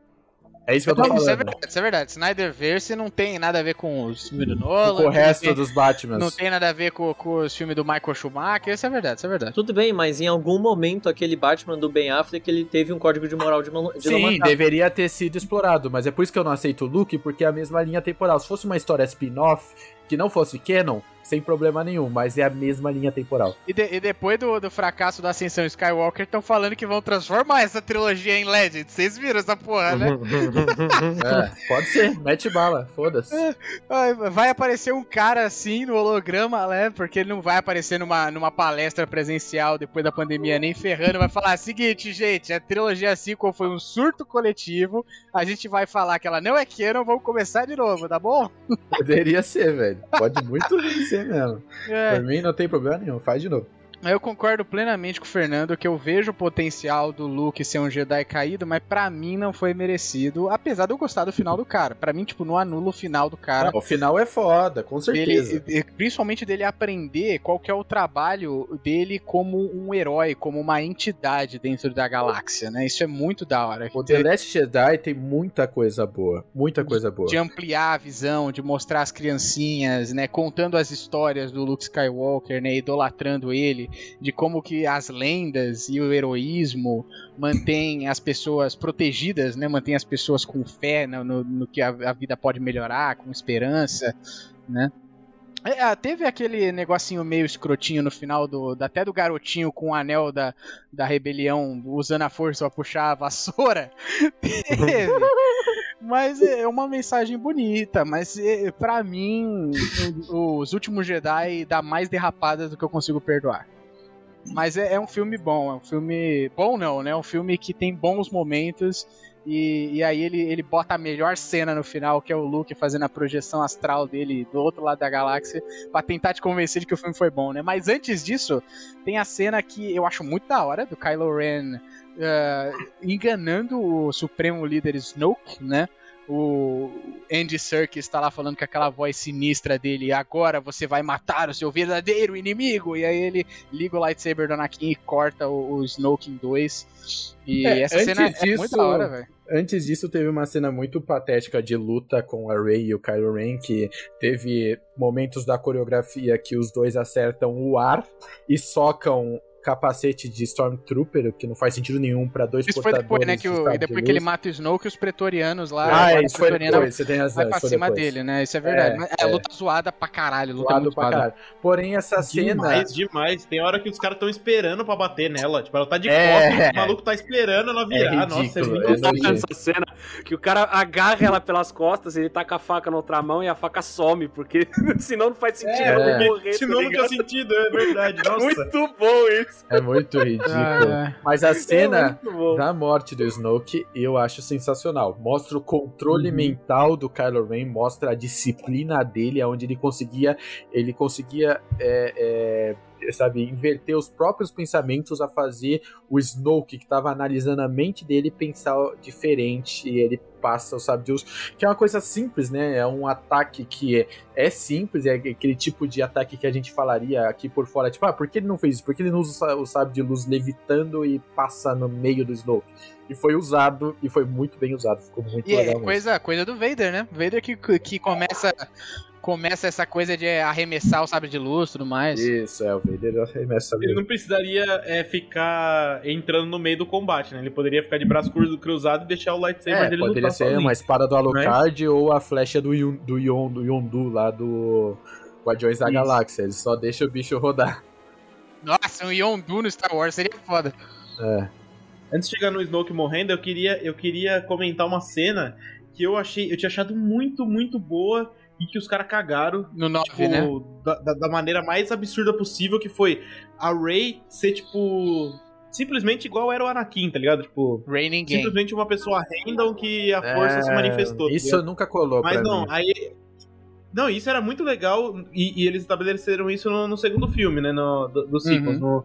Speaker 1: É isso que eu tô
Speaker 4: Não,
Speaker 1: falando.
Speaker 4: isso é verdade, isso é verdade. Snyderverse não tem nada a ver com os filmes do Nolan.
Speaker 1: Com o resto
Speaker 4: tem-
Speaker 1: dos Batman.
Speaker 4: Não tem nada a ver com, com os filmes do Michael Schumacher, isso é verdade, isso é verdade.
Speaker 3: Tudo bem, mas em algum momento aquele Batman do Ben Affleck ele teve um código de moral de, de
Speaker 1: Sim, deveria ter sido explorado, mas é por isso que eu não aceito o Luke, porque é a mesma linha temporal. Se fosse uma história spin-off, que não fosse canon, sem problema nenhum, mas é a mesma linha temporal.
Speaker 4: E, de- e depois do, do fracasso da Ascensão Skywalker, estão falando que vão transformar essa trilogia em Legend. Vocês viram essa porra, né? [laughs]
Speaker 1: É, pode ser, mete bala, foda-se. [laughs]
Speaker 4: Ai, Vai aparecer um cara assim no holograma, né? Porque ele não vai aparecer numa, numa palestra presencial depois da pandemia nem ferrando. Vai falar: seguinte, gente, a trilogia sequel foi um surto coletivo. A gente vai falar que ela não é canon, vamos começar de novo, tá bom? [laughs]
Speaker 1: Poderia ser, velho. Pode muito bem mesmo.
Speaker 4: É.
Speaker 1: Por mim não tem problema nenhum, faz de novo.
Speaker 4: Eu concordo plenamente com o Fernando que eu vejo o potencial do Luke ser um Jedi caído, mas pra mim não foi merecido, apesar de eu gostar do final do cara. Pra mim, tipo, não anula o final do cara.
Speaker 1: o final é foda, com certeza.
Speaker 4: Dele, principalmente dele aprender qual que é o trabalho dele como um herói, como uma entidade dentro da galáxia, né? Isso é muito da hora.
Speaker 1: O The Last Jedi tem muita coisa boa. Muita coisa boa.
Speaker 4: de ampliar a visão, de mostrar as criancinhas, né, contando as histórias do Luke Skywalker, né, idolatrando ele, de como que as lendas e o heroísmo mantêm as pessoas protegidas, né, mantém as pessoas com fé no, no- no que a, a vida pode melhorar, com esperança, né. É, ah, teve aquele negocinho meio escrotinho no final do, até do garotinho com o anel da, da rebelião usando a força pra puxar a vassoura. [laughs] Teve. Mas é uma mensagem bonita, mas é, pra mim, os últimos Jedi dá mais derrapadas do que eu consigo perdoar. Mas é, é um filme bom, é um filme. Bom não, né? É um filme que tem bons momentos. E, e aí ele, ele bota a melhor cena no final, que é o Luke fazendo a projeção astral dele do outro lado da galáxia, pra tentar te convencer de que o filme foi bom, né? Mas antes disso, tem a cena que eu acho muito da hora, do Kylo Ren ah, enganando o Supremo Líder Snoke, né? O Andy Serkis está lá falando com aquela voz sinistra dele, agora você vai matar o seu verdadeiro inimigo. E aí ele liga o lightsaber do Anakin e corta o, o Snoke em dois. E
Speaker 1: É,
Speaker 4: essa cena é muito
Speaker 1: disso-
Speaker 4: da hora, velho.
Speaker 1: Antes disso, teve uma cena muito patética de luta com a Rey e o Kylo Ren, que teve momentos da coreografia que os dois acertam o ar e socam capacete de Stormtrooper, o que não faz sentido nenhum pra dois
Speaker 4: Isso foi
Speaker 1: portadores
Speaker 4: depois, né? Que o, e depois
Speaker 1: de
Speaker 4: que ele mata o Snoke, os pretorianos lá.
Speaker 1: Ah, é, isso foi depois, você tem razão.
Speaker 4: Vai pra
Speaker 1: isso foi
Speaker 4: cima
Speaker 1: depois.
Speaker 4: dele, né? Isso é verdade.
Speaker 1: É,
Speaker 4: Mas é,
Speaker 1: é.
Speaker 4: luta zoada pra caralho. Luta
Speaker 1: Zoado
Speaker 4: muito
Speaker 1: pra caralho. Porém, essa cena.
Speaker 5: Demais, demais. Tem hora que os caras estão esperando pra bater nela. Tipo, ela tá de
Speaker 1: É.
Speaker 5: costas, o maluco tá esperando ela virar. Nossa, é
Speaker 1: ridículo,
Speaker 5: muito
Speaker 1: é
Speaker 5: louco.
Speaker 1: nojento.
Speaker 2: essa cena que o cara agarra ela pelas costas, ele taca a faca na outra mão e a faca some, porque [laughs] senão não faz sentido
Speaker 5: É,
Speaker 2: ela
Speaker 1: porque
Speaker 2: morrer.
Speaker 5: Senão
Speaker 2: tá
Speaker 5: não tinha sentido, é verdade. [laughs] Nossa.
Speaker 2: Muito bom isso.
Speaker 1: É muito [laughs] ridículo.
Speaker 4: Ah,
Speaker 1: Mas a cena
Speaker 2: É muito bom.
Speaker 1: da morte do Snoke eu acho sensacional. Mostra o controle
Speaker 2: Uhum.
Speaker 1: mental do Kylo Ren, mostra a disciplina dele, onde ele conseguia, ele conseguia, é, é, sabe, inverter os próprios pensamentos a fazer o Snoke que estava analisando a mente dele pensar diferente. E ele passa o sabre de luz, que é uma coisa simples, né? É um ataque que é, é simples, é aquele tipo de ataque que a gente falaria aqui por fora, tipo, ah, por que ele não fez isso? Por que ele não usa o sa- o sabre de luz levitando e passa no meio do Snoke? E foi usado, e foi muito bem usado, ficou muito
Speaker 4: E
Speaker 1: legal
Speaker 4: é
Speaker 1: mesmo.
Speaker 4: coisa, coisa do Vader, né? Vader que, que começa, começa essa coisa de arremessar o sabre de luz e tudo mais.
Speaker 1: Isso, é, o Vader arremessa
Speaker 5: Ele não precisaria é, ficar entrando no meio do combate, né? Ele poderia ficar de braço cru- cruzado e deixar o lightsaber
Speaker 1: É,
Speaker 5: dele
Speaker 1: poderia ser
Speaker 5: sozinho.
Speaker 1: uma espada do Alucard ou a flecha do, Yun, do, Yon, do Yondu lá do Guardiões da
Speaker 5: Isso.
Speaker 1: Galáxia. Ele só deixa o bicho rodar.
Speaker 4: Nossa, um Yondu no Star Wars seria foda.
Speaker 1: É.
Speaker 5: Antes de chegar no Snoke morrendo, eu queria, eu queria comentar uma cena que eu achei, eu tinha achado muito, muito boa e que os caras cagaram
Speaker 4: No 9,
Speaker 5: tipo,
Speaker 4: né?
Speaker 5: da, da- maneira mais absurda possível, que foi a Rey ser, tipo, simplesmente igual era o Anakin, tá ligado? Tipo,
Speaker 4: Raining Game.
Speaker 5: simplesmente uma pessoa random que a força se
Speaker 1: É,
Speaker 5: manifestou. tá
Speaker 1: Isso
Speaker 5: ligado?
Speaker 1: nunca colou
Speaker 5: Mas não,
Speaker 1: mim.
Speaker 5: aí. Não, isso era muito legal e, e eles estabeleceram isso no, no segundo filme, né? No, do, do sequels, no,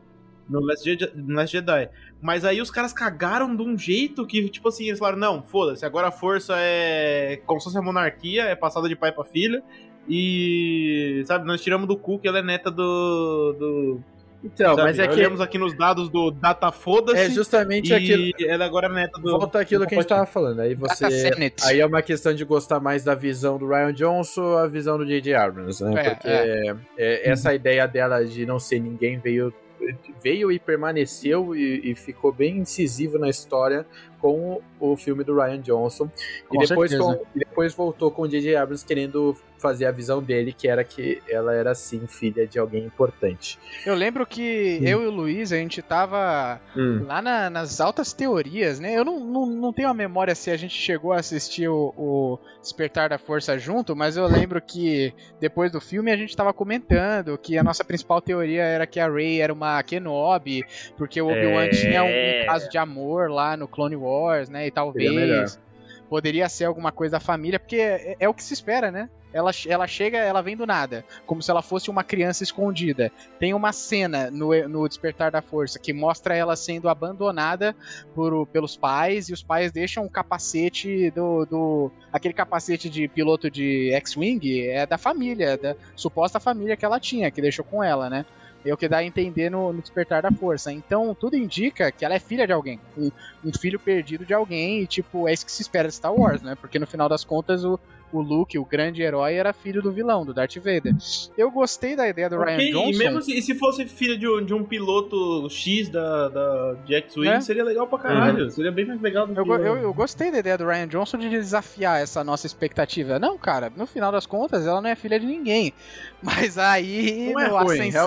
Speaker 5: no, Last Jedi, no Last Jedi. Mas aí os caras cagaram de um jeito que, tipo assim, eles falaram: não, foda-se, agora a força é como se fosse a monarquia, é passada de pai pra filha. E, sabe, nós tiramos do cu que ela é neta do. do,
Speaker 1: Então,
Speaker 5: sabe?
Speaker 1: mas é que
Speaker 5: Olhamos aqui nos dados do Data Foda-se
Speaker 1: é justamente
Speaker 5: e
Speaker 1: aquilo.
Speaker 5: ela agora é neta do...
Speaker 1: Volta aquilo que a gente tava falando. Aí você. Aí é uma questão de gostar mais da visão do Ryan Johnson ou a visão do J.J. Abrams, né?
Speaker 4: É,
Speaker 1: Porque é, essa ideia dela de não ser ninguém veio, veio e permaneceu e, e ficou bem incisivo na história com o filme do Ryan Johnson. E
Speaker 6: Com
Speaker 1: depois,
Speaker 6: certeza.
Speaker 1: com- e depois voltou com o J.J. Abrams querendo fazer a visão dele, que era que ela era sim filha de alguém importante.
Speaker 4: Eu lembro que
Speaker 1: Sim.
Speaker 4: eu e o Luiz, a gente tava lá na- nas altas teorias, né? Eu não, não, não tenho a memória se a gente chegou a assistir o, o Despertar da Força junto, mas eu lembro que depois do filme a gente tava comentando que a nossa principal teoria era que a Rey era uma Kenobi, porque o Obi-Wan
Speaker 3: É.
Speaker 4: tinha um, um caso de amor lá no Clone Wars, né? E talvez poderia ser alguma coisa da família, porque é, é o que se espera, né? Ela, ela chega, ela vem do nada, como se ela fosse uma criança escondida. Tem uma cena no, no Despertar da Força que mostra ela sendo abandonada por, pelos pais, e os pais deixam o capacete do, do. aquele capacete de piloto de X-Wing é da família, da suposta família que ela tinha, que deixou com ela, né? É o que dá a entender no, no Despertar da Força. Então, tudo indica que ela é filha de alguém. Um, filho perdido de alguém, e tipo, é isso que se espera de Star Wars, né? Porque no final das contas, o, o Luke, o grande herói, era filho do vilão, do Darth Vader. Eu gostei da ideia do Ryan
Speaker 5: Ok,
Speaker 4: Johnson.
Speaker 5: E mesmo se, e se fosse filha de um, de um piloto X da, da, de X-Wing,
Speaker 4: É.
Speaker 5: seria legal pra caralho. Seria bem mais legal do
Speaker 4: Eu,
Speaker 5: que...
Speaker 4: go- eu, eu gostei da ideia do Ryan Johnson de desafiar essa nossa expectativa. Não, cara, no final das contas, ela não é filha de ninguém. [laughs] Mas aí,
Speaker 1: Não é
Speaker 4: no
Speaker 1: ruim,
Speaker 4: Ascensão,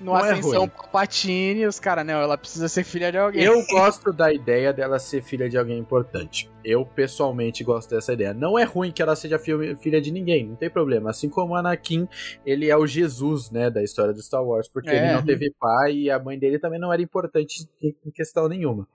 Speaker 4: no
Speaker 1: não é
Speaker 4: Ascensão
Speaker 1: ruim.
Speaker 4: Palpatine, os caras, não, ela precisa ser filha de alguém.
Speaker 1: Eu [laughs] gosto da ideia dela ser filha de alguém importante. Eu, pessoalmente, gosto dessa ideia. Não é ruim que ela seja fi- filha de ninguém, não tem problema. Assim como o Anakin, ele é o Jesus, né, da história do Star Wars, porque
Speaker 4: É.
Speaker 1: ele não teve pai e a mãe dele também não era importante em questão nenhuma.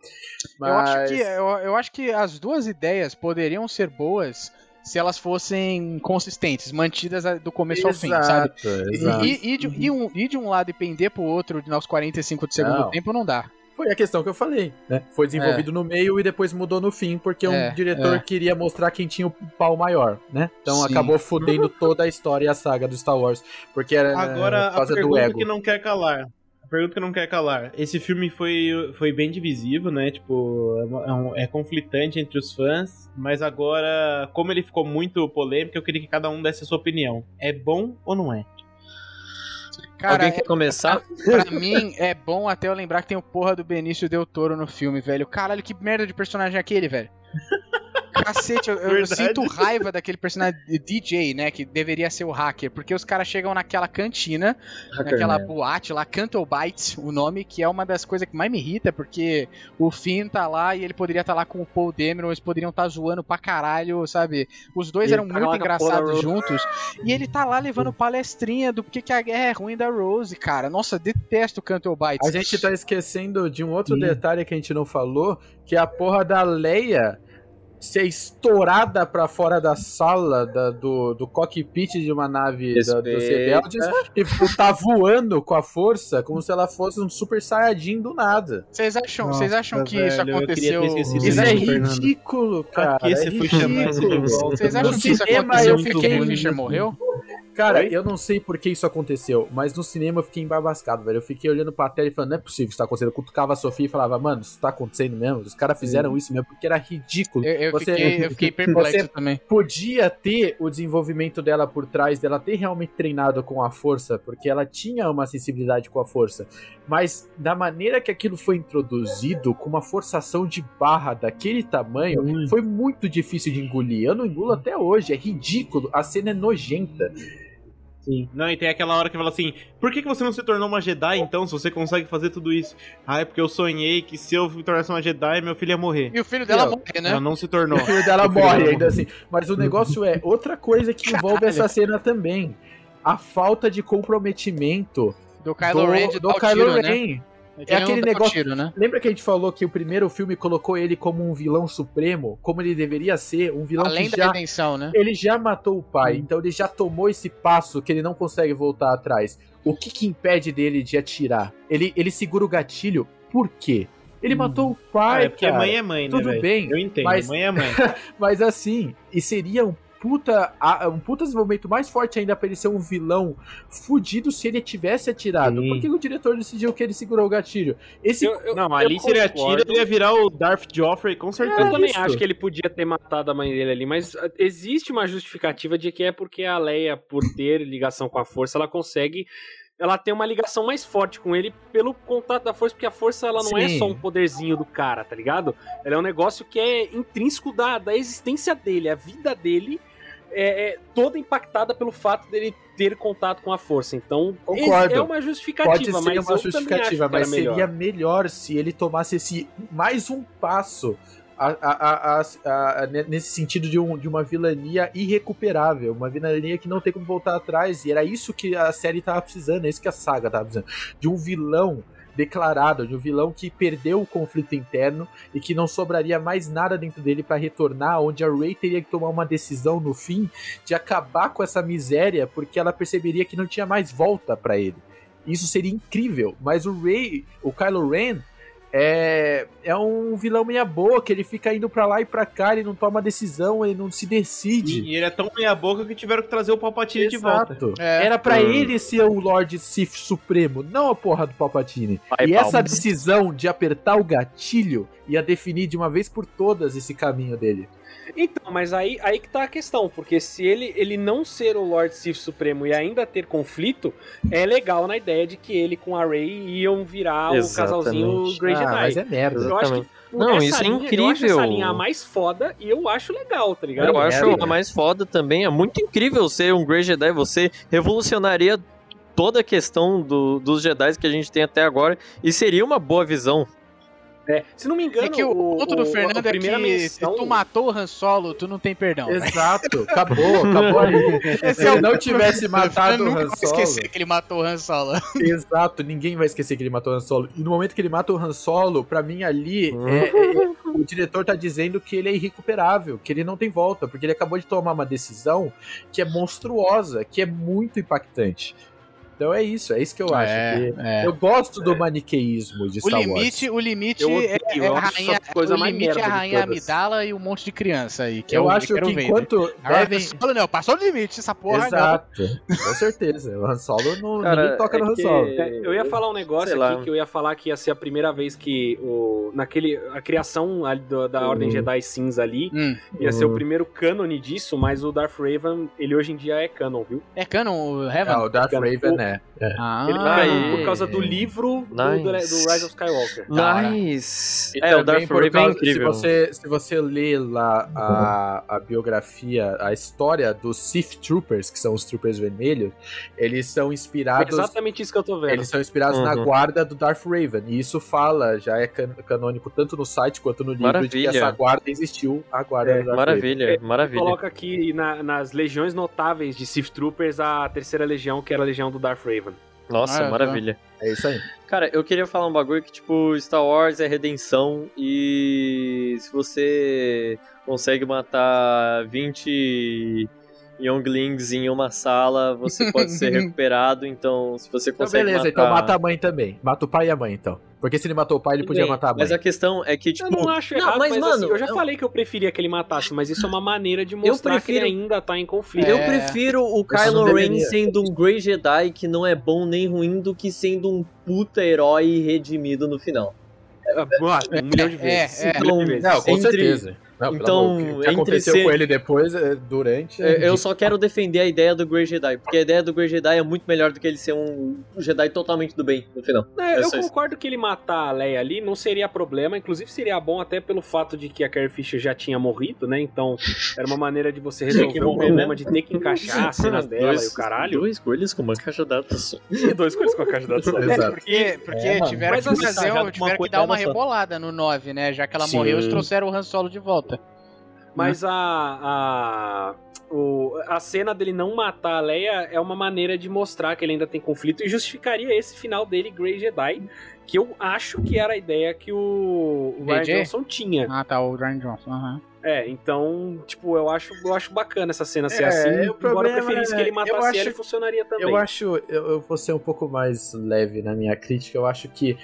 Speaker 1: Mas...
Speaker 4: Eu, acho que, eu, eu acho que as duas ideias poderiam ser boas se elas fossem consistentes, mantidas do começo ao fim, sabe?
Speaker 1: Exato,
Speaker 4: E,
Speaker 1: exato.
Speaker 4: e, e de, e um, ir de um lado e pender pro outro aos 45 de segundo
Speaker 1: Não.
Speaker 4: tempo não dá.
Speaker 1: Foi a questão que eu falei, né? Foi desenvolvido no meio e depois mudou no fim, porque
Speaker 4: É,
Speaker 1: um diretor
Speaker 4: é.
Speaker 1: queria mostrar quem tinha o pau maior, né? Então
Speaker 4: Sim.
Speaker 1: acabou fudendo toda a história e a saga do Star Wars, porque era
Speaker 5: Agora,
Speaker 1: por
Speaker 5: a pergunta
Speaker 1: ego.
Speaker 5: que não quer calar. A pergunta que não quer calar. Esse filme foi, foi bem divisivo, né? Tipo, é, é um- é conflitante entre os fãs. Mas agora, como ele ficou muito polêmico, eu queria que cada um desse a sua opinião. É bom ou não é?
Speaker 4: Cara,
Speaker 3: Alguém quer começar? [laughs]
Speaker 4: pra mim é bom até eu lembrar que tem o porra do Benício Del Toro no filme, velho. Caralho, que merda de personagem é aquele, velho? Cacete, eu, eu- sinto raiva daquele personagem de DJ, né? Que deveria ser o hacker. Porque os caras chegam naquela cantina, naquela boate lá, Canto Bites, o nome, que é uma das coisas que mais me irrita, porque o Finn tá lá e ele poderia estar lá com o Paul Dameron, eles poderiam estar zoando pra caralho, sabe? Os dois
Speaker 3: E
Speaker 4: eram
Speaker 3: tá
Speaker 4: muito engraçados juntos. E ele tá lá levando palestrinha do porquê que a guerra é ruim da Rose, cara. Nossa, detesto o Canto Bites.
Speaker 1: A gente tá esquecendo de um outro
Speaker 5: Sim.
Speaker 1: detalhe que a gente não falou, que é a porra da Leia ser estourada pra fora da sala da- do, do cockpit de uma nave da, dos rebeldes e tá voando com a força como se ela fosse um super saiyajin do nada.
Speaker 4: Vocês acham,
Speaker 5: Nossa,
Speaker 4: vocês acham que isso
Speaker 5: velho, ter
Speaker 4: aconteceu?
Speaker 1: Isso é
Speaker 5: Fernando.
Speaker 1: ridículo,
Speaker 5: Pra
Speaker 1: cara.
Speaker 5: que você
Speaker 1: é
Speaker 5: foi chamar esse?
Speaker 4: Vocês acham que isso aconteceu
Speaker 1: eu fiquei
Speaker 4: Fischer morreu?
Speaker 1: Cara,
Speaker 5: Oi?
Speaker 1: eu não sei por que isso aconteceu, mas no cinema eu fiquei embabascado, velho. Eu fiquei olhando pra tela e falando, não é possível que isso tá acontecendo. Eu cutucava a Sofia e falava, mano, isso tá acontecendo mesmo? Os caras fizeram isso mesmo, porque era ridículo.
Speaker 4: Eu, eu
Speaker 1: Você-
Speaker 4: fiquei, eu [laughs] fiquei perplexo
Speaker 1: você-
Speaker 4: também.
Speaker 1: Podia ter o desenvolvimento dela por trás, dela ter realmente treinado com a força, porque ela tinha uma sensibilidade com a força. Mas da maneira que aquilo foi introduzido, com uma forçação de barra daquele tamanho,
Speaker 5: Hum.
Speaker 1: foi muito difícil de engolir. Eu não engulo até hoje, é ridículo. A cena é nojenta.
Speaker 5: Sim. Não, e tem aquela hora que fala assim: por que, que você não se tornou uma Jedi então, se você consegue fazer tudo isso? Ah, é porque eu sonhei que se eu me tornasse uma Jedi, meu filho ia morrer.
Speaker 4: E o filho dela
Speaker 1: Não,
Speaker 4: morre, né?
Speaker 5: Ela não se tornou.
Speaker 1: O filho dela [laughs]
Speaker 5: O filho
Speaker 1: morre
Speaker 5: dela
Speaker 1: ainda assim. Mas o negócio é outra coisa que envolve
Speaker 4: Caralho.
Speaker 1: essa cena também. A falta de comprometimento
Speaker 4: Do Kylo
Speaker 1: do,
Speaker 4: Ren de
Speaker 1: do Kylo
Speaker 4: tiro, né?
Speaker 1: Ren.
Speaker 4: que ele não
Speaker 1: aquele negócio-
Speaker 4: tiro, né?
Speaker 1: Lembra que a gente falou que o primeiro filme colocou ele como um vilão supremo? Como ele deveria ser? Um vilão
Speaker 4: Além
Speaker 1: que
Speaker 4: da
Speaker 1: já,
Speaker 4: redenção, né?
Speaker 1: ele já matou o pai, então ele já tomou esse passo que ele não consegue voltar atrás. O que que impede dele de atirar? Ele, ele segura o gatilho, por quê? Ele matou o
Speaker 5: Ah,
Speaker 1: pai,
Speaker 5: é porque
Speaker 1: cara.
Speaker 5: mãe é mãe, né?
Speaker 1: Tudo bem,
Speaker 5: Eu entendo,
Speaker 1: mas-
Speaker 5: mãe é mãe. [laughs]
Speaker 1: Mas assim, e seria um puta, um puta desenvolvimento mais forte ainda pra ele ser um vilão fudido se ele tivesse atirado.
Speaker 5: Sim.
Speaker 1: Por que o diretor decidiu que ele segurou o gatilho? Esse
Speaker 2: Eu- eu-
Speaker 5: Não, ali se ele atira, ele ia virar o Darth Joffrey, com certeza.
Speaker 2: Eu também
Speaker 1: isso.
Speaker 2: acho que ele podia ter matado a mãe dele ali, mas ah, existe uma justificativa de que é porque a Leia, por ter ligação com a força, ela consegue. Ela tem uma ligação mais forte com ele pelo contato da força, porque a força ela não é
Speaker 1: Sim.
Speaker 2: só um poderzinho do cara, tá ligado? Ela é um negócio que é intrínseco da, da existência dele, a vida dele é, é toda impactada pelo fato dele ter contato com a força. Então,
Speaker 1: Concordo.
Speaker 2: é uma justificativa,
Speaker 1: Pode ser
Speaker 2: mas
Speaker 1: uma justificativa, mas
Speaker 2: melhor.
Speaker 1: seria melhor se ele tomasse esse mais um passo a- a- a- a- a- ne- nesse sentido de, um- de uma vilania irrecuperável, uma vilania que não tem como voltar atrás. E era isso que a série tava precisando, é isso que a saga tava precisando. De um vilão declarado, de um vilão que perdeu o conflito interno e que não sobraria mais nada dentro dele para retornar, onde a Rey teria que tomar uma decisão no fim de acabar com essa miséria, porque ela perceberia que não tinha mais volta para ele. Isso seria incrível, mas o Rey, o Kylo Ren, é, é um vilão meia boca, ele fica indo pra lá e pra cá, ele não toma decisão, ele não se decide.
Speaker 5: E ele é tão meia boca que tiveram que trazer o Palpatine de volta.
Speaker 1: Exato.
Speaker 4: É.
Speaker 1: Era pra
Speaker 3: Hum.
Speaker 1: ele ser o Lord Sith Supremo, não a porra do Palpatine.
Speaker 3: Pai
Speaker 1: e essa
Speaker 3: Palmas.
Speaker 1: decisão de apertar o gatilho ia definir de uma vez por todas esse caminho dele.
Speaker 2: Então, mas aí, aí que tá a questão, porque se ele, ele não ser o Lord Sith Supremo e ainda ter conflito, é legal na ideia de que ele com a Rey iam virar o casalzinho
Speaker 3: Exatamente.
Speaker 2: Grey
Speaker 1: ah,
Speaker 2: Jedi.
Speaker 1: mas é merda.
Speaker 2: Eu acho que por
Speaker 3: Não, isso é
Speaker 2: linha, Eu acho
Speaker 3: incrível.
Speaker 2: essa linha a mais foda e eu acho legal, tá ligado?
Speaker 3: Eu acho
Speaker 1: merda.
Speaker 3: a mais foda também. É muito incrível ser um Grey Jedi. Você revolucionaria toda a questão do- dos Jedi que a gente tem até agora. E seria uma boa visão.
Speaker 2: É, se não me engano,
Speaker 4: É que o ponto do Fernando
Speaker 2: a
Speaker 4: é que
Speaker 2: menção...
Speaker 4: se tu matou o Han Solo, tu não tem perdão. né?
Speaker 1: Exato, acabou, acabou aí. [laughs] Se ele não tivesse [laughs] matado o
Speaker 4: nunca
Speaker 1: Han Solo,
Speaker 4: esquecer que ele matou o Han Solo. [laughs]
Speaker 1: Exato, ninguém vai esquecer que ele matou o Han Solo. E no momento que ele mata o Han Solo, pra mim ali, é- é- o diretor tá dizendo que ele é irrecuperável, que ele não tem volta, porque ele acabou de tomar uma decisão que é monstruosa, que é muito impactante. Então é isso, é isso que eu acho. que-
Speaker 4: é.
Speaker 1: Eu gosto do maniqueísmo de
Speaker 4: O
Speaker 1: Star
Speaker 4: limite,
Speaker 1: Wars.
Speaker 4: o limite
Speaker 2: Eu
Speaker 4: é,
Speaker 2: odeio,
Speaker 4: é
Speaker 2: eu
Speaker 4: a
Speaker 2: acho
Speaker 4: rainha,
Speaker 2: coisa
Speaker 4: o
Speaker 2: mais
Speaker 4: limite é a rainha. Amidala e um monte de criança aí. Que
Speaker 1: Eu
Speaker 4: é o
Speaker 1: acho que
Speaker 4: né?
Speaker 1: enquanto devem...
Speaker 4: Han Solo não, passou o limite essa porra. não.
Speaker 1: Exato, com certeza. O Han Solo, não,
Speaker 3: Cara,
Speaker 1: ninguém toca
Speaker 3: é
Speaker 1: no Han
Speaker 3: que-
Speaker 1: Solo.
Speaker 2: É, eu ia falar um negócio
Speaker 3: Sei
Speaker 2: aqui
Speaker 3: lá.
Speaker 2: que eu ia falar que ia ser a primeira vez que o naquele a criação ali do- da Ordem
Speaker 1: Uhum.
Speaker 2: Jedi cinza ali
Speaker 4: Hum,
Speaker 2: ia ser o
Speaker 1: Uhum.
Speaker 2: primeiro cânone disso, mas o Darth Raven, ele hoje em dia é canon, viu?
Speaker 4: é canon o Heaven?
Speaker 1: Ah, o Darth Raven
Speaker 2: o-
Speaker 1: é.
Speaker 4: Ah,
Speaker 2: Ele é
Speaker 3: Ah,
Speaker 2: canon
Speaker 3: e-
Speaker 2: por causa do livro do, do,
Speaker 3: Nice.
Speaker 2: do Rise of Skywalker.
Speaker 4: Cara.
Speaker 3: Nice.
Speaker 1: E
Speaker 3: É, o Darth
Speaker 1: por
Speaker 3: Raven é incrível.
Speaker 1: Se você, se você ler lá a, a biografia, a história dos Sith Troopers, que são os Troopers vermelhos, eles são
Speaker 2: É
Speaker 1: inspirados.
Speaker 2: exatamente isso que eu tô vendo.
Speaker 1: Eles são inspirados na
Speaker 3: Uhum.
Speaker 1: guarda do Darth Raven. E isso fala, já é can- canônico tanto no site quanto no livro, de que
Speaker 3: Maravilha.
Speaker 1: essa guarda existiu, a guarda
Speaker 2: É,
Speaker 1: do Darth
Speaker 3: Maravilha, maravilha.
Speaker 2: Coloca aqui na- nas legiões notáveis de Sith Troopers a terceira legião, que era a legião do Darth Raven.
Speaker 3: Nossa,
Speaker 4: Ah,
Speaker 3: maravilha.
Speaker 1: É isso aí.
Speaker 3: Cara, eu queria falar um bagulho que, tipo, Star Wars é redenção e se você consegue matar 20 Younglings em uma sala, você pode ser [laughs] recuperado, então se você
Speaker 1: Então,
Speaker 3: consegue
Speaker 1: beleza,
Speaker 3: matar...
Speaker 1: então mata a mãe também. Mata o pai e a mãe, então. Porque se ele matou o pai, ele podia
Speaker 3: bem,
Speaker 1: matar a mãe.
Speaker 3: Mas a questão é que, tipo...
Speaker 2: eu não acho
Speaker 3: não,
Speaker 2: errado,
Speaker 3: mas,
Speaker 2: mas,
Speaker 3: mano,
Speaker 2: assim, eu já
Speaker 3: eu-
Speaker 2: falei que eu preferia que ele matasse, mas isso é uma maneira de mostrar
Speaker 3: prefiro-
Speaker 2: que ele ainda tá em conflito.
Speaker 3: Eu
Speaker 4: É.
Speaker 3: prefiro o
Speaker 1: não
Speaker 3: Kylo Ren sendo um Grey Jedi que não é bom nem ruim do que sendo um puta herói redimido no final.
Speaker 2: Ah, um milhão de
Speaker 4: É,
Speaker 2: vezes.
Speaker 4: é.
Speaker 2: Um de vezes.
Speaker 1: Não, com
Speaker 3: Entre-
Speaker 1: certeza. Não, pelo
Speaker 3: Então,
Speaker 1: amor, o que
Speaker 3: entre
Speaker 1: aconteceu
Speaker 3: ser-
Speaker 1: com ele depois, é, durante.
Speaker 3: É, Eu só quero defender a ideia do Grey Jedi, porque a ideia do Grey Jedi é muito melhor do que ele ser um Jedi totalmente do bem no final.
Speaker 2: Não,
Speaker 3: É
Speaker 2: eu
Speaker 3: só isso.
Speaker 2: concordo que ele matar a Leia ali não seria problema, inclusive seria bom até pelo fato de que a Carrie Fisher já tinha morrido, né? Então era uma maneira de você resolver o problema de ter que encaixar as cenas dela e o caralho.
Speaker 3: Dois coelhos com uma caixa d'água só. [laughs]
Speaker 2: Dois coisas com a caixa da sala.
Speaker 1: Exato.
Speaker 4: Porque, porque
Speaker 5: É, mano.
Speaker 4: tiveram que
Speaker 2: assim,
Speaker 4: fazer, tiveram
Speaker 5: uma
Speaker 4: que dar uma
Speaker 5: só.
Speaker 4: rebolada no 9, né? Já que ela
Speaker 1: Sim.
Speaker 4: morreu, eles trouxeram o Han Solo de volta.
Speaker 2: Mas a, a, o, a cena dele não matar a Leia é uma maneira de mostrar que ele ainda tem conflito e justificaria esse final dele, Grey Jedi, que eu acho que era a ideia que o, o Ryan? Johnson tinha.
Speaker 4: Ah, tá, o Ryan Johnson. aham.
Speaker 2: É, então, tipo, eu acho, eu acho bacana essa cena ser
Speaker 1: É,
Speaker 2: assim.
Speaker 1: o
Speaker 2: Embora eu preferisse que ele
Speaker 1: é-
Speaker 2: matasse
Speaker 1: acho-
Speaker 2: ela, funcionaria também.
Speaker 1: Eu acho, eu, eu vou ser um pouco mais leve na minha crítica. Eu acho que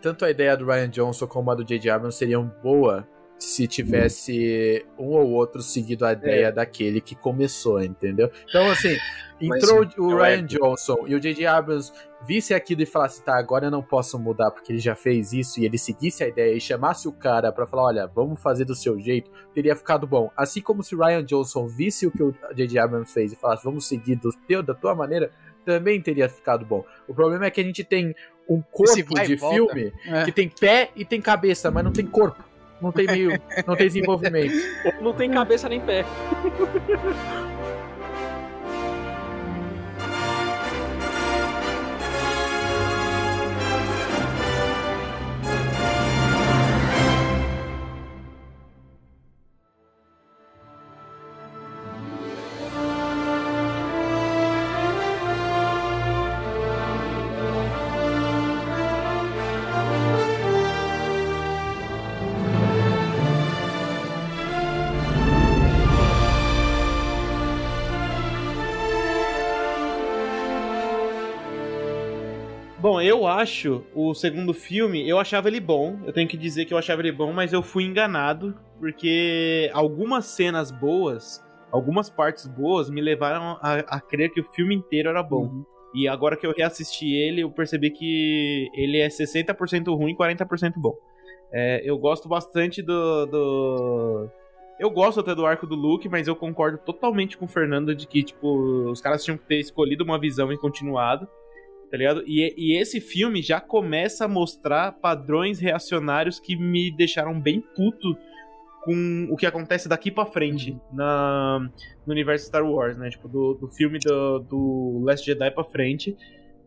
Speaker 1: tanto a ideia do Ryan Johnson como a do J.J. Abrams seriam boa se tivesse um ou outro seguido a ideia daquele que começou, entendeu? Então, assim, [laughs] entrou o
Speaker 2: é
Speaker 1: Ryan Johnson e o J.J. Abrams visse aquilo e falasse, tá, agora eu não posso mudar porque ele já fez isso, e ele seguisse a ideia e chamasse o cara pra falar, olha, vamos fazer do seu jeito, teria ficado bom. Assim como se o Ryan Johnson visse o que o J.J. Abrams fez e falasse, vamos seguir do teu, da tua maneira, também teria ficado bom. O problema é que a gente tem um corpo de
Speaker 4: volta.
Speaker 1: filme
Speaker 4: É.
Speaker 1: que tem pé e tem cabeça, mas não tem corpo. Não tem meio. não tem desenvolvimento.
Speaker 2: Não tem cabeça nem pé. [laughs]
Speaker 5: acho o segundo filme, eu achava ele bom. Eu tenho que dizer que eu achava ele bom, mas eu fui enganado, porque algumas cenas boas, algumas partes boas me levaram a, a crer que o filme inteiro era bom. E agora que eu reassisti ele, eu percebi que ele é 60% ruim e 40% bom. É, eu gosto bastante do, do. Eu gosto até do arco do Luke, mas eu concordo totalmente com o Fernando de que, tipo, os caras tinham que ter escolhido uma visão e continuado tá ligado? E, e esse filme já começa a mostrar padrões reacionários que me deixaram bem puto com o que acontece daqui pra frente na, no universo Star Wars, né? Tipo, do, do filme do, do Last Jedi pra frente,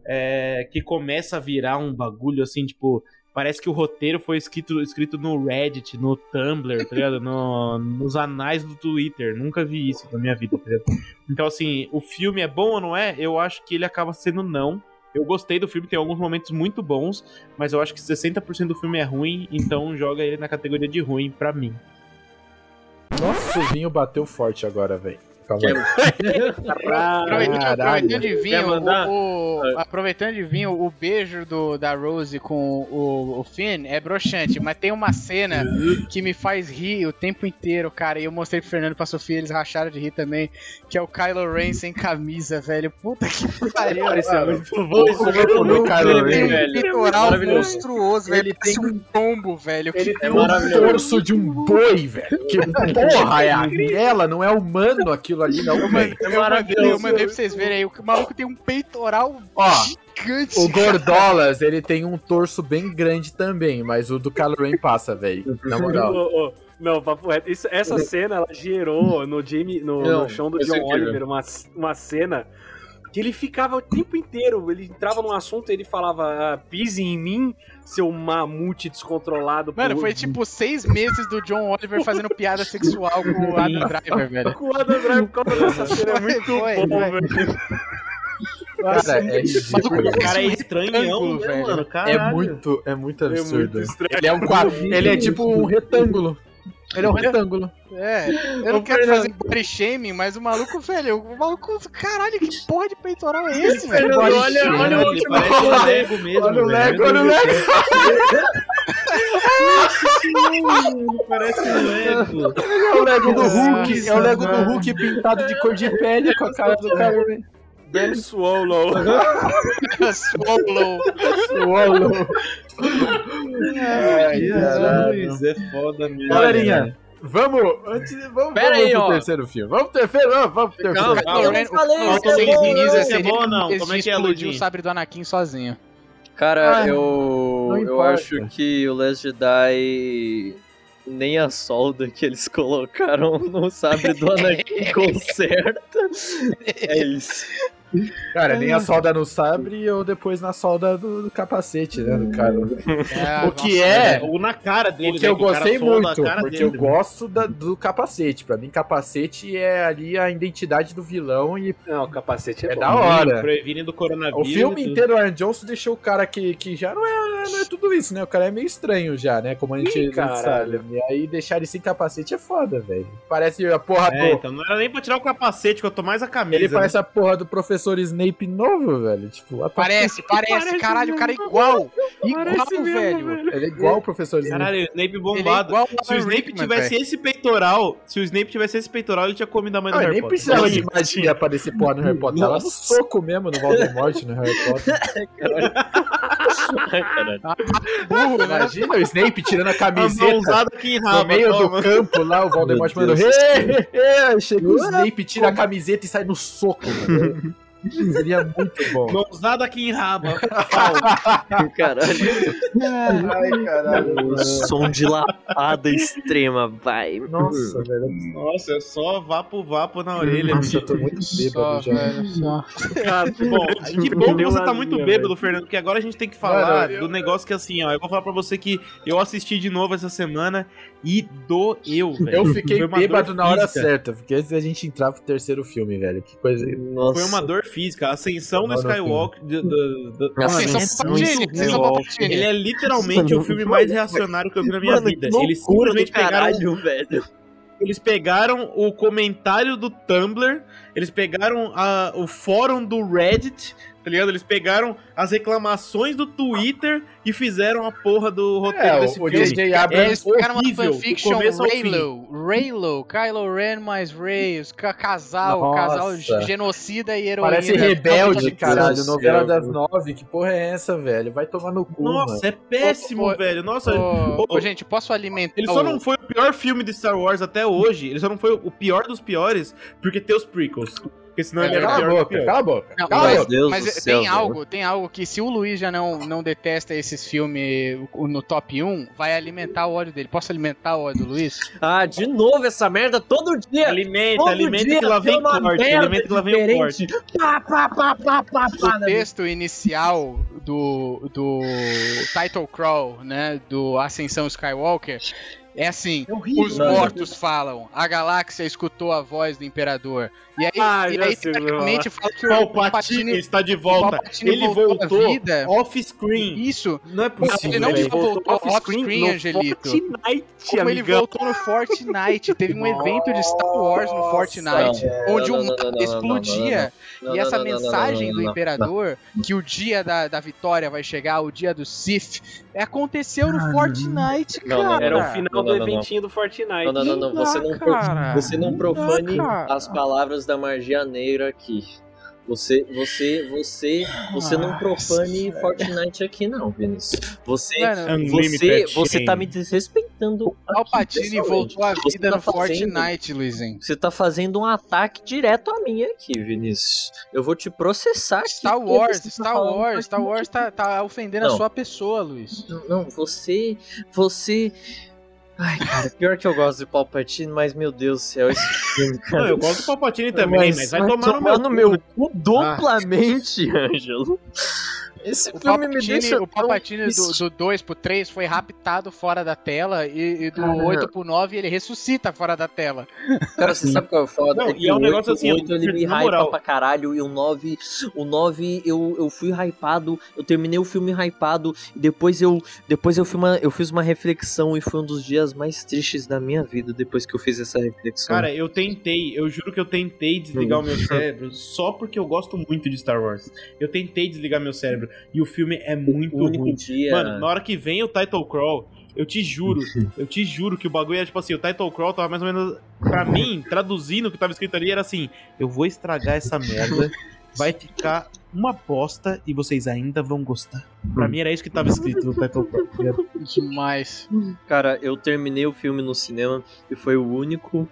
Speaker 5: é, que começa a virar um bagulho assim, tipo. Parece que o roteiro foi escrito, escrito no Reddit, no Tumblr, tá ligado? No, nos anais do Twitter. Nunca vi isso na minha vida, tá ligado? Então, assim, o filme é bom ou não é? Eu acho que ele acaba sendo não. Eu gostei do filme, tem alguns momentos muito bons, mas eu acho que 60% do filme é ruim, então joga ele na categoria de ruim pra mim.
Speaker 1: Nossa, o vinho bateu forte agora, velho. Calma aí.
Speaker 4: Aproveitando, de vir,
Speaker 2: Quer
Speaker 4: o, o- aproveitando de vir, o beijo do, da Rose com o, o Finn é broxante, mas tem uma cena que me faz rir o tempo inteiro, cara. E eu mostrei pro Fernando e pra Sofia, eles racharam de rir também, que é o Kylo Ren sem camisa, velho. Puta que [laughs] pariu.
Speaker 2: Isso é muito bom.
Speaker 1: O do Kylo
Speaker 4: Ele tem
Speaker 1: Ren,
Speaker 4: um peitoral
Speaker 2: Maravilhoso.
Speaker 4: monstruoso, velho.
Speaker 1: Ele
Speaker 4: tem um pombo, velho.
Speaker 2: Ele
Speaker 1: É
Speaker 2: é
Speaker 1: o
Speaker 2: maravilhoso.
Speaker 1: torso de um boi, velho. Que [laughs] porra é aquela? Não é humano aquilo ali, não,
Speaker 4: Eu
Speaker 1: velho.
Speaker 4: mandei, eu mandei, eu mandei pra vocês verem aí. O maluco tem um peitoral
Speaker 1: Ó,
Speaker 4: gigante.
Speaker 1: o Gordolas, ele tem um torso bem grande também, mas o do Kylo Ren passa, velho. Na moral. [laughs]
Speaker 2: Não, papo reto. Isso- essa cena, ela gerou no, Jamie, no,
Speaker 6: Não,
Speaker 2: no show do John. Oliver uma, uma cena que ele ficava o tempo inteiro, ele entrava num assunto e ele falava, ah, pise em mim, seu mamute descontrolado.
Speaker 4: Mano,
Speaker 2: por-
Speaker 4: foi tipo seis meses do John Oliver fazendo piada sexual com o Adam Driver, velho.
Speaker 2: Com o Adam Driver por causa dessa cena, é muito
Speaker 4: Foi,
Speaker 2: bom,
Speaker 4: foi.
Speaker 2: velho.
Speaker 1: Cara, é ridículo.
Speaker 5: O cara é estranhão,
Speaker 4: retângulo,
Speaker 5: né,
Speaker 4: velho.
Speaker 5: mano?
Speaker 1: É muito, é muito
Speaker 2: É muito
Speaker 1: absurdo.
Speaker 2: estranho.
Speaker 1: ele é um quadro, ele é tipo um retângulo. Ele é um [laughs] retângulo.
Speaker 4: É, eu não
Speaker 6: Ô,
Speaker 4: quero
Speaker 6: Fernando.
Speaker 4: fazer body shaming, mas o maluco, velho, o maluco, caralho, que porra de peitoral é esse, velho?
Speaker 1: Body
Speaker 6: olha,
Speaker 1: shaming,
Speaker 6: olha o
Speaker 5: Lego mesmo,
Speaker 1: Olha o
Speaker 5: velho.
Speaker 1: Lego, olha o Lego.
Speaker 5: Parece um Lego.
Speaker 1: É o Lego do Hulk. É o Lego do Hulk pintado de cor de pele com a cara do Ren.
Speaker 2: Ben Swallow.
Speaker 4: Swallow.
Speaker 1: Swallow. Ai, caralho.
Speaker 5: Jesus, é foda mesmo.
Speaker 1: Galerinha, vamos, antes, vamos,
Speaker 6: Pera
Speaker 1: vamos
Speaker 6: aí,
Speaker 1: pro
Speaker 6: ó.
Speaker 1: terceiro filme. Vamos pro terceiro, vamos, vamos pro terceiro.
Speaker 6: Calma,
Speaker 4: Kylo
Speaker 3: Eu falei isso, é bom,
Speaker 5: isso é
Speaker 4: seria
Speaker 5: bom ou não? Como é que é, Ludinho?
Speaker 4: o sabre do Anakin sozinho.
Speaker 3: Cara,
Speaker 1: Ah,
Speaker 3: eu, eu acho que o Last Jedi nem a solda que eles colocaram no sabre do Anakin [laughs] conserta. É isso.
Speaker 1: Cara, nem a solda no sabre ou depois na solda do, do capacete, né, do cara.
Speaker 4: É,
Speaker 1: O que
Speaker 4: nossa,
Speaker 1: é-
Speaker 4: velho.
Speaker 5: Ou na cara dele,
Speaker 1: O que eu
Speaker 5: né, cara
Speaker 1: gostei muito, porque
Speaker 5: dele,
Speaker 1: eu
Speaker 5: né?
Speaker 1: gosto da- do capacete. Pra mim, capacete é ali a identidade do vilão e
Speaker 2: Não, o capacete é,
Speaker 1: é
Speaker 2: bom.
Speaker 1: da hora.
Speaker 5: Previne do coronavírus.
Speaker 1: O filme inteiro, o Aaron Johnson deixou o cara que, que já não é, não é tudo isso, né? O cara é meio estranho já, né? Como a gente,
Speaker 2: Ih,
Speaker 1: sabe. E aí deixar ele sem capacete é foda, velho. Parece a porra
Speaker 5: É,
Speaker 1: do.
Speaker 5: então não era nem pra tirar o capacete, que eu tô mais a camisa.
Speaker 1: Ele
Speaker 5: né?
Speaker 1: parece a porra do professor professor Snape novo, velho. Tipo,
Speaker 4: Parece, parece,
Speaker 2: Parece
Speaker 4: caralho, o cara é
Speaker 2: mesmo.
Speaker 4: igual. Igual,
Speaker 2: mesmo,
Speaker 4: velho.
Speaker 1: ele é igual o professor Snape.
Speaker 5: Caralho, o Snape
Speaker 4: é
Speaker 5: bombado.
Speaker 4: igual
Speaker 5: se o Snape tivesse esse peitoral, se o Snape tivesse esse peitoral, ele tinha comido a mãe do
Speaker 1: Ah,
Speaker 5: Harry
Speaker 1: nem
Speaker 5: Potter.
Speaker 1: precisava de magia pra desse porra no Harry Potter. Tava no soco mesmo no Voldemort no Harry Potter. [laughs]
Speaker 4: burro, né?
Speaker 1: Imagina o Snape tirando a camiseta
Speaker 5: aqui
Speaker 1: no meio
Speaker 5: toma.
Speaker 1: do campo lá, o Voldemort. "Ê, ê, ê", Chega o Snape, tira a camiseta e sai no soco. [laughs] Seria muito bom.
Speaker 5: Mãozada aqui em raba.
Speaker 3: Caralho.
Speaker 1: Ai, caralho.
Speaker 3: Som de lapada extrema, vai.
Speaker 1: Nossa, velho.
Speaker 5: Nossa, é só vapo vapo na orelha.
Speaker 1: Nossa, eu tô muito
Speaker 4: Só,
Speaker 1: bêbado já.
Speaker 4: velho, só.
Speaker 5: Bom, que bom que você tá muito bêbado, Fernando, porque agora a gente tem que falar
Speaker 1: eu-
Speaker 5: do negócio que assim, ó, eu vou falar pra você que eu assisti de novo essa semana e doeu, velho.
Speaker 1: Eu fiquei bêbado na hora certa, porque antes da gente entrar pro terceiro filme, velho. Que coisa.
Speaker 3: Nossa.
Speaker 5: Foi uma dor física, a ascensão do
Speaker 1: Mano,
Speaker 5: Skywalker. Do, do- do-
Speaker 4: Ascensão
Speaker 3: é
Speaker 4: ascensão pro Patini.
Speaker 5: Ele é literalmente o filme mais reacionário que eu vi na minha
Speaker 3: Mano,
Speaker 5: vida.
Speaker 3: que
Speaker 5: Eles
Speaker 3: do
Speaker 5: simplesmente pegaram
Speaker 3: caralho, velho.
Speaker 5: Eles pegaram o comentário do Tumblr, eles pegaram a- o fórum do Reddit, tá ligado? Eles pegaram as reclamações do Twitter e fizeram a porra do roteiro
Speaker 1: É,
Speaker 5: desse
Speaker 1: o
Speaker 5: filme.
Speaker 1: J.J.
Speaker 4: É,
Speaker 1: Abrams.
Speaker 4: eles pegaram uma fanfiction. Raylo, Raylo, Kylo Ren mais ca- casal,
Speaker 1: Nossa.
Speaker 4: casal genocida e heroína.
Speaker 1: Parece rebelde, caralho. Novela das nove. Que porra é essa, velho? Vai tomar no cu, mano.
Speaker 5: Nossa, é péssimo,
Speaker 4: ô,
Speaker 5: velho. Nossa,
Speaker 4: ô,
Speaker 5: ô,
Speaker 4: gente, posso alimentar
Speaker 5: ele só não foi o pior filme de Star Wars até hoje. Ele só não foi o pior dos piores porque tem os prequels. Porque senão
Speaker 4: É
Speaker 5: ele era
Speaker 1: Cala a
Speaker 5: pior do
Speaker 1: boca,
Speaker 5: pior.
Speaker 1: cala a boca.
Speaker 4: Não,
Speaker 1: Cala a
Speaker 4: mas,
Speaker 1: boca.
Speaker 3: Deus
Speaker 4: mas
Speaker 3: do
Speaker 4: tem
Speaker 3: céu, velho.
Speaker 4: algo, tem algo que se o Luiz já não, não detesta esses filmes no top 1, vai alimentar o ódio dele. Posso alimentar o ódio do Luiz?
Speaker 3: Ah, de novo essa merda todo dia.
Speaker 5: Alimenta,
Speaker 3: Todo
Speaker 5: alimenta
Speaker 3: dia
Speaker 5: que lá vem
Speaker 3: tem
Speaker 5: corte. Alimenta que lá vem o corte.
Speaker 3: Pá, pá, pá, pá, pá, pá,
Speaker 4: O
Speaker 3: né?
Speaker 4: texto inicial do, do Title Crawl, né, do Ascensão Skywalker, é assim, os
Speaker 3: mano.
Speaker 4: mortos falam, a galáxia escutou a voz do Imperador. E aí,
Speaker 2: Ah,
Speaker 4: e aí
Speaker 2: sei o que
Speaker 4: teoricamente, fala que o
Speaker 5: Palpatine
Speaker 4: Palpatine...
Speaker 5: está de volta. Ele
Speaker 4: voltou
Speaker 5: voltou off-screen.
Speaker 4: Isso,
Speaker 5: Não é possível.
Speaker 4: ele não só voltou off-screen, Angelito.
Speaker 2: Fortnite,
Speaker 4: como ele
Speaker 2: amigão.
Speaker 4: voltou no Fortnite. Teve um evento de Star Wars no Fortnite, onde
Speaker 3: Não,
Speaker 4: o
Speaker 3: não, não,
Speaker 4: mapa
Speaker 3: não, não,
Speaker 4: explodia.
Speaker 3: não,
Speaker 4: E essa
Speaker 3: não, não, não,
Speaker 4: mensagem
Speaker 3: não,
Speaker 4: do
Speaker 3: não,
Speaker 4: Imperador, que o dia da, da vitória vai chegar, o dia do Sith, aconteceu no Fortnite,
Speaker 3: Não, não,
Speaker 4: cara.
Speaker 2: Era o final
Speaker 3: Não,
Speaker 2: do
Speaker 3: não, não,
Speaker 2: eventinho do Fortnite.
Speaker 3: Não, não, não, não. Você não,
Speaker 4: cara.
Speaker 3: você não profane
Speaker 4: Não, cara.
Speaker 3: as palavras da magia negra aqui. Você, você, você, você não profane Fortnite aqui não, Vinícius. Você,
Speaker 4: Mano,
Speaker 3: você, você tá me desrespeitando.
Speaker 4: o Palpatine voltou à
Speaker 3: Você
Speaker 4: vida
Speaker 3: tá
Speaker 4: no
Speaker 3: fazendo-
Speaker 4: Fortnite, Luizinho.
Speaker 3: Você tá fazendo um ataque direto a mim aqui, Vinícius. Eu vou te processar aqui.
Speaker 4: Star Wars,
Speaker 3: tá
Speaker 4: Star Wars, Star Wars tá, tá ofendendo a
Speaker 3: Não.
Speaker 4: sua pessoa, Luiz.
Speaker 3: Não, não, você. Você. Ai, cara, [laughs] pior que eu gosto de Palpatine, mas meu Deus do céu, esse filme,
Speaker 5: Não,
Speaker 3: cara.
Speaker 5: eu gosto do Palpatine também, mas, vai, tomar no meu,
Speaker 3: meu
Speaker 5: cu, né?
Speaker 3: cu duplamente, [laughs] Ângelo. Esse
Speaker 4: O
Speaker 3: filme me
Speaker 4: Palpatine,
Speaker 3: deixa.
Speaker 4: o Palpatine
Speaker 3: tão-
Speaker 4: do, do 2 pro 3 foi raptado fora da tela e, e do
Speaker 3: Cara.
Speaker 4: 8 pro 9 ele ressuscita fora da tela.
Speaker 3: Cara, você sabe qual é o foda?
Speaker 5: Não,
Speaker 3: é que
Speaker 5: e é um
Speaker 3: o
Speaker 5: negócio
Speaker 3: 8,
Speaker 5: assim,
Speaker 3: o 8 ele me hypa pra caralho e o 9, o 9 eu, eu fui hypado, eu terminei o filme hypado e depois eu depois eu, fui uma, eu fiz uma reflexão e foi um dos dias mais tristes da minha vida depois que eu fiz essa reflexão.
Speaker 5: Cara, eu tentei, eu juro que eu tentei desligar o meu cérebro só porque eu gosto muito de Star Wars. Eu tentei desligar meu cérebro e o filme é muito
Speaker 3: o único
Speaker 5: ruim.
Speaker 3: dia.
Speaker 5: Mano, na hora que vem o title crawl, eu te juro, [laughs] eu te juro que o bagulho é tipo assim, o title crawl tava mais ou menos pra mim, traduzindo o que tava escrito ali era assim: eu vou estragar essa merda, vai ficar uma bosta e vocês ainda vão gostar. Pra mim era isso que tava escrito no title crawl. [laughs]
Speaker 4: Demais.
Speaker 3: Cara, eu terminei o filme no cinema e foi o único.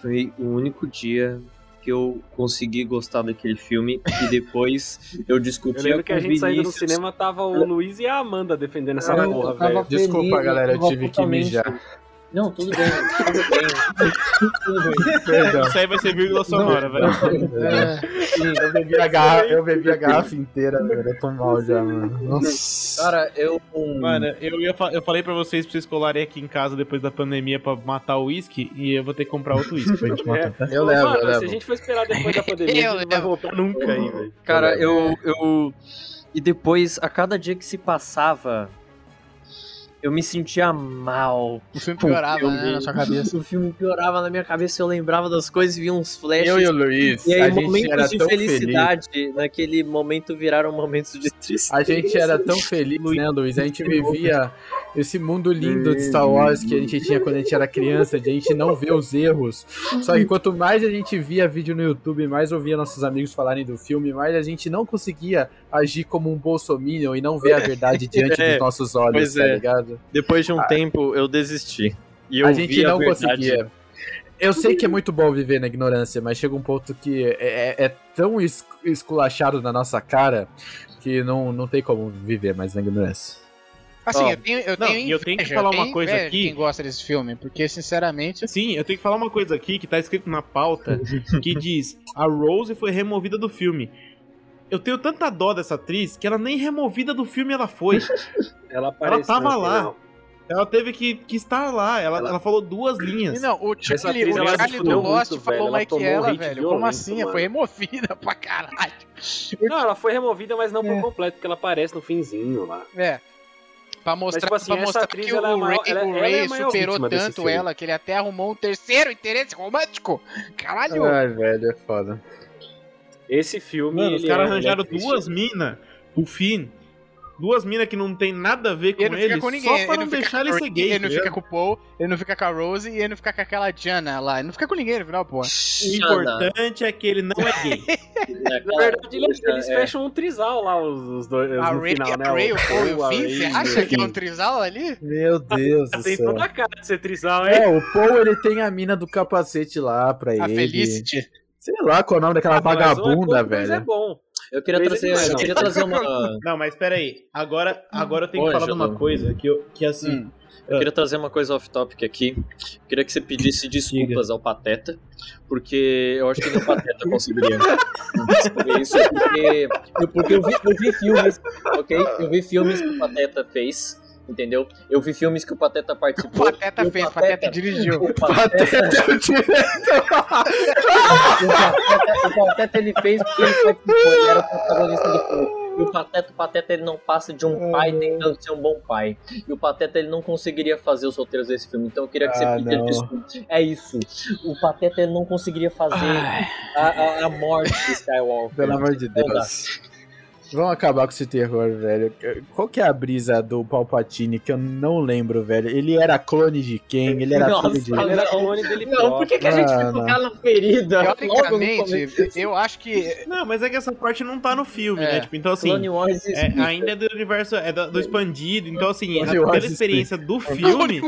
Speaker 3: Foi o único dia que eu consegui gostar daquele filme. E depois eu discuti
Speaker 2: Eu lembro
Speaker 3: com
Speaker 2: que a gente saindo do cinema, tava o Luiz e a Amanda defendendo essa
Speaker 3: Eu
Speaker 2: porra, velho.
Speaker 1: Desculpa, galera, eu tive que mijar.
Speaker 3: Não, tudo bem, tudo bem. tudo bem.
Speaker 1: Perdão.
Speaker 5: Isso aí vai ser vírgula sonora, velho.
Speaker 1: É, eu, bebi a garrafa, eu bebi a garrafa inteira, velho. Eu tô mal já, mano. Nossa.
Speaker 3: Cara, eu.
Speaker 5: Mano, eu, ia fa- eu falei pra vocês pra vocês colarem aqui em casa depois da pandemia pra matar o uísque e eu vou ter que comprar outro uísque pra gente [laughs] matar, tá?
Speaker 1: Eu levo,
Speaker 2: mano,
Speaker 1: eu
Speaker 2: se a
Speaker 1: levo.
Speaker 2: gente for esperar depois da [laughs] pandemia,
Speaker 4: Eu
Speaker 2: a gente não vai
Speaker 4: levo.
Speaker 2: voltar nunca aí, velho.
Speaker 3: Cara, eu, eu. E depois, a cada dia que se passava, eu me sentia mal.
Speaker 4: O filme
Speaker 3: com
Speaker 4: piorava,
Speaker 3: filme.
Speaker 4: né, na sua cabeça. [laughs]
Speaker 3: O filme piorava na minha cabeça, eu lembrava das coisas, via uns flashes.
Speaker 1: Eu e o Luiz,
Speaker 3: E
Speaker 1: a
Speaker 3: aí,
Speaker 1: gente
Speaker 3: momentos
Speaker 1: era
Speaker 3: de
Speaker 1: tão feliz.
Speaker 3: felicidade, naquele momento viraram momentos de tristeza.
Speaker 1: A gente era [laughs] tão feliz, né, Luiz? A gente vivia esse mundo lindo de Star Wars que a gente tinha quando a gente era criança, de a gente não ver os erros. Só que quanto mais a gente via vídeo no YouTube, mais ouvia nossos amigos falarem do filme, mais a gente não conseguia agir como um bolsominion e não ver a verdade diante [laughs]
Speaker 3: É,
Speaker 1: dos nossos olhos,
Speaker 3: pois
Speaker 1: tá
Speaker 3: é.
Speaker 1: ligado?
Speaker 3: Depois de um tempo, eu desisti. E eu
Speaker 1: a gente não
Speaker 3: verdade.
Speaker 1: conseguia. Eu sei que é muito bom viver na ignorância, mas chega um ponto que é, é- é tão es- esculachado na nossa cara que não, não tem como viver mais na ignorância.
Speaker 4: Assim,
Speaker 3: Ó,
Speaker 4: eu tenho, eu
Speaker 5: não,
Speaker 4: tenho
Speaker 5: e eu tenho que
Speaker 4: inveja,
Speaker 5: falar
Speaker 4: tenho
Speaker 5: uma coisa
Speaker 4: inveja
Speaker 5: aqui.
Speaker 4: quem gosta desse filme, porque, sinceramente...
Speaker 5: Sim, eu tenho que falar uma coisa aqui que tá escrito na pauta que [laughs] diz: a Rose foi removida do filme. Eu tenho tanta dó dessa atriz que ela nem removida do filme ela foi. [laughs]
Speaker 2: Ela, apareceu
Speaker 5: tava
Speaker 2: no
Speaker 5: lá. Ela teve que, que estar lá. Ela, ela... falou duas linhas.
Speaker 4: Não, o Charlie,
Speaker 2: atriz,
Speaker 4: o
Speaker 2: ela
Speaker 4: Charlie do Lost
Speaker 2: muito,
Speaker 4: falou
Speaker 2: ela
Speaker 4: mais que ela, velho.
Speaker 2: violento,
Speaker 4: Como assim?
Speaker 2: mano.
Speaker 4: Foi removida pra caralho.
Speaker 2: Não, ela foi removida, mas não por completo, porque ela aparece no finzinho lá.
Speaker 4: É. Pra mostrar,
Speaker 2: tipo assim,
Speaker 4: mostrar
Speaker 2: atriz,
Speaker 4: que o
Speaker 2: ela é
Speaker 4: Ray,
Speaker 2: ela-
Speaker 4: o
Speaker 2: ela é a
Speaker 4: Ray superou tanto ela que ele até arrumou um terceiro interesse romântico. Caralho!
Speaker 1: Ai, velho, é foda.
Speaker 2: Esse filme.
Speaker 5: Mano, os caras
Speaker 2: é- é
Speaker 5: arranjaram
Speaker 2: triste.
Speaker 5: duas minas, o Finn. Duas minas que não tem nada a ver com
Speaker 4: Ele não
Speaker 5: ele,
Speaker 4: fica com ninguém.
Speaker 5: só pra
Speaker 4: ele
Speaker 5: não
Speaker 4: não
Speaker 5: deixar ele
Speaker 4: a
Speaker 5: ser gay.
Speaker 4: Ele não
Speaker 5: tá
Speaker 4: fica com o Paul, ele não fica com a Rose e ele não fica com aquela Jana lá. Ele não fica com ninguém no final, porra.
Speaker 5: O importante é que ele não é gay. [laughs]
Speaker 2: Na verdade, eles, eles
Speaker 3: É.
Speaker 2: fecham um trisal lá, os, os dois.
Speaker 4: A
Speaker 2: no
Speaker 4: Ray,
Speaker 2: final,
Speaker 4: a
Speaker 2: né?
Speaker 4: Ray, o Paul e o
Speaker 2: a
Speaker 4: Finn, você acha que é um trisal ali?
Speaker 1: Meu Deus do
Speaker 2: Tem
Speaker 1: céu.
Speaker 2: toda a cara de ser trisal, hein?
Speaker 1: É, o Paul ele tem a mina do capacete lá pra
Speaker 4: A
Speaker 1: ele.
Speaker 4: Felicity.
Speaker 1: Sei lá qual é o nome daquela
Speaker 2: Ah, mas é
Speaker 1: vagabunda,
Speaker 2: mas
Speaker 1: velho.
Speaker 2: É bom.
Speaker 3: Eu queria trazer, eu
Speaker 2: não.
Speaker 3: queria trazer uma, [laughs]
Speaker 5: Não, mas peraí. Agora, agora eu tenho que falar de uma
Speaker 3: Jordão.
Speaker 5: coisa que, eu, que assim.
Speaker 4: Hum.
Speaker 3: eu queria trazer uma coisa off-topic aqui. Eu queria que você pedisse desculpas ao Pateta, porque eu acho que nem o Pateta conseguiria [laughs] isso, porque, eu- porque eu, vi, eu vi filmes, ok? Eu vi filmes que o Pateta fez, entendeu? Eu vi filmes que o Pateta
Speaker 4: O
Speaker 3: participou.
Speaker 4: Pateta
Speaker 3: o
Speaker 4: fez, o Pateta dirigiu.
Speaker 3: O Pateta, [laughs] o Pateta, o Pateta ele fez porque ele participou, ele era o protagonista do filme. E o Pateta, o Pateta ele não passa de um pai tentando ser um bom pai. E o Pateta ele não conseguiria fazer os roteiros desse filme. Então eu queria que você
Speaker 1: Ah,
Speaker 3: pedisse desculpa. É isso. O Pateta ele não conseguiria fazer a, a, a morte de Skywalker.
Speaker 1: Pelo amor de
Speaker 3: dá.
Speaker 1: Deus. Vamos acabar com esse terror, velho. Qual que é a brisa do Palpatine que eu não lembro, velho? Ele era clone de quem? Ele era
Speaker 3: Nossa,
Speaker 1: filho de...
Speaker 2: Ele era
Speaker 3: Não.
Speaker 2: clone dele
Speaker 3: Não,
Speaker 2: próprio.
Speaker 3: por que, que a gente
Speaker 1: Ah,
Speaker 3: tocar na ferida?
Speaker 4: Teoricamente, eu acho que.
Speaker 5: Não, mas é que essa parte não tá no filme,
Speaker 4: É.
Speaker 5: né? Tipo, então assim.
Speaker 3: Clone Wars
Speaker 5: É, ainda é do universo, é do, do expandido, então assim,
Speaker 1: Clone Wars
Speaker 5: pela experiência do filme,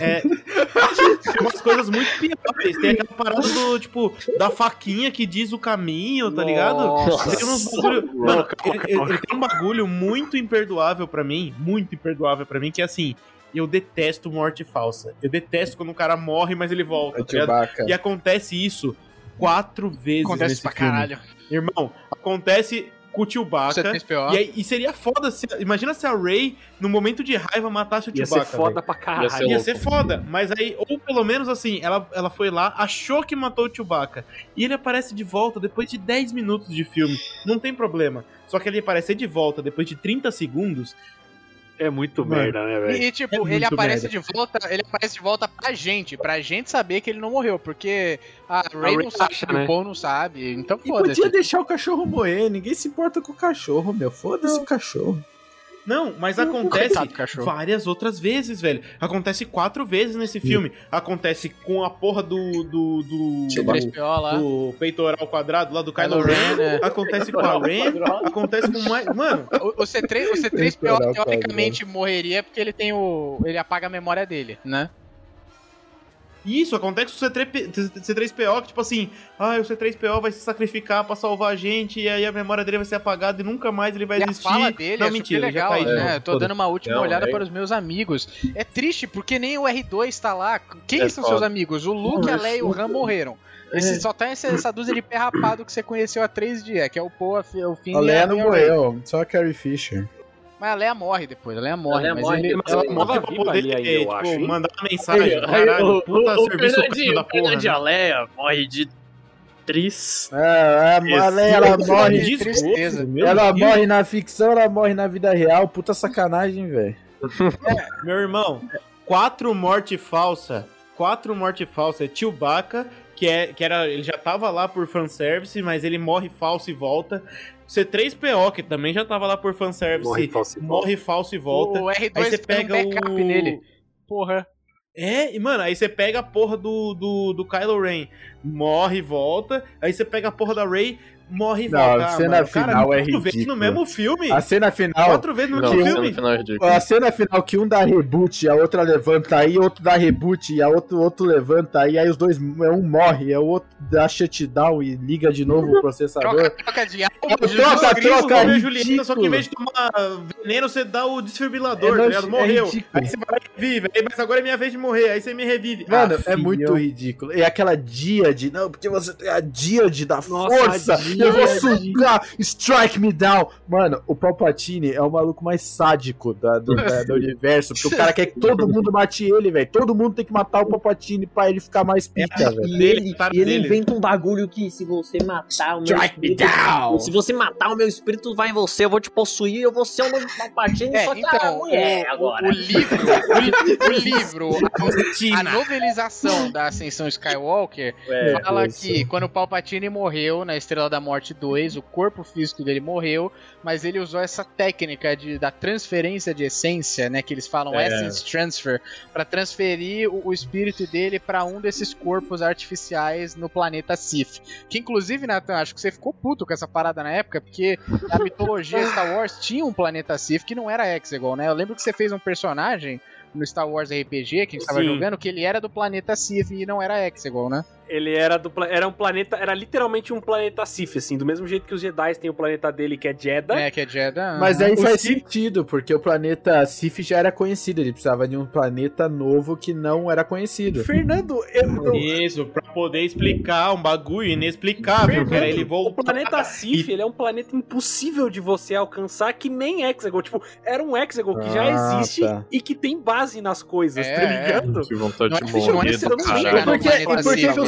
Speaker 5: é, tem umas coisas muito piores. Tem aquela parada do, tipo, da faquinha que diz o caminho, tá ligado?
Speaker 2: Nossa.
Speaker 5: Tem uns bagulho. Mano, ele, ele- ele tem um bagulho muito imperdoável pra mim, muito imperdoável pra mim, que é assim. Eu detesto morte falsa. Eu detesto quando o cara morre, mas ele volta. Tá. E acontece isso quatro vezes
Speaker 4: Acontece
Speaker 5: nesse
Speaker 4: pra
Speaker 5: filme.
Speaker 4: caralho.
Speaker 5: Irmão, acontece com o Chewbacca. E, aí, e seria foda se. Imagina se a Ray, no momento de raiva, matasse o
Speaker 2: Ia
Speaker 5: Chewbacca.
Speaker 2: ser foda
Speaker 5: velho.
Speaker 2: pra caralho.
Speaker 3: ser
Speaker 5: Ia ser foda, mas aí, ou pelo menos assim, ela, ela foi lá, achou que matou o Chewbacca. E ele aparece de volta depois de 10 minutos de filme. Não tem problema. Só que ele aparecer de volta depois de 30 segundos.
Speaker 2: É muito
Speaker 5: Mano.
Speaker 2: merda, né, velho?
Speaker 4: E, tipo,
Speaker 5: É
Speaker 4: ele aparece
Speaker 5: merda.
Speaker 4: de volta, ele aparece de volta pra gente, pra gente saber que ele não morreu, porque a Ray,
Speaker 2: Ray
Speaker 4: não sabe,
Speaker 2: acha,
Speaker 4: o
Speaker 2: né?
Speaker 4: Paul não sabe, então foda-se.
Speaker 1: podia deixar o cachorro morrer, ninguém se importa com o cachorro, meu. Foda-se o cachorro.
Speaker 5: Não, mas acontece
Speaker 4: Coitado do
Speaker 5: várias outras vezes, velho. Acontece quatro vezes nesse filme. Acontece com a porra do. do. do,
Speaker 4: C3PO lá.
Speaker 5: do peitoral quadrado lá do Kylo
Speaker 4: Kylo
Speaker 5: Ren.
Speaker 4: Ren, né?
Speaker 5: Acontece com a Ren. Acontece com mais. Mano,
Speaker 4: O, o C3, o C3PO
Speaker 1: Temporal
Speaker 4: teoricamente morreria porque ele tem o. ele apaga a memória dele, né?
Speaker 5: Isso, acontece com o C3, C3PO, que tipo assim, ah, o C3PO vai se sacrificar pra salvar a gente, e aí a memória dele vai ser apagada e nunca mais ele vai
Speaker 4: E a
Speaker 5: existir.
Speaker 4: fala dele
Speaker 5: Não,
Speaker 4: é
Speaker 5: mentira,
Speaker 4: super
Speaker 5: ele já
Speaker 4: legal, né? Eu tô dando uma última
Speaker 3: Não,
Speaker 4: olhada
Speaker 3: é-
Speaker 4: para os meus amigos. É triste porque nem o R2 tá lá. Quem
Speaker 3: É
Speaker 4: são
Speaker 3: foda.
Speaker 4: seus amigos? O Luke, a Leia e o Han morreram. Esse, só tá essa, essa dúzia de pé rapado que você conheceu há três dias, que é o Poe, a o Finn
Speaker 1: A Leia
Speaker 4: a
Speaker 1: não
Speaker 4: a
Speaker 1: morreu, só a Carrie Fisher.
Speaker 4: Mas a Leia morre depois, a Leia morre.
Speaker 3: Leia
Speaker 4: mas
Speaker 3: morre,
Speaker 4: ele,
Speaker 2: mas
Speaker 5: Ela morre
Speaker 2: tava
Speaker 5: pra
Speaker 2: viva
Speaker 5: poder,
Speaker 2: ali
Speaker 5: é,
Speaker 2: eu
Speaker 5: tipo,
Speaker 2: acho, hein?
Speaker 5: mandar uma mensagem, caralho, puta serviço filho da porra. né?
Speaker 3: Aleia morre de tris.
Speaker 1: É, a, a Leia, ela
Speaker 5: Isso,
Speaker 1: morre.
Speaker 4: de tristeza.
Speaker 1: Ela
Speaker 5: Deus.
Speaker 1: morre na ficção, ela morre na vida real. Puta sacanagem, velho. [laughs]
Speaker 5: Meu irmão, quatro morte falsa. Quatro morte falsa. É Chewbacca, que, é, que era, ele já tava lá por fanservice, mas ele morre falso e volta. C3PO, que também já tava lá por fanservice,
Speaker 2: Morre falso e
Speaker 5: morre falso e volta.
Speaker 4: O R2
Speaker 5: Aí você
Speaker 4: tem um
Speaker 5: pega
Speaker 4: backup
Speaker 5: o...
Speaker 4: nele. Porra.
Speaker 5: É, e mano, aí você pega a porra do, do, do Kylo Ren, morre e volta. Aí você pega a porra da Rey, morre e
Speaker 1: Não, a cena
Speaker 5: mano, cara,
Speaker 1: final é
Speaker 5: quatro vezes
Speaker 1: ridícula.
Speaker 5: no mesmo filme.
Speaker 1: A cena final.
Speaker 5: Quatro vezes no
Speaker 3: Não,
Speaker 5: mesmo
Speaker 3: cena
Speaker 5: filme.
Speaker 3: no final é.
Speaker 1: A cena final que um dá reboot, a outra levanta aí, outro dá reboot, e a outro, outro levanta aí, aí os dois, um morre, aí o outro dá shutdown e liga de novo o processador.
Speaker 4: Troca, troca de álbum.
Speaker 1: Troca, troca,
Speaker 5: Cristo,
Speaker 1: troca,
Speaker 5: Romeu Julieta, só que em vez de tomar veneno, você dá o desfibrilador,
Speaker 1: É
Speaker 5: tá ligado?
Speaker 1: é
Speaker 5: Morreu.
Speaker 1: ridículo.
Speaker 5: aí você vai e revive. Aí, mas agora é minha vez de morrer. Aí você me revive.
Speaker 1: Mano,
Speaker 5: Ah,
Speaker 1: é muito
Speaker 5: filhão.
Speaker 1: ridículo. E aquela díade, não, porque você tem a díade da
Speaker 2: Nossa,
Speaker 1: força,
Speaker 2: a
Speaker 1: eu vou sugar, strike me down. Mano, o Palpatine é o maluco mais sádico da- do, da- do [laughs] universo, porque o cara quer que todo mundo mate ele, velho. Todo mundo tem que matar o Palpatine pra ele ficar mais pica, velho.
Speaker 3: E
Speaker 5: dele,
Speaker 3: ele,
Speaker 5: tá
Speaker 3: e ele
Speaker 5: dele.
Speaker 3: inventa um bagulho que se você matar o meu
Speaker 1: Strike me
Speaker 3: espírito,
Speaker 1: down.
Speaker 3: se você matar o meu espírito, vai em você, eu vou te possuir, eu vou ser o novo Palpatine,
Speaker 4: É,
Speaker 3: só que a
Speaker 4: então,
Speaker 3: mulher
Speaker 4: o,
Speaker 3: agora.
Speaker 4: o livro, o, o livro, a, a novelização da Ascensão Skywalker
Speaker 1: É,
Speaker 4: fala
Speaker 1: isso.
Speaker 4: que quando o Palpatine morreu na Estrela da Morte 2, o corpo físico dele morreu, mas ele usou essa técnica de, da transferência de essência, né, que eles falam
Speaker 1: É.
Speaker 4: Essence Transfer, para transferir o, o espírito dele para um desses corpos artificiais no planeta Sith. Que inclusive, Nathan, acho que você ficou puto com essa parada na época, porque a mitologia [laughs] Star Wars tinha um planeta Sith que não era Hexagon, né? Eu lembro que você fez um personagem no Star Wars RPG que a gente tava
Speaker 5: Sim.
Speaker 4: jogando que ele era do planeta Sith e não era Hexagon, né?
Speaker 2: Ele era do era um planeta, era literalmente um planeta Sith, assim, do mesmo jeito que os Jedi têm o planeta dele que é Jeddah.
Speaker 4: É, que é Jeddah.
Speaker 1: Mas aí
Speaker 2: O
Speaker 1: faz
Speaker 2: Sith-
Speaker 1: sentido, porque o planeta Sif já era conhecido, ele precisava de um planeta novo que não era conhecido.
Speaker 2: Fernando, eu,
Speaker 5: Isso, pra poder explicar um bagulho inexplicável, que era ele
Speaker 2: o
Speaker 5: voltar.
Speaker 2: planeta Sith, ele é um planeta impossível de você alcançar, que nem Hexagon. Tipo, era um Hexagon que já
Speaker 1: Ah,
Speaker 2: existe
Speaker 1: tá.
Speaker 2: e que tem base nas coisas,
Speaker 4: É,
Speaker 2: tá ligado?
Speaker 3: Que vontade
Speaker 4: Não é
Speaker 3: de
Speaker 4: é
Speaker 3: morrer
Speaker 4: difícil,
Speaker 3: do
Speaker 4: não
Speaker 3: caralho.
Speaker 4: chega
Speaker 1: E por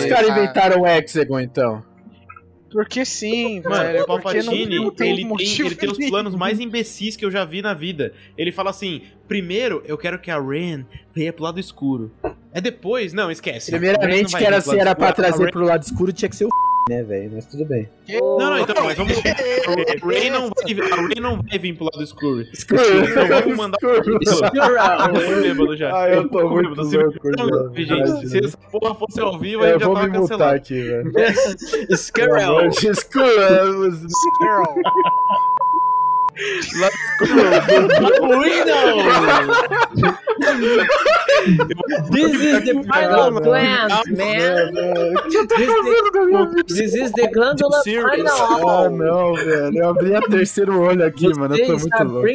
Speaker 1: os caras
Speaker 4: tá?
Speaker 1: inventaram o Hexagon, então?
Speaker 4: Porque sim,
Speaker 5: Mano, o Palpatine,
Speaker 4: não tem
Speaker 5: ele, tem, ele tem os planos mais imbecis que eu já vi na vida. Ele fala assim: primeiro, eu quero que a Ren venha pro lado escuro. É depois, não, esquece.
Speaker 1: Primeiramente, que era se
Speaker 5: lado
Speaker 1: era pra trazer
Speaker 5: Ren-
Speaker 1: pro lado escuro, tinha que ser o [laughs] né, velho? Mas tudo bem.
Speaker 5: Não, não, então, mas vamos. [laughs] A Ren não vai, a Ren não vai vir pro lado escuro.
Speaker 1: Escuro,
Speaker 5: Então vamos mandar Eu tô bêbado já.
Speaker 1: Ah, eu tô muito louco
Speaker 5: gente, se essa porra fosse ao vivo, a
Speaker 1: Eu
Speaker 5: gente já tava cancelado.
Speaker 1: aqui, velho. Escuramos.
Speaker 4: Squirrel. [laughs]
Speaker 3: This is the final plant, man. This is the glándula
Speaker 5: Serious?
Speaker 1: Ah,
Speaker 3: final.
Speaker 1: não, velho. Eu abri a terceiro olho aqui, mano. Eu tô muito louco.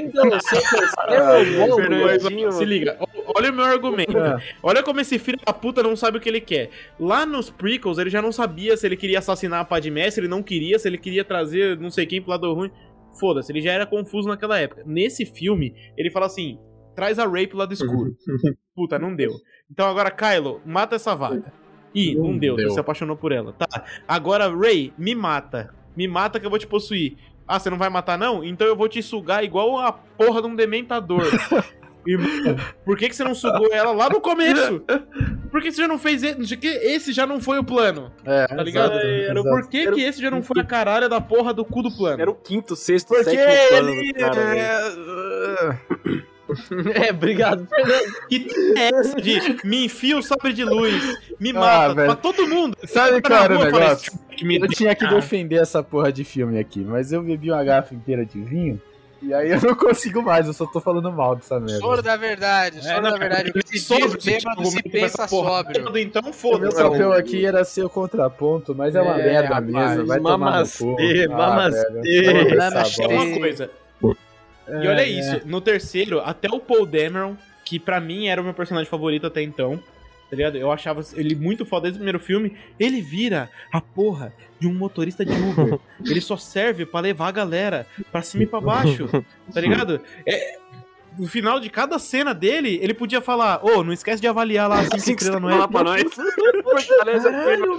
Speaker 5: Fernando, se liga, olha o meu argumento.
Speaker 1: Ah.
Speaker 5: Olha como esse filho da puta não sabe o que ele quer. Lá nos prequels, ele já não sabia se ele queria assassinar a Padmé, se ele não queria, se ele queria trazer não sei quem pro lado ruim. Foda-se, ele já era confuso naquela época. Nesse filme, ele fala assim: traz a Rey pro lado escuro. [laughs] Puta, não deu. Então agora, Kylo, mata essa vaca. Ih, não,
Speaker 1: Não
Speaker 5: deu,
Speaker 1: deu.
Speaker 5: você se apaixonou por ela. Tá. Agora, Rey, me mata. Me mata que eu vou te possuir. Ah, você não vai matar, não? Então eu vou te sugar igual a porra de um dementador. [laughs] Irmão, por que, que você não sugou ela lá no começo? Por que você já não fez esse? Esse já não foi o plano.
Speaker 1: É,
Speaker 5: Tá ligado?
Speaker 1: exato,
Speaker 2: Era
Speaker 1: exato.
Speaker 5: Por que, que esse já não foi a caralha da porra do cu do plano?
Speaker 2: Era o quinto, sexto,
Speaker 1: Porque
Speaker 2: sétimo plano
Speaker 1: ele.
Speaker 2: do cara, velho.
Speaker 1: é, [laughs]
Speaker 3: É, obrigado, Fernando.
Speaker 5: Que é essa de me enfia o sabre de luz, me
Speaker 1: Ah,
Speaker 5: mata,
Speaker 1: velho.
Speaker 5: pra todo mundo.
Speaker 1: Sabe qual
Speaker 5: na
Speaker 1: era o
Speaker 5: falei,
Speaker 1: negócio?
Speaker 5: me
Speaker 1: Eu tinha que
Speaker 5: Ah.
Speaker 1: defender essa porra de filme aqui, mas eu bebi uma garrafa inteira de vinho. E aí eu não consigo mais, eu só tô falando mal dessa merda.
Speaker 4: Soro da verdade,
Speaker 5: É,
Speaker 4: soro
Speaker 5: não,
Speaker 4: da verdade.
Speaker 5: porque
Speaker 4: Se
Speaker 5: você
Speaker 4: bêbado, se pensa sóbrio.
Speaker 5: Então
Speaker 1: O meu
Speaker 5: foda-se.
Speaker 1: papel aqui era ser o contraponto, mas é uma
Speaker 4: É,
Speaker 1: merda
Speaker 4: rapaz.
Speaker 1: mesmo. Vai tomar no
Speaker 3: Mamacê,
Speaker 1: cu.
Speaker 5: É
Speaker 1: tomar
Speaker 5: uma coisa.
Speaker 1: É,
Speaker 5: E olha
Speaker 1: é.
Speaker 5: isso, no terceiro, até o Paul Dameron, que pra mim era o meu personagem favorito até então, tá ligado? Eu achava ele muito foda desde o primeiro filme. Ele vira a porra de um motorista de Uber. [laughs] ele só serve pra levar a galera pra cima e pra baixo, tá ligado? É, no final de cada cena dele, ele podia falar: Ô, não esquece de avaliar lá
Speaker 2: Assim que você
Speaker 5: estrelas, não é?
Speaker 2: pra nós. [laughs]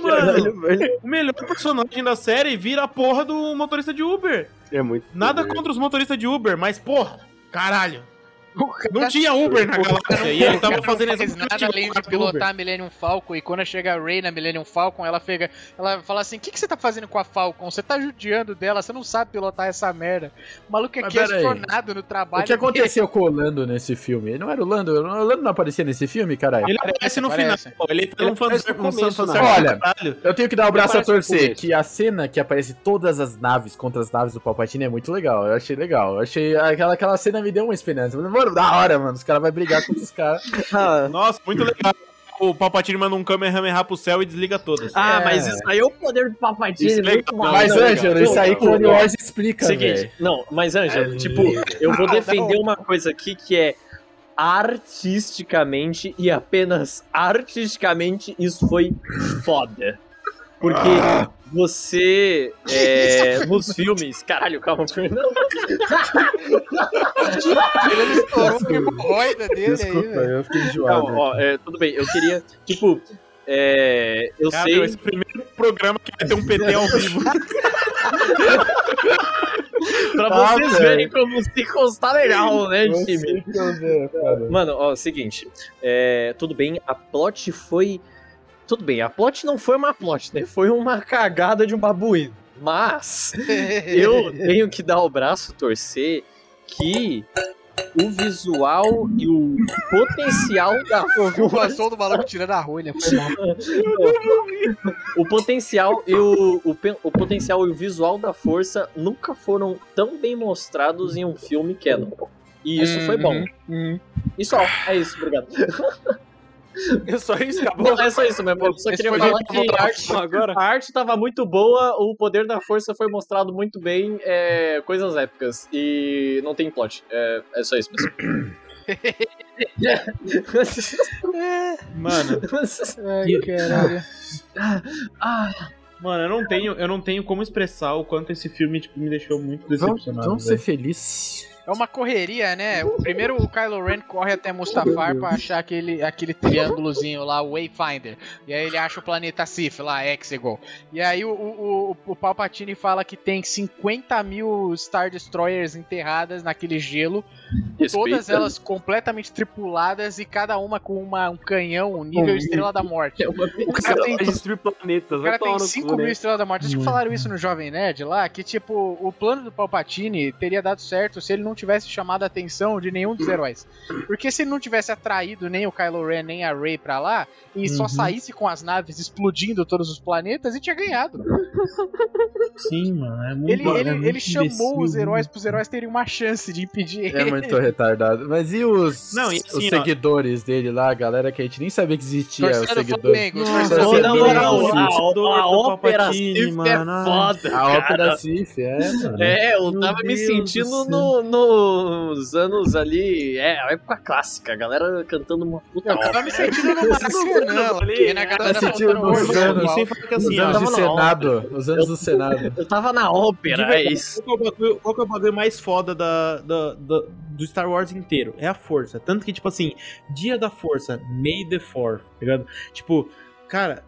Speaker 5: Caralho, mano. O melhor personagem da série vira a porra do motorista de Uber.
Speaker 2: É muito.
Speaker 5: Nada contra os motoristas de Uber, mas porra, caralho. Não tinha Uber na galáxia. E ele tava
Speaker 4: não
Speaker 5: fazendo
Speaker 4: faz
Speaker 5: exatamente
Speaker 4: nada além de pilotar a Millennium Falcon. E quando chega a Rey na Millennium Falcon, ela pega. Ela fala assim: O que, que você tá fazendo com a Falcon? Você tá judiando dela, você não sabe pilotar essa merda. O maluco é questionado no trabalho.
Speaker 1: O que aconteceu com o Orlando nesse filme? Ele não era o Orlando? O Orlando não aparecia nesse filme, caralho?
Speaker 5: Ele aparece no
Speaker 4: Parece.
Speaker 5: final. Ele faz um
Speaker 2: aparece
Speaker 5: fanservice
Speaker 2: no
Speaker 5: um fanservice
Speaker 1: não.
Speaker 5: do
Speaker 1: Olha,
Speaker 5: caralho.
Speaker 1: Eu tenho que dar o braço a
Speaker 2: Aparece
Speaker 1: torcer, que a cena que aparece todas as naves contra as naves do Palpatine é muito legal. Eu achei legal. Eu achei aquela, aquela cena me deu uma esperança. Mano, da hora, mano. Os caras vão brigar contra os caras. [laughs]
Speaker 5: Nossa, muito legal. O Palpatine manda um Kamehameha pro céu e desliga todas.
Speaker 3: Ah,
Speaker 1: É.
Speaker 3: mas isso aí é o poder do Palpatine.
Speaker 5: É
Speaker 3: muito
Speaker 5: legal.
Speaker 3: mal.
Speaker 1: Mas. Ângelo, isso aí Clone
Speaker 3: não.
Speaker 1: Wars explica,
Speaker 3: Seguinte,
Speaker 1: velho.
Speaker 3: não, mas Ângelo,
Speaker 2: É,
Speaker 3: tipo, eu vou
Speaker 4: Ah,
Speaker 3: defender uma coisa aqui que é artisticamente e apenas artisticamente isso foi foda. Porque você, é, [laughs] nos filmes, caralho, calma, Fernando.
Speaker 4: Ele estourou a hemorroida dele aí, velho.
Speaker 1: eu fiquei enjoado.
Speaker 3: Não, ó, é, tudo bem, eu queria, tipo, é, eu
Speaker 5: Cara,
Speaker 3: sei,
Speaker 5: esse é o primeiro programa que vai ter um PT ao vivo. [laughs]
Speaker 3: pra
Speaker 1: Ah,
Speaker 3: vocês
Speaker 1: velho.
Speaker 3: verem como se constar legal, né, time?
Speaker 1: cara.
Speaker 3: Mano, ó, seguinte, é, tudo bem, a plot foi. Tudo bem, a plot não foi uma plot, né? Foi uma cagada de um babuíno. Mas [laughs] eu tenho que dar o braço torcer que o visual e o potencial da
Speaker 4: Ouviu o
Speaker 3: força,
Speaker 4: som do maluco tirando a rolha. Foi mal.
Speaker 3: o potencial e o, o, o potencial e o visual da força nunca foram tão bem mostrados em um filme canon. E isso foi bom. E só, é isso, obrigado. [laughs] [laughs]
Speaker 2: É só isso, acabou.
Speaker 3: Não, é só isso mesmo. Eu só queria falar que a arte,
Speaker 2: Agora.
Speaker 3: a arte tava muito boa, o poder da força foi mostrado muito bem, é, coisas épicas. E não tem plot. É, é só isso mesmo. [coughs] [laughs]
Speaker 5: Mano,
Speaker 4: Ai, caralho.
Speaker 3: ah,
Speaker 5: mano, eu não tenho, eu não tenho como expressar o quanto esse filme tipo, me deixou muito
Speaker 1: Vamos,
Speaker 5: decepcionado.
Speaker 1: vamos ser
Speaker 5: velho.
Speaker 1: felizes.
Speaker 4: É uma correria, né? O primeiro o Kylo Ren corre até Mustafar pra achar aquele, aquele triângulozinho lá, o Wayfinder. E aí ele acha o planeta Sif lá, Exegol. E aí o, o, o, o Palpatine fala que tem 50 mil Star Destroyers enterradas naquele gelo. Todas elas completamente tripuladas e cada uma com uma, um canhão nível Estrela da Morte. O
Speaker 2: O
Speaker 4: cara tem
Speaker 2: planetas.
Speaker 4: o cara tem
Speaker 2: no
Speaker 4: 5
Speaker 2: cu,
Speaker 4: mil
Speaker 2: né?
Speaker 4: estrelas da morte. Acho que falaram isso no Jovem Nerd lá, que tipo, o plano do Palpatine teria dado certo se ele não tivesse chamado a atenção de nenhum dos heróis. Porque se ele não tivesse atraído nem o Kylo Ren nem a Rey pra lá, e só
Speaker 1: Uhum.
Speaker 4: saísse com as naves explodindo todos os planetas, e tinha ganhado.
Speaker 5: Sim, mano, é muito
Speaker 4: Ele, ele,
Speaker 5: é muito
Speaker 4: ele chamou
Speaker 5: imbecil,
Speaker 4: os heróis pros heróis terem uma chance de impedir
Speaker 1: É
Speaker 4: ele.
Speaker 1: muito retardado. Mas e os,
Speaker 5: Não, e
Speaker 1: os
Speaker 5: assim, ó.
Speaker 1: seguidores dele lá, a galera que a gente nem sabia que existia, os seguidores.
Speaker 3: Na moral, a, ópera Sif é foda,
Speaker 1: A ópera. Sif, é, mano.
Speaker 3: É, eu
Speaker 5: Meu
Speaker 3: tava me
Speaker 5: Deus
Speaker 3: sentindo
Speaker 5: do
Speaker 3: no, nos anos ali. É, a época clássica, a galera cantando uma puta
Speaker 4: Eu tava me sentindo no Maracanã, lá, vendo a galera
Speaker 1: sentindo nos
Speaker 4: hormônio
Speaker 1: anos, Os
Speaker 5: assim,
Speaker 1: anos
Speaker 3: na
Speaker 1: Senado. Os anos do Senado. [laughs]
Speaker 3: Eu tava na ópera, é isso.
Speaker 5: Qual que, é o bagulho, qual que é o bagulho mais foda da, da- da- do Star Wars inteiro? É a força. Tanto que, tipo assim, dia da força, May the Fourth, tá ligado? Tipo, cara,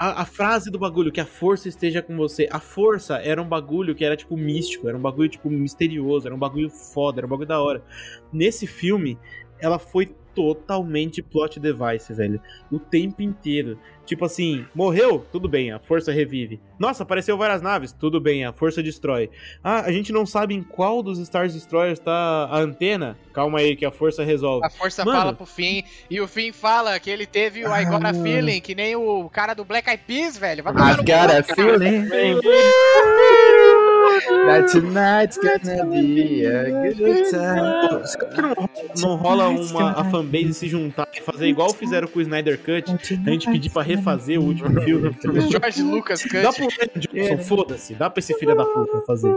Speaker 5: a, a frase do bagulho, que a força esteja com você. A força era um bagulho que era, tipo, místico, era um bagulho, tipo, misterioso, era um bagulho foda, era um bagulho da hora. Nesse filme, ela foi totalmente plot device, velho. O tempo inteiro. Tipo assim, morreu? Tudo bem, a força revive. Nossa, apareceu várias naves? Tudo bem, a força destrói. Ah, a gente não sabe em qual dos Stars Destroyers tá a antena? Calma aí, que a força resolve.
Speaker 4: A força
Speaker 5: Mano.
Speaker 4: fala pro Finn, e o Finn fala que ele teve o I Got a Feeling, que nem o cara do Black Eyed Peas, velho. Vai no
Speaker 1: got a feeling that tonight's gonna be a good time.
Speaker 5: Será que não, não rola uma a fanbase se juntar e fazer igual fizeram com o Snyder Cut? A gente pedir pra refazer o último filme. [laughs]
Speaker 4: George Lucas
Speaker 5: Dá
Speaker 4: Cut.
Speaker 5: pro Ryan Johnson, foda-se. Dá pra esse filho da puta fazer.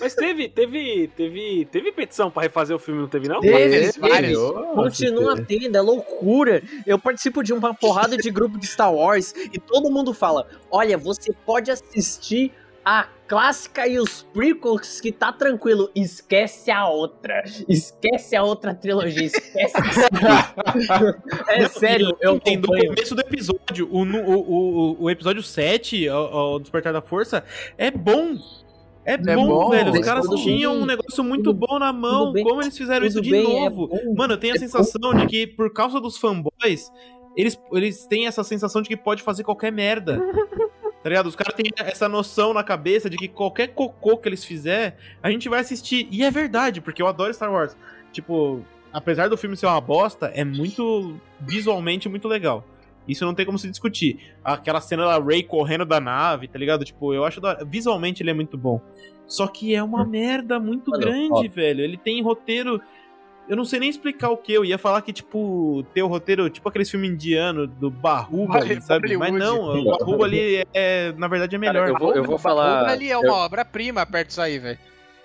Speaker 2: Mas teve, teve, teve, teve petição pra refazer o filme, não teve não?
Speaker 4: Teve, vários.
Speaker 3: Continua tendo, é loucura. Eu participo de uma porrada de grupo de Star Wars e todo mundo fala: olha, você pode assistir a clássica e os prequels que tá tranquilo. Esquece a outra. Esquece a outra trilogia. Esquece. [laughs] é
Speaker 5: Não,
Speaker 3: sério, eu
Speaker 5: tem do
Speaker 3: acompanho.
Speaker 5: começo do episódio. O, o, o, o episódio 7, o, o Despertar da Força, é bom. É, bom,
Speaker 1: bom,
Speaker 5: velho. Os caras tinham
Speaker 3: bem.
Speaker 5: um negócio muito
Speaker 3: Tudo-
Speaker 5: bom na mão.
Speaker 3: bem.
Speaker 5: Como eles fizeram isso de
Speaker 3: bem, é
Speaker 5: novo?
Speaker 3: bom.
Speaker 5: Mano, eu tenho a
Speaker 3: É
Speaker 5: sensação de que, por causa dos fanboys, eles, eles têm essa sensação de que pode fazer qualquer merda. [laughs] Tá ligado? Os caras têm essa noção na cabeça de que qualquer cocô que eles fizer, a gente vai assistir. E é verdade, porque eu adoro Star Wars. Tipo, apesar do filme ser uma bosta, é muito visualmente muito legal. Isso não tem como se discutir. Aquela cena da Rey correndo da nave, tá ligado? Tipo, eu acho da... visualmente ele é muito bom. Só que é uma merda muito
Speaker 3: Mano,
Speaker 5: grande,
Speaker 3: ó.
Speaker 5: velho. Ele tem roteiro eu não sei nem explicar o que. Eu ia falar que, tipo, ter o roteiro, tipo aqueles filmes indianos do Barruba,
Speaker 4: Bollywood.
Speaker 5: sabe? Mas não, o Barruba ali é, é, na verdade, é melhor.
Speaker 3: Cara, eu vou, eu vou falar.
Speaker 4: ali é
Speaker 3: eu-
Speaker 4: uma obra-prima perto disso aí, velho.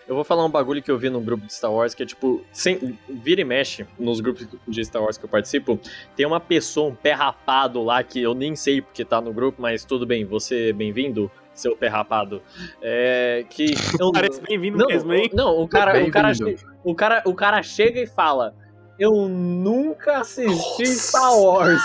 Speaker 3: Eu vou falar um bagulho que eu vi num grupo de Star Wars, que é tipo, sem, vira e mexe nos grupos de Star Wars que eu participo, tem uma pessoa, um pé rapado lá, que eu nem sei porque tá no grupo, mas tudo bem, você bem-vindo, seu pé rapado. É, que... [laughs] eu-
Speaker 2: Parece bem-vindo
Speaker 3: não,
Speaker 2: mesmo, hein?
Speaker 3: não, o cara, o, cara, o, cara, o cara chega e fala, eu nunca assisti Star Wars.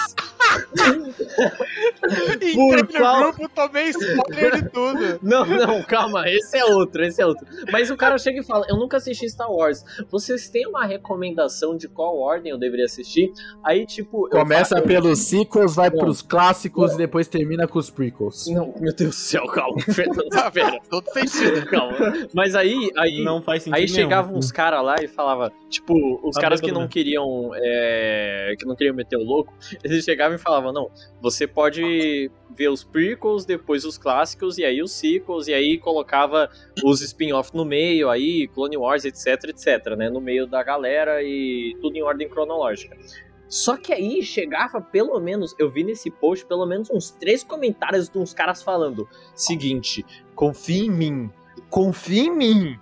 Speaker 4: Entrei no
Speaker 3: qual-
Speaker 4: grupo, tomei spoiler de tudo. [laughs]
Speaker 3: Não, não, calma, esse é outro, esse é outro. Mas o cara chega e fala: Eu nunca assisti Star Wars. Vocês têm uma recomendação de qual ordem eu deveria assistir? Aí, tipo. eu
Speaker 1: Começa
Speaker 3: falo-
Speaker 1: pelos sequels, vai
Speaker 3: Não.
Speaker 1: pros clássicos e depois termina com os prequels.
Speaker 3: Não, meu Deus do céu, calma, [laughs] Fernando, pera,
Speaker 4: Todo sentido.
Speaker 3: calma. Mas aí, aí,
Speaker 5: Não faz sentido
Speaker 3: aí
Speaker 5: nenhum.
Speaker 3: chegavam uns caras lá e falava, tipo, os
Speaker 5: Tá
Speaker 3: caras que não
Speaker 5: mesmo.
Speaker 3: queriam, é, que não queriam meter o louco, eles chegavam e falavam, não, você pode ver os prequels, depois os clássicos, e aí os sequels, e aí colocava os spin-off no meio, aí Clone Wars, etc, etc, né, no meio da galera e tudo em ordem cronológica. Só que aí chegava pelo menos, eu vi nesse post pelo menos uns três comentários de uns caras falando: seguinte, confia em mim, confia em mim.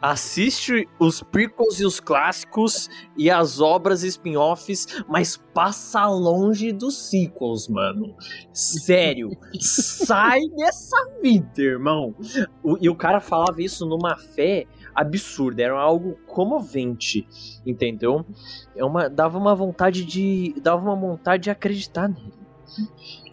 Speaker 3: Assiste os prequels e os clássicos e as obras spin-offs, mas passa longe dos sequels, mano. Sério, [laughs] sai dessa vida, irmão. O- e o cara falava isso numa fé absurda, era algo comovente, entendeu? É uma, dava uma vontade de. dava uma vontade de acreditar nele.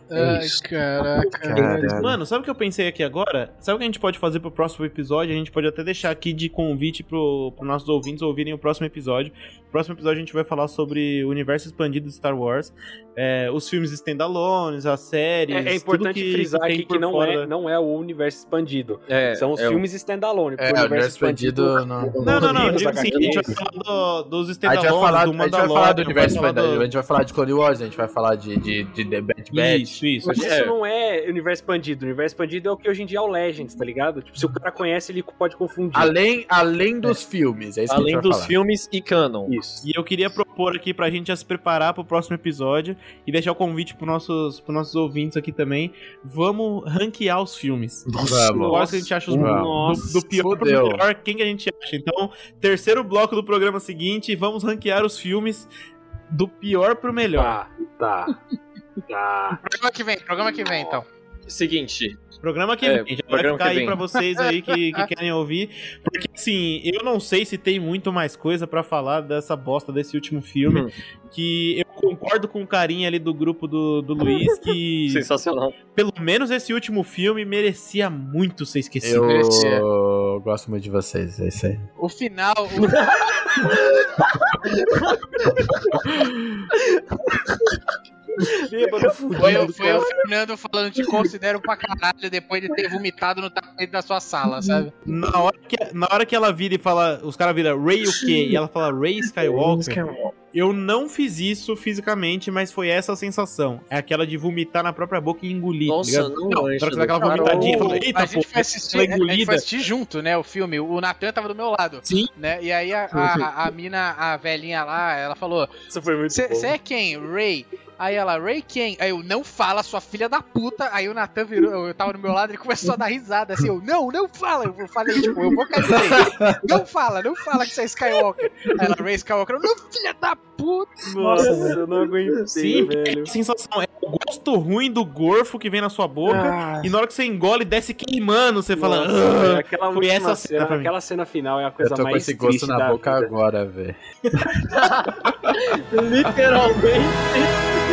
Speaker 3: É
Speaker 4: Ai,
Speaker 3: isso.
Speaker 4: caraca.
Speaker 1: Caralho.
Speaker 5: Mano, sabe o que eu pensei aqui agora? Sabe o que a gente pode fazer pro próximo episódio? A gente pode até deixar aqui de convite pro, pro nossos ouvintes ouvirem o próximo episódio. Próximo episódio a gente vai falar sobre o universo expandido de Star Wars, é, os filmes standalones, as séries.
Speaker 2: É, é
Speaker 5: tudo
Speaker 2: importante
Speaker 5: que,
Speaker 2: frisar
Speaker 5: tem
Speaker 2: aqui que não
Speaker 5: fora
Speaker 2: é, não é o universo expandido.
Speaker 3: É,
Speaker 2: São os
Speaker 3: é o-
Speaker 2: filmes standalone.
Speaker 1: É, o universo expandido não.
Speaker 5: Não, não, não. Digo assim, a gente vai falar do- dos
Speaker 1: A gente vai
Speaker 5: standalones,
Speaker 1: falar,
Speaker 5: do
Speaker 1: a gente vai falar do universo expandido.
Speaker 5: do-
Speaker 1: A gente vai falar de Clone Wars, a gente vai falar de, de, de The Bad Batch.
Speaker 5: Isso, isso.
Speaker 2: Mas
Speaker 3: É.
Speaker 2: isso não é universo expandido. O universo expandido é o que hoje em dia é o Legends, tá ligado? Tipo, se o cara conhece, ele pode confundir.
Speaker 1: Além, além dos filmes, é isso que a
Speaker 3: Além
Speaker 1: gente vai
Speaker 3: dos
Speaker 1: falar.
Speaker 3: filmes e canon.
Speaker 2: Isso.
Speaker 5: E eu queria propor aqui pra gente já se preparar pro próximo episódio e deixar o convite pros nossos, pros nossos ouvintes aqui também. Vamos ranquear os filmes.
Speaker 1: Vamos.
Speaker 5: Quais que a gente acha os
Speaker 1: Vamos.
Speaker 5: do, do pior pro
Speaker 1: Fudeu.
Speaker 5: melhor, quem que a gente acha? Então, terceiro bloco do programa seguinte, vamos ranquear os filmes do pior pro melhor.
Speaker 2: Tá, tá. Tá. [laughs]
Speaker 4: Programa que vem, programa que vem, então.
Speaker 3: Seguinte,
Speaker 5: Programa que
Speaker 3: É,
Speaker 5: vem, já vai ficar aí pra vocês aí que, que [laughs] querem ouvir. Porque assim, eu não sei se tem muito mais coisa pra falar dessa bosta desse último filme.
Speaker 3: Uhum.
Speaker 5: Que eu concordo com o carinha ali do grupo do, do Luiz, que [laughs]
Speaker 3: sensacional.
Speaker 5: pelo menos esse último filme merecia muito ser esquecido.
Speaker 1: Eu gosto muito de vocês, é isso aí.
Speaker 4: O final. [laughs]
Speaker 2: Bêbado fudido,
Speaker 4: foi,
Speaker 2: cara.
Speaker 4: o Fernando falando te considero pra caralho depois de ter vomitado no tapete da sua sala, sabe?
Speaker 5: Na hora, que, na hora que ela vira e fala, os caras viram Ray o quê? E ela fala Ray Skywalker. Eu não fiz isso fisicamente, mas foi essa a sensação. É aquela de vomitar na própria boca e engolir.
Speaker 3: Nossa,
Speaker 5: tá ligado?
Speaker 3: não mancha
Speaker 5: que você dá aquela
Speaker 3: cara.
Speaker 5: vomitadinha e fala,
Speaker 4: a
Speaker 5: eita,
Speaker 4: gente
Speaker 5: pô,
Speaker 4: foi assistir,
Speaker 5: ela
Speaker 4: a gente foi
Speaker 5: engolida.
Speaker 4: assistir junto, né, o filme. O Natan tava do meu lado.
Speaker 5: Sim.
Speaker 4: Né? E aí a, a, a mina, a velhinha lá, ela falou:
Speaker 2: Isso foi muito bom.
Speaker 4: Você é quem? Ray. Aí ela, Ray quem? Aí eu, não fala, sua filha da puta. Aí o Natan virou, eu, eu tava do meu lado, ele começou a dar risada, assim, eu, não, não fala. Eu falei, tipo, eu vocalizei. [laughs] Não fala, não fala que você é Skywalker. Aí ela, Ray Skywalker, eu, não, filha da puta.
Speaker 2: Nossa, eu não aguentei,
Speaker 5: Sim,
Speaker 2: velho.
Speaker 5: a sensação é o gosto ruim do gorfo que vem na sua boca.
Speaker 2: Ah,
Speaker 5: E na hora que você engole, desce queimando. Você fala.
Speaker 2: nossa,
Speaker 5: "Ah".
Speaker 2: velho, aquela
Speaker 5: foi essa cena mim.
Speaker 2: aquela cena final é a
Speaker 1: Eu
Speaker 2: coisa
Speaker 1: tô com
Speaker 2: mais
Speaker 1: esse gosto na boca
Speaker 2: vida.
Speaker 1: agora, velho. [laughs]
Speaker 3: Literalmente.